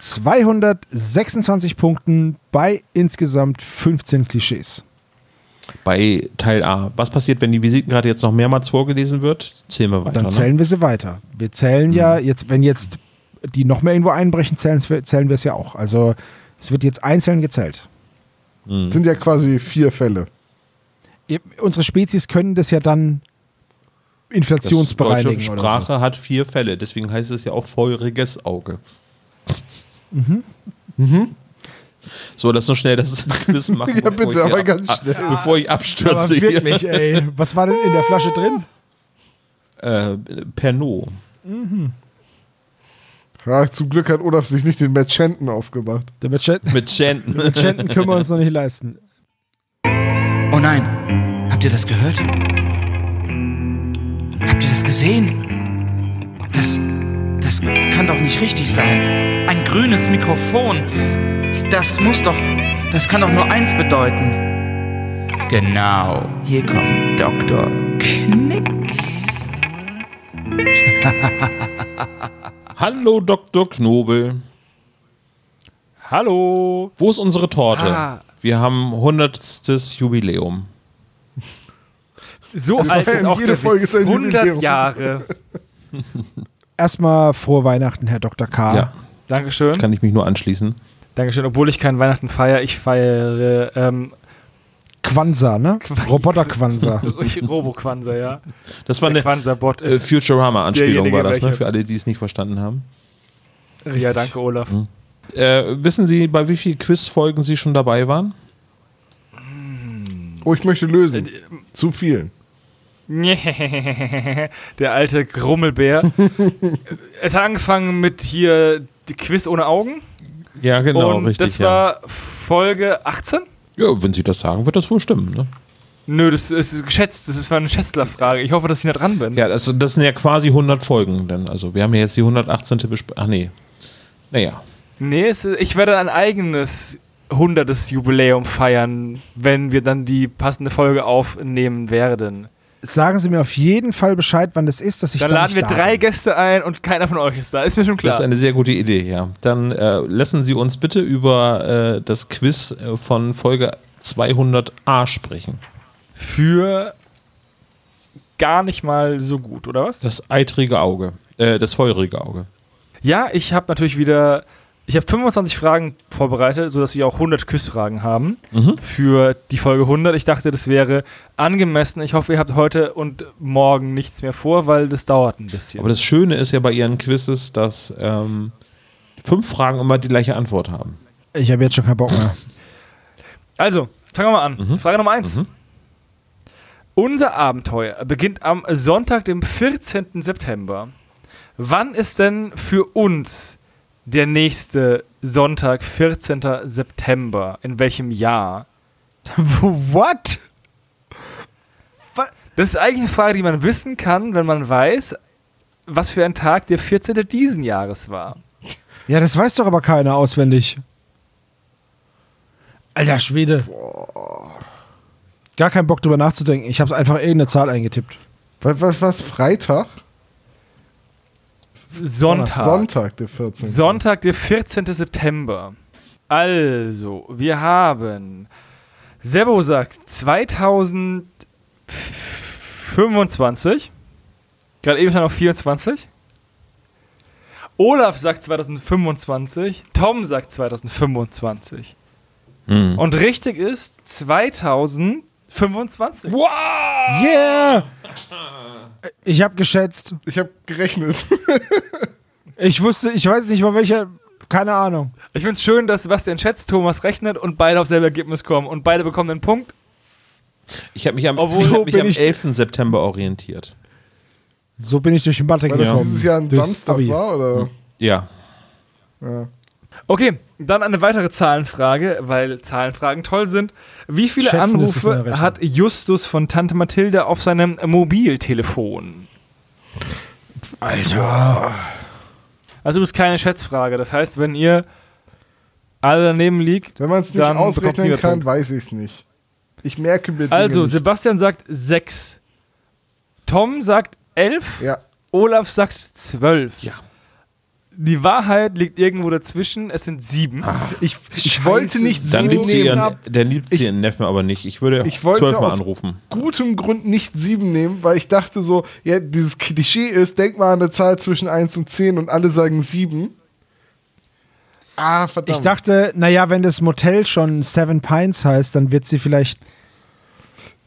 226 Punkten bei insgesamt 15 Klischees. Bei Teil A. Was passiert, wenn die Visitenkarte jetzt noch mehrmals vorgelesen wird? Zählen wir weiter. Dann ne? zählen wir sie weiter. Wir zählen ja jetzt, wenn jetzt die noch mehr irgendwo einbrechen, zählen, zählen wir es ja auch. Also es wird jetzt einzeln gezählt. Sind ja quasi vier Fälle. Unsere Spezies können das ja dann inflationsbereinigen deutsche oder Sprache hat vier Fälle, deswegen heißt es ja auch feuriges Auge. So, lass noch schnell das Quiz machen. Ja, bitte, aber hier ganz schnell. Bevor ich so. Aber abstürze wirklich, ey. Was war denn in der Flasche drin? hier. Äh, Pernod. Ja, zum Glück hat Olaf sich nicht den Merchanten aufgemacht. Der Merchant- Mit Chanten. Merchanten können wir uns noch nicht leisten. Oh nein, habt ihr das gehört? Habt ihr das gesehen? Das, das kann doch nicht richtig sein. Ein grünes Mikrofon. Das muss doch, das kann doch nur eins bedeuten. Genau, hier kommt Dr. Knick. Hallo Dr. Knobel. Hallo. Wo ist unsere Torte? Ah. Wir haben 100. Jubiläum. So Das alt ist auch jede der Folge Witz. ist ein 100 Jubiläum. Jahre. Erstmal frohe Weihnachten, Herr Dr. K. Ja, Dankeschön. kann ich mich nur anschließen. Dankeschön. Obwohl ich kein Weihnachten feiere, ich feiere ähm, Quanza, ne? Roboter Quanza. Robo-Quanza, ja. Das war Der eine Quanza-Bot äh, ist. Futurama-Anspielung, derjenige, war das, ne? Für alle, die es nicht verstanden haben. ja, danke, Olaf. Äh, wissen Sie, bei wie vielen Quizfolgen Sie schon dabei waren? Oh, ich möchte lösen. Äh, Zu vielen. Der alte Grummelbär. es hat angefangen mit hier die Quiz ohne Augen. Ja, genau, und richtig. das war Folge 18? Ja. wenn Sie das sagen, wird das wohl stimmen. Ne? Nö, das ist geschätzt. Das ist mal eine Schätzlerfrage. Ich hoffe, dass ich da dran bin. Ja, das, das sind ja quasi 100 Folgen. Denn, also wir haben ja jetzt die 118. besprochen. Ach nee. Naja. Nee, es, ich werde ein eigenes 100. Jubiläum feiern, wenn wir dann die passende Folge aufnehmen werden. Sagen Sie mir auf jeden Fall Bescheid, wann das ist, dass ich Dann da laden wir da drei bin. Gäste ein und keiner von euch ist da. Ist mir schon Das klar. ist eine sehr gute Idee, ja. Dann äh, lassen Sie uns bitte über äh, das Quiz äh, von Folge 200a sprechen. Für gar nicht mal so gut, oder was? Das eitrige Auge. Äh, das feurige Auge. Ja, ich habe natürlich wieder. Ich habe 25 Fragen vorbereitet, sodass wir auch 100 Quizfragen haben Mhm. für die Folge 100. Ich dachte, das wäre angemessen. Ich hoffe, ihr habt heute und morgen nichts mehr vor, weil das dauert ein bisschen. Aber das Schöne ist ja bei Ihren Quizzes, dass ähm, fünf Fragen immer die gleiche Antwort haben. Ich habe jetzt schon keinen Bock mehr. Also, fangen wir mal an. Mhm. Frage Nummer 1. Unser Abenteuer beginnt am Sonntag, dem 14. September. Wann ist denn für uns der nächste Sonntag, 14. September? In welchem Jahr? What? Das ist eigentlich eine Frage, die man wissen kann, wenn man weiß, was für ein Tag der 14. diesen Jahres war. Ja, das weiß doch aber keiner auswendig. Alter Schwede. Gar keinen Bock drüber nachzudenken. Ich habe einfach irgendeine Zahl eingetippt. Was, was, was? Freitag? Sonntag. Sonntag, der 14. Sonntag, der 14. September. Also, wir haben. Sebo sagt 2025. Gerade eben noch 24. Olaf sagt 2025. Tom sagt 2025. Mhm. Und richtig ist 2025. Yeah! Ich habe geschätzt. Ich habe gerechnet. Ich wusste, ich weiß nicht mal welcher. Keine Ahnung. Ich finde es schön, dass Sebastian schätzt, Thomas rechnet und beide auf selbe Ergebnis kommen. Und beide bekommen einen Punkt. Ich habe mich am, Obwohl- ich hab So mich am ich- 11. September orientiert. So bin ich durch die Mathe Weil das dieses Jahr ein Samstag war, oder? Ja. Ja. Okay, dann eine weitere Zahlenfrage, weil Zahlenfragen toll sind. Wie viele Schätzen Anrufe hat Justus von Tante Mathilde auf seinem Mobiltelefon? Alter. Also das ist keine Schätzfrage. Das heißt, wenn ihr alle daneben liegt, Wenn man es nicht ausrechnen kann, Punkt. weiß ich es nicht. Ich merke mir Also nicht. Sebastian sagt 6. Tom sagt 11. Ja, Olaf sagt 12. Ja. Die Wahrheit liegt irgendwo dazwischen. Es sind sieben. Ich, ich wollte nicht Dann sieben liebt sie nehmen. ihren, dann liebt sie ihren Neffen aber nicht. Ich würde Ich wollte zwölfmal aus anrufen. gutem Grund nicht sieben nehmen, weil ich dachte so, ja, dieses Klischee ist, denk mal an eine Zahl zwischen 1 und 10 und alle sagen sieben. Ah, verdammt. Ich dachte, naja, wenn das Motel schon Seven Pines heißt, dann wird sie vielleicht.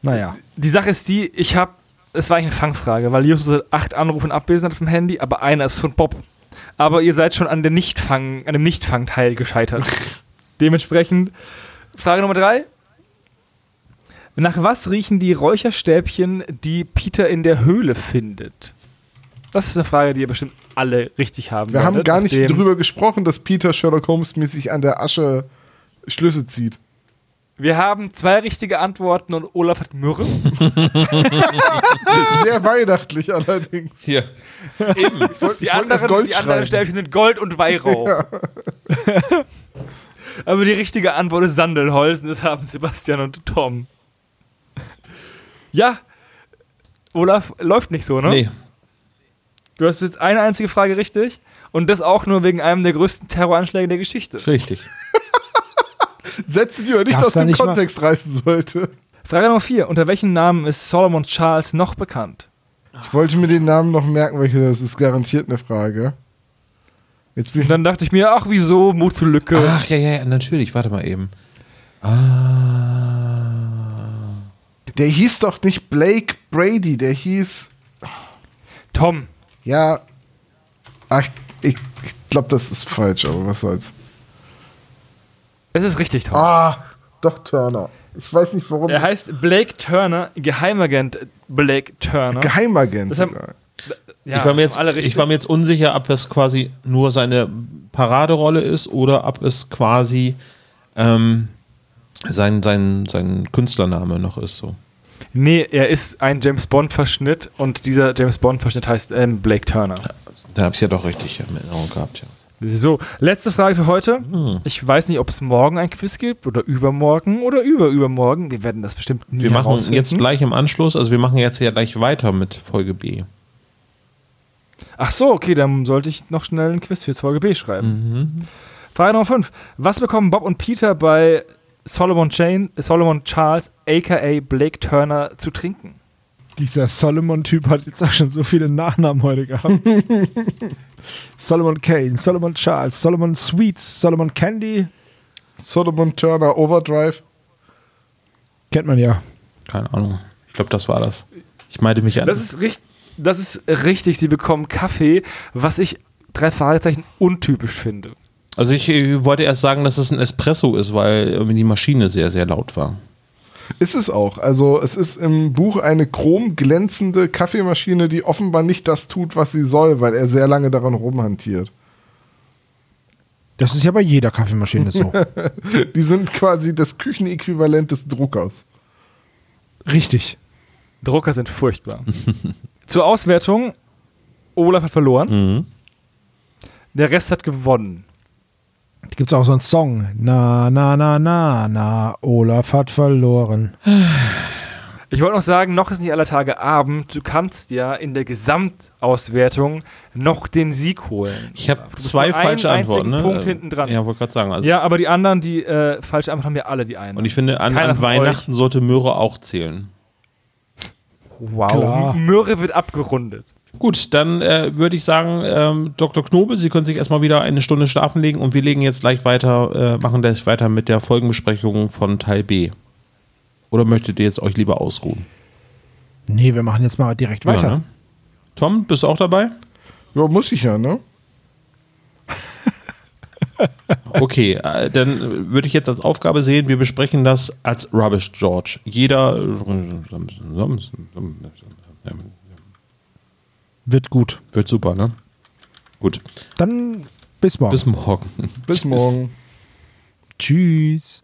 Naja. Die Sache ist die, ich habe, es war eigentlich eine Fangfrage, weil Justus hat acht Anrufe abwesend hat vom Handy, aber einer ist von Bob. Aber ihr seid schon an, der Nichtfang, an dem Nichtfangteil gescheitert. Dementsprechend, Frage Nummer drei. Nach was riechen die Räucherstäbchen, die Peter in der Höhle findet? Das ist eine Frage, die ihr bestimmt alle richtig haben Wir haben werdet, gar nicht drüber gesprochen, dass Peter Sherlock Holmes mäßig an der Asche Schlüsse zieht. Wir haben zwei richtige Antworten und Olaf hat Myrrhe. Sehr weihnachtlich allerdings. Hier. Die anderen, die anderen Stäbchen sind Gold und Weihrauch. Aber die richtige Antwort ist Sandelholz und das haben Sebastian und Tom. Ja, Olaf, läuft nicht so, ne? Nee. Du hast bis jetzt eine einzige Frage richtig und das auch nur wegen einem der größten Terroranschläge der Geschichte. Richtig. Sätze, die man nicht Gab's aus dem nicht mal- Kontext reißen sollte. Frage Nummer 4. Unter welchem Namen ist Solomon Charles noch bekannt? Ich wollte mir den Namen noch merken, weil ich, das ist garantiert eine Frage. Jetzt bin Und ich dann dachte ich mir, ach wieso, Mut zur Lücke. Ach ja, ja, ja, natürlich. Warte mal eben. Ah. Der hieß doch nicht Blake Brady, der hieß. Tom, Ja. Ach, ich, ich glaube, das ist falsch, aber was soll's. Es ist richtig, Tom. Ah, doch Turner. Ich weiß nicht warum. Er heißt Blake Turner, Geheimagent Blake Turner. Geheimagent. Das haben- sogar. Ja, ich, war mir jetzt, haben alle richtig. ich war mir jetzt unsicher, ob das quasi nur seine Paraderolle ist oder ob es quasi ähm, sein, sein, sein Künstlername noch ist. So. Nee, er ist ein James Bond-Verschnitt und dieser James Bond-Verschnitt heißt ähm, Blake Turner. Da habe ich ja doch richtig in Erinnerung gehabt. Ja. So, letzte Frage für heute. Ich weiß nicht, ob es morgen ein Quiz gibt oder übermorgen oder überübermorgen. Wir werden das bestimmt nie Wir machen jetzt gleich im Anschluss, also wir machen jetzt ja gleich weiter mit Folge B. Ach so, okay, dann sollte ich noch schnell ein Quiz für Folge B schreiben. Frage Nummer 5. Was bekommen Bob und Peter bei Solomon, Jane, Solomon Charles, aka Blake Turner, zu trinken? Dieser Solomon-Typ hat jetzt auch schon so viele Nachnamen heute gehabt. Solomon Kane, Solomon Charles, Solomon Sweets, Solomon Candy. Solomon Turner Overdrive. Kennt man ja. Keine Ahnung. Ich glaube, das war das. Ich meinte mich an. Das ist, richt das ist richtig, sie bekommen Kaffee, was ich drei Fragezeichen untypisch finde. Also ich äh, wollte erst sagen, dass es ein Espresso ist, weil irgendwie die Maschine sehr, sehr laut war. Ist es auch. Also es ist im Buch eine chromglänzende Kaffeemaschine, die offenbar nicht das tut, was sie soll, weil er sehr lange daran rumhantiert. Das ist ja bei jeder Kaffeemaschine so. Die sind quasi das Küchenäquivalent des Druckers. Richtig. Drucker sind furchtbar. Zur Auswertung: Olaf hat verloren. Mhm. Der Rest hat gewonnen. Da gibt es auch so einen Song. Na, na, na, na, na, Olaf hat verloren. Ich wollte noch sagen, noch ist nicht aller Tage Abend. Du kannst ja in der Gesamtauswertung noch den Sieg holen. Ich habe zwei falsche Antworten. Ne? Punkt hinten dran. Ja, wollte gerade sagen. Also, Ja, aber die anderen, die äh, falsche Antwort haben wir alle die einen. Und ich finde, an, an Weihnachten sollte Möhre auch zählen. wow. Klar. Möhre wird abgerundet. Gut, dann äh, würde ich sagen, ähm, Dr. Knobel, Sie können sich erstmal wieder eine Stunde schlafen legen und wir legen jetzt gleich weiter, äh, machen gleich weiter mit der Folgenbesprechung von Teil B. Oder möchtet ihr jetzt euch lieber ausruhen? Nee, wir machen jetzt mal direkt weiter. Ja, ne? Tom, bist du auch dabei? Ja, muss ich ja, ne? Okay, äh, dann würde ich jetzt als Aufgabe sehen, wir besprechen das als Rubbish George. Jeder Wird gut. wird super, ne? Gut. Dann bis morgen. Bis morgen. Bis morgen. Tschüss.